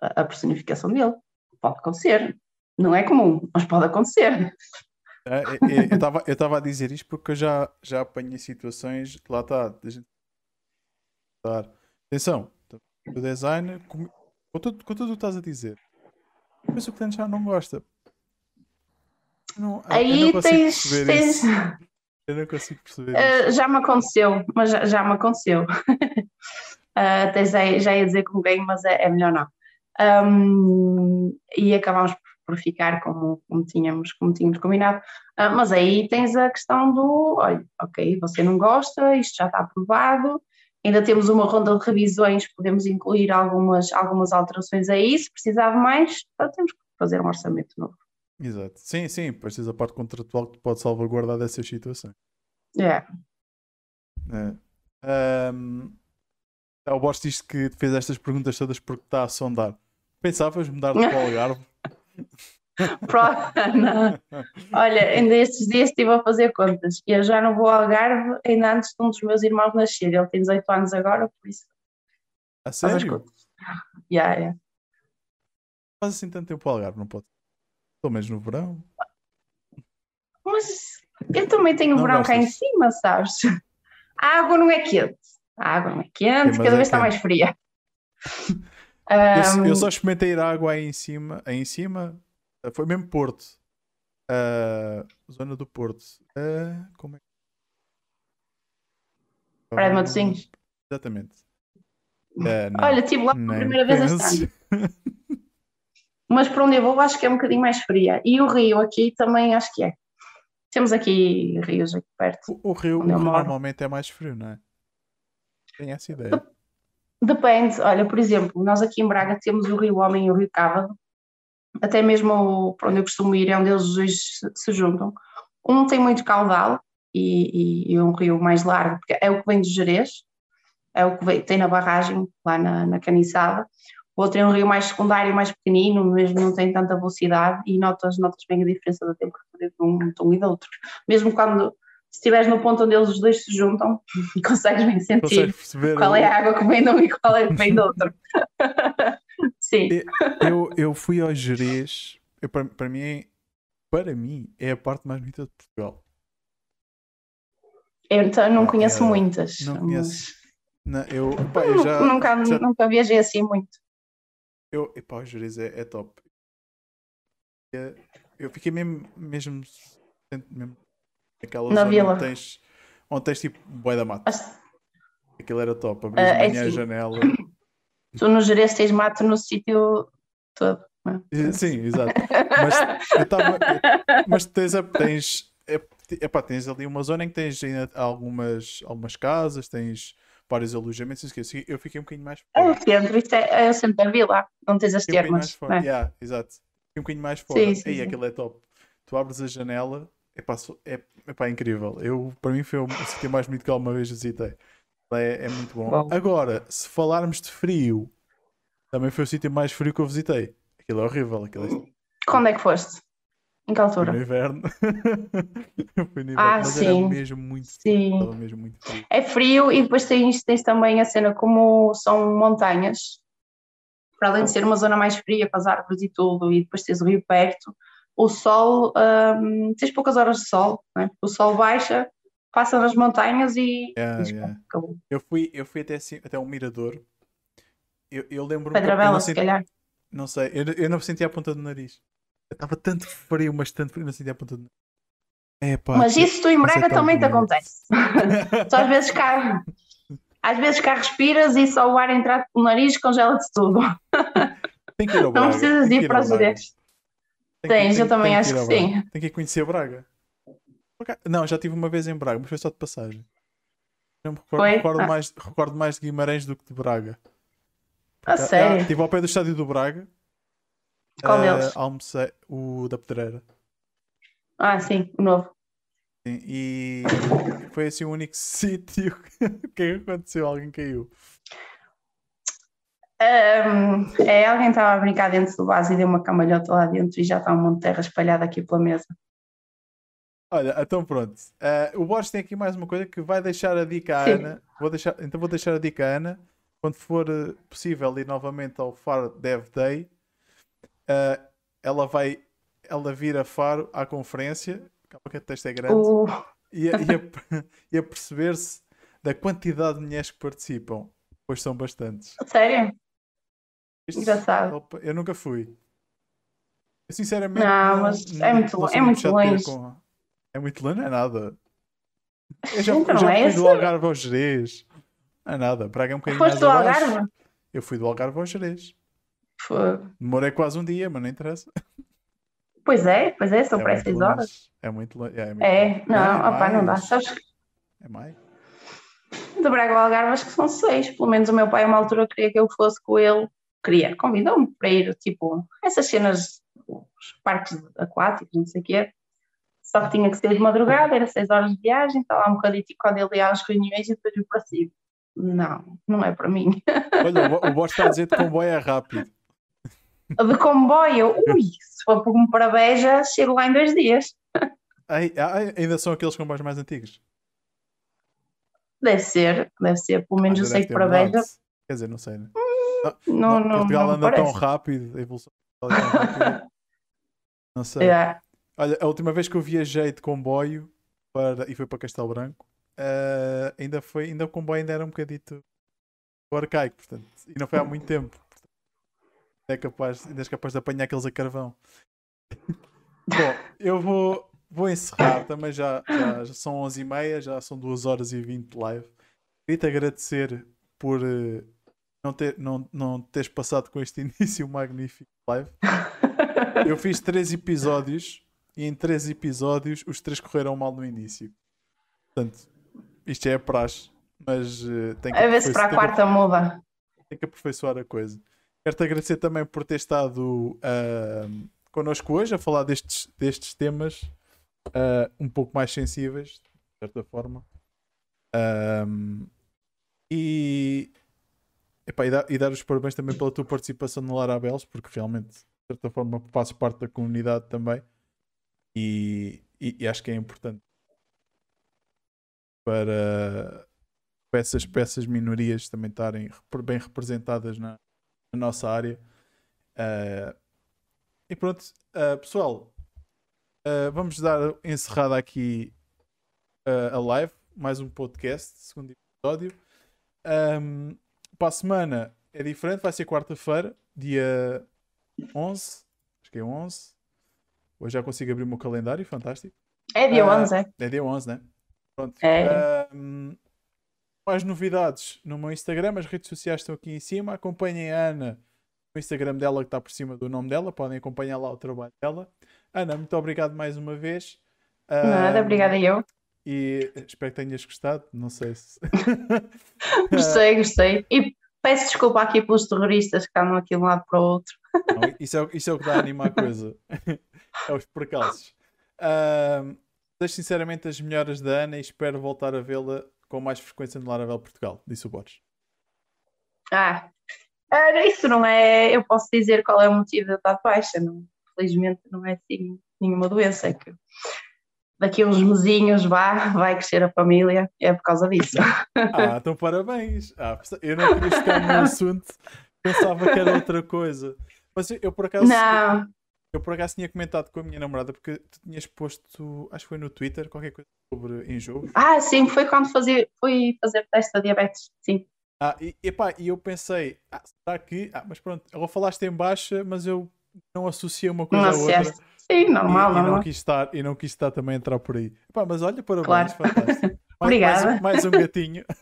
Speaker 2: a personificação dele. Pode acontecer. Não é comum, mas pode acontecer.
Speaker 1: É, é, é, eu estava a dizer isto porque eu já, já apanhei situações lá está. Atenção, o design, com, com, tudo, com tudo o que estás a dizer, mas o cliente já não gosta. Não,
Speaker 2: Aí tens. tens.
Speaker 1: Eu não consigo perceber.
Speaker 2: Uh, já me aconteceu, mas já, já me aconteceu. Uh, até já, já ia dizer com quem, mas é, é melhor não. Um, e acabámos por, por ficar como, como, tínhamos, como tínhamos combinado. Uh, mas aí tens a questão do: olha, ok, você não gosta, isto já está aprovado, ainda temos uma ronda de revisões, podemos incluir algumas, algumas alterações aí, se precisar de mais, então temos que fazer um orçamento novo.
Speaker 1: Exato. Sim, sim, depois tens a parte contratual que te pode salvaguardar dessas situações.
Speaker 2: É.
Speaker 1: É. Ahm, o Bosch diz que te fez estas perguntas todas porque está a sondar. Pensavas mudar de para o Algarve?
Speaker 2: Não. Olha, ainda estes dias estive a fazer contas. Eu já não vou ao Algarve ainda antes de um dos meus irmãos nascer. Ele tem 18 anos agora, por isso
Speaker 1: A sério?
Speaker 2: contas. Yeah, yeah.
Speaker 1: Faz assim tanto tempo ao Algarve, não pode? Pelo menos no verão.
Speaker 2: Mas eu também tenho
Speaker 1: Não
Speaker 2: verão cá em
Speaker 1: gostas?
Speaker 2: cima, sabes? A água não é quente. A água não é quente,
Speaker 1: Sim,
Speaker 2: cada
Speaker 1: é
Speaker 2: vez está mais fria.
Speaker 1: Eu, eu só experimentei ir à água aí em cima. Aí em cima eh, foi mesmo Porto. Ah, zona do Porto. Ah, como é que.
Speaker 2: Praia de Matosinhos.
Speaker 1: Exatamente. Não,
Speaker 2: Olha, estive lá pela primeira vez ano. Mas para onde eu vou, acho que é um bocadinho mais fria. E o Rio aqui também acho que é. Temos aqui rios aqui perto.
Speaker 1: O, o rio, normalmente é mais frio, não é? Tenho essa ideia.
Speaker 2: Depende, olha, por exemplo, nós aqui em Braga temos o Rio Homem e o Rio Cávado, até mesmo para onde eu costumo ir é onde eles se, se juntam. Um tem muito caudal e, e- e um rio mais largo, porque é o que vem do Jerez, é o que vem- tem na barragem, lá na, na Caniçada. O outro é um rio mais secundário, mais pequenino, mesmo não tem tanta velocidade e notas, notas bem a diferença da temperatura de um, de um e do outro. Mesmo quando se estiveres no ponto onde eles os dois se juntam, consegues bem sentir
Speaker 1: Consegues
Speaker 2: qual é a água que vem de um e qual é que vem do outro. Sim,
Speaker 1: Eu, eu fui ao Jerez. eu, para, para mim, é- para mim, é a parte mais bonita de Portugal.
Speaker 2: eu então não
Speaker 1: Ah,
Speaker 2: conheço
Speaker 1: é,
Speaker 2: muitas.
Speaker 1: não
Speaker 2: mas-
Speaker 1: conheço. Não, eu, eu já,
Speaker 2: nunca,
Speaker 1: já-
Speaker 2: nunca viajei assim muito.
Speaker 1: Eu, epá, o Jerez é, é top. É- Eu fiquei mesmo, mesmo, mesmo naquela
Speaker 2: Na
Speaker 1: zona
Speaker 2: vila.
Speaker 1: onde tens, onde tens tipo bué da mata.
Speaker 2: Mas
Speaker 1: Aquilo era top. Abris
Speaker 2: Ah,
Speaker 1: de
Speaker 2: é
Speaker 1: manhã a
Speaker 2: assim.
Speaker 1: janela.
Speaker 2: tu no Jerez tens mato no sítio todo. é?
Speaker 1: Eh, Sim, exato. Mas eu estava. Mas tens, tens, é, epá, tens ali uma zona em que tens ainda algumas, algumas casas, tens vários alojamentos. isso eu- Eu fiquei um bocadinho mais
Speaker 2: É
Speaker 1: fora.
Speaker 2: o centro, isto é, é o centro da vila, não tens as
Speaker 1: Fiquei um bocadinho mais
Speaker 2: termas.
Speaker 1: fora.
Speaker 2: não é?
Speaker 1: Yeah, exato. Fiquei um bocadinho mais fora.
Speaker 2: Sim, sim,
Speaker 1: Aí
Speaker 2: sim.
Speaker 1: aquilo é top. Tu abres a janela, epá, é, epá, é incrível. Eu, para mim foi o o sítio mais bonito que alguma vez visitei. É, é muito bom.
Speaker 2: Bom.
Speaker 1: Agora, se falarmos de frio, também foi o sítio mais frio que eu visitei. Aquilo é horrível. Aquilo é
Speaker 2: Quando é que foste? Em que
Speaker 1: Fui
Speaker 2: altura?
Speaker 1: no inverno. Eu fui no inverno,
Speaker 2: Ah,
Speaker 1: mas
Speaker 2: sim.
Speaker 1: mesmo muito frio.
Speaker 2: Sim.
Speaker 1: Mesmo muito frio.
Speaker 2: É frio e depois tens, tens também a cena como são montanhas, para além de ser uma zona mais fria com as árvores e tudo, e depois tens o rio perto, o sol, hum, tens poucas horas de sol, não é? o sol baixa, passa nas montanhas e,
Speaker 1: Yeah, yeah.
Speaker 2: acabou.
Speaker 1: Eu fui, eu fui até, assim, até um mirador. Eu, eu lembro-me
Speaker 2: Pedra Bela, se
Speaker 1: senti,
Speaker 2: calhar.
Speaker 1: não sei, eu, eu não sentia a ponta do nariz. Estava tanto frio, mas tanto frio, não sentia a ponta nariz. É, pá,
Speaker 2: Mas
Speaker 1: que-
Speaker 2: isso tu em
Speaker 1: é
Speaker 2: Braga
Speaker 1: tão
Speaker 2: também te acontece. Tu às vezes cá, às vezes cá respiras e só o ar entrar pelo nariz congela-te tudo.
Speaker 1: Tem que ir ao
Speaker 2: Não
Speaker 1: Braga.
Speaker 2: precisas
Speaker 1: tem
Speaker 2: ir
Speaker 1: que
Speaker 2: para os
Speaker 1: que-
Speaker 2: Tens, eu também
Speaker 1: que
Speaker 2: acho
Speaker 1: ir
Speaker 2: que
Speaker 1: Braga.
Speaker 2: sim.
Speaker 1: Tem que ir conhecer Braga. Não, já tive uma vez em Braga, mas foi só de passagem. Não me recordo, recordo
Speaker 2: Ah.
Speaker 1: mais, recordo mais de Guimarães do que de Braga.
Speaker 2: A
Speaker 1: Ah,
Speaker 2: sério?
Speaker 1: Estive ao pé do estádio do Braga.
Speaker 2: Qual
Speaker 1: Ah,
Speaker 2: deles?
Speaker 1: Almocei o da Pedreira.
Speaker 2: Ah, sim, o novo.
Speaker 1: Sim, E foi assim o único sítio que aconteceu. Alguém caiu.
Speaker 2: Ahm, é, alguém estava a brincar dentro do vaso e deu uma cambalhota lá dentro e já está um monte de terra espalhada aqui pela mesa.
Speaker 1: Olha, então pronto. Ah, o Borges tem aqui mais uma coisa que vai deixar a dica à
Speaker 2: Sim.
Speaker 1: Ana. Vou deixar, então vou deixar a dica à Ana. Quando for eh, possível ir novamente ao Faro Dev Day, ah, ela vai ela vir a Faro à conferência. Calma que o texto é grande.
Speaker 2: O,
Speaker 1: e a, e a- e a perceber-se da quantidade de mulheres que participam, pois são bastantes.
Speaker 2: sério?
Speaker 1: Isto-
Speaker 2: Engraçado.
Speaker 1: eu nunca fui. Eu sinceramente
Speaker 2: Não, mas é muito
Speaker 1: sou
Speaker 2: é muito
Speaker 1: chato de ter
Speaker 2: longe.
Speaker 1: com- É muito longe, não é nada. Eu já,
Speaker 2: Então
Speaker 1: eu já
Speaker 2: não é
Speaker 1: fui do Algarve ao Jerez. Não é nada. Braga é um bocadinho
Speaker 2: Foste
Speaker 1: mais
Speaker 2: do. Algarve?
Speaker 1: Eu fui do Algarve ao Jerez.
Speaker 2: Foi.
Speaker 1: Demorei quase um dia, mas não interessa.
Speaker 2: Pois é, pois é, são
Speaker 1: é
Speaker 2: para seis
Speaker 1: longe.
Speaker 2: horas.
Speaker 1: É muito longe. É, muito
Speaker 2: É,
Speaker 1: longe.
Speaker 2: não, opá, não dá. Sabes que
Speaker 1: É mais.
Speaker 2: de Braga ao Algarve acho que são seis. Pelo menos o meu pai, a uma altura, queria que eu fosse com ele. Queria, convidou-me para ir, tipo, essas cenas, os parques aquáticos, não sei o quê. Só que tinha que ser de madrugada, era seis horas de viagem, estava lá um bocadinho quando ele ia às reuniões e depois eu para cima. Não, não é para mim.
Speaker 1: Olha, o Bo- o Bosch está a dizer que comboio é rápido.
Speaker 2: De comboio, ui, se for por- para Beja, chego lá em dois dias.
Speaker 1: Ai, ai, ainda são aqueles comboios mais antigos.
Speaker 2: Deve ser, deve ser, pelo menos
Speaker 1: Ah,
Speaker 2: eu sei que para. Beja
Speaker 1: Quer dizer, não sei. Né?
Speaker 2: não, não,
Speaker 1: Portugal
Speaker 2: não
Speaker 1: anda tão
Speaker 2: parece.
Speaker 1: rápido, a evolução é tão rápida. Não sei.
Speaker 2: Yeah.
Speaker 1: Olha, a última vez que eu viajei de comboio para, e foi para Castelo Branco, uh, ainda foi, ainda o comboio ainda era um bocadito arcaico, portanto, e não foi há muito tempo. É capaz, ainda és capaz de apanhar aqueles a carvão. Bom, eu vou, vou encerrar, também já, já, já são 11h30, já são 2 horas e 20 de live. Queria-te agradecer por uh, não, ter, não, não teres passado com este início magnífico live. Eu fiz 3 episódios e em 3 episódios os 3 correram mal no início. Portanto, isto é a praxe, mas uh, tem que
Speaker 2: A ver se para a quarta muda.
Speaker 1: Tem que aperfeiçoar a coisa. Quero-te agradecer também por ter estado uh, connosco hoje a falar destes, destes temas uh, um pouco mais sensíveis, de certa forma. Um, e, epá, e, dar, e, dar, os parabéns também pela tua participação no Larabelos, porque realmente, de certa forma, fazes parte da comunidade também. E, e, e acho que é importante para, para essas, para essas minorias também estarem bem representadas na, na nossa área. Uh, e pronto, uh, pessoal, uh, vamos dar encerrada aqui a live, mais um podcast, segundo episódio. Um, para a semana é diferente, vai ser quarta-feira, dia 11, acho que é 11. Hoje já consigo abrir o meu calendário, fantástico.
Speaker 2: É dia 11, é?
Speaker 1: É dia 11, né? Pronto.
Speaker 2: É.
Speaker 1: Um, mais novidades no meu Instagram, as redes sociais estão aqui em cima. Acompanhem a Ana no Instagram dela, que está por cima do nome dela. Podem acompanhar lá o trabalho dela. Ana, muito obrigado mais uma vez.
Speaker 2: Nada, um, obrigada eu.
Speaker 1: E espero que tenhas gostado. Não sei se.
Speaker 2: gostei, gostei. E peço desculpa aqui pelos terroristas que andam aqui de um lado para o outro.
Speaker 1: Não, isso, é, isso é o que dá a animar a coisa. é os percalços. Desejo sinceramente as melhoras da Ana e espero voltar a vê-la com mais frequência no Laravel Portugal, disse o Borges.
Speaker 2: Ah, isso não é. Eu posso dizer qual é o motivo da estar baixa. Não, felizmente não é assim nenhuma doença. É que daqui a uns mesinhos vá, vai crescer a família, é por causa disso.
Speaker 1: Ah, então parabéns. Ah, eu não queria ficar no assunto, pensava que era outra coisa. Mas eu, por acaso.
Speaker 2: Não.
Speaker 1: Eu por acaso tinha comentado com a minha namorada porque tu tinhas posto, acho que foi no Twitter, qualquer coisa sobre enjoo.
Speaker 2: Ah, sim, foi quando fazia, fui fazer teste de diabetes, sim.
Speaker 1: Ah, e, epá, e eu pensei, ah, será que. Ah, mas pronto, ela falaste em baixa, mas eu não associei uma coisa à outra.
Speaker 2: Sim, normal,
Speaker 1: e,
Speaker 2: normal.
Speaker 1: E não, quis estar, e não quis estar também a entrar por aí. Epá, mas olha, parabéns, claro. fantástico.
Speaker 2: Obrigada.
Speaker 1: Mais, mais um gatinho.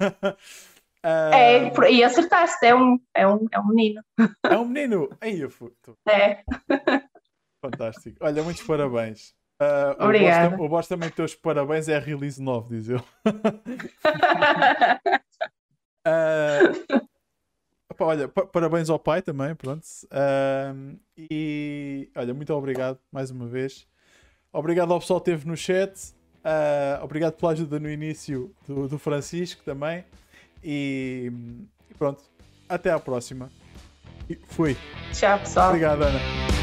Speaker 2: É, e acertaste, é um, é um, é um menino.
Speaker 1: É um menino? Aí eu fui.
Speaker 2: É.
Speaker 1: Fantástico. Olha, muitos parabéns. Uh,
Speaker 2: Obrigada.
Speaker 1: O Boss também teus parabéns é a release 9, diz ele. uh, opa, olha, parabéns ao pai também, pronto. Uh, e olha, muito obrigado mais uma vez. Obrigado ao pessoal que esteve no chat. Uh, obrigado pela ajuda no início do, do Francisco também. E, e pronto, até à próxima. E fui.
Speaker 2: Tchau, pessoal.
Speaker 1: Obrigado, Ana.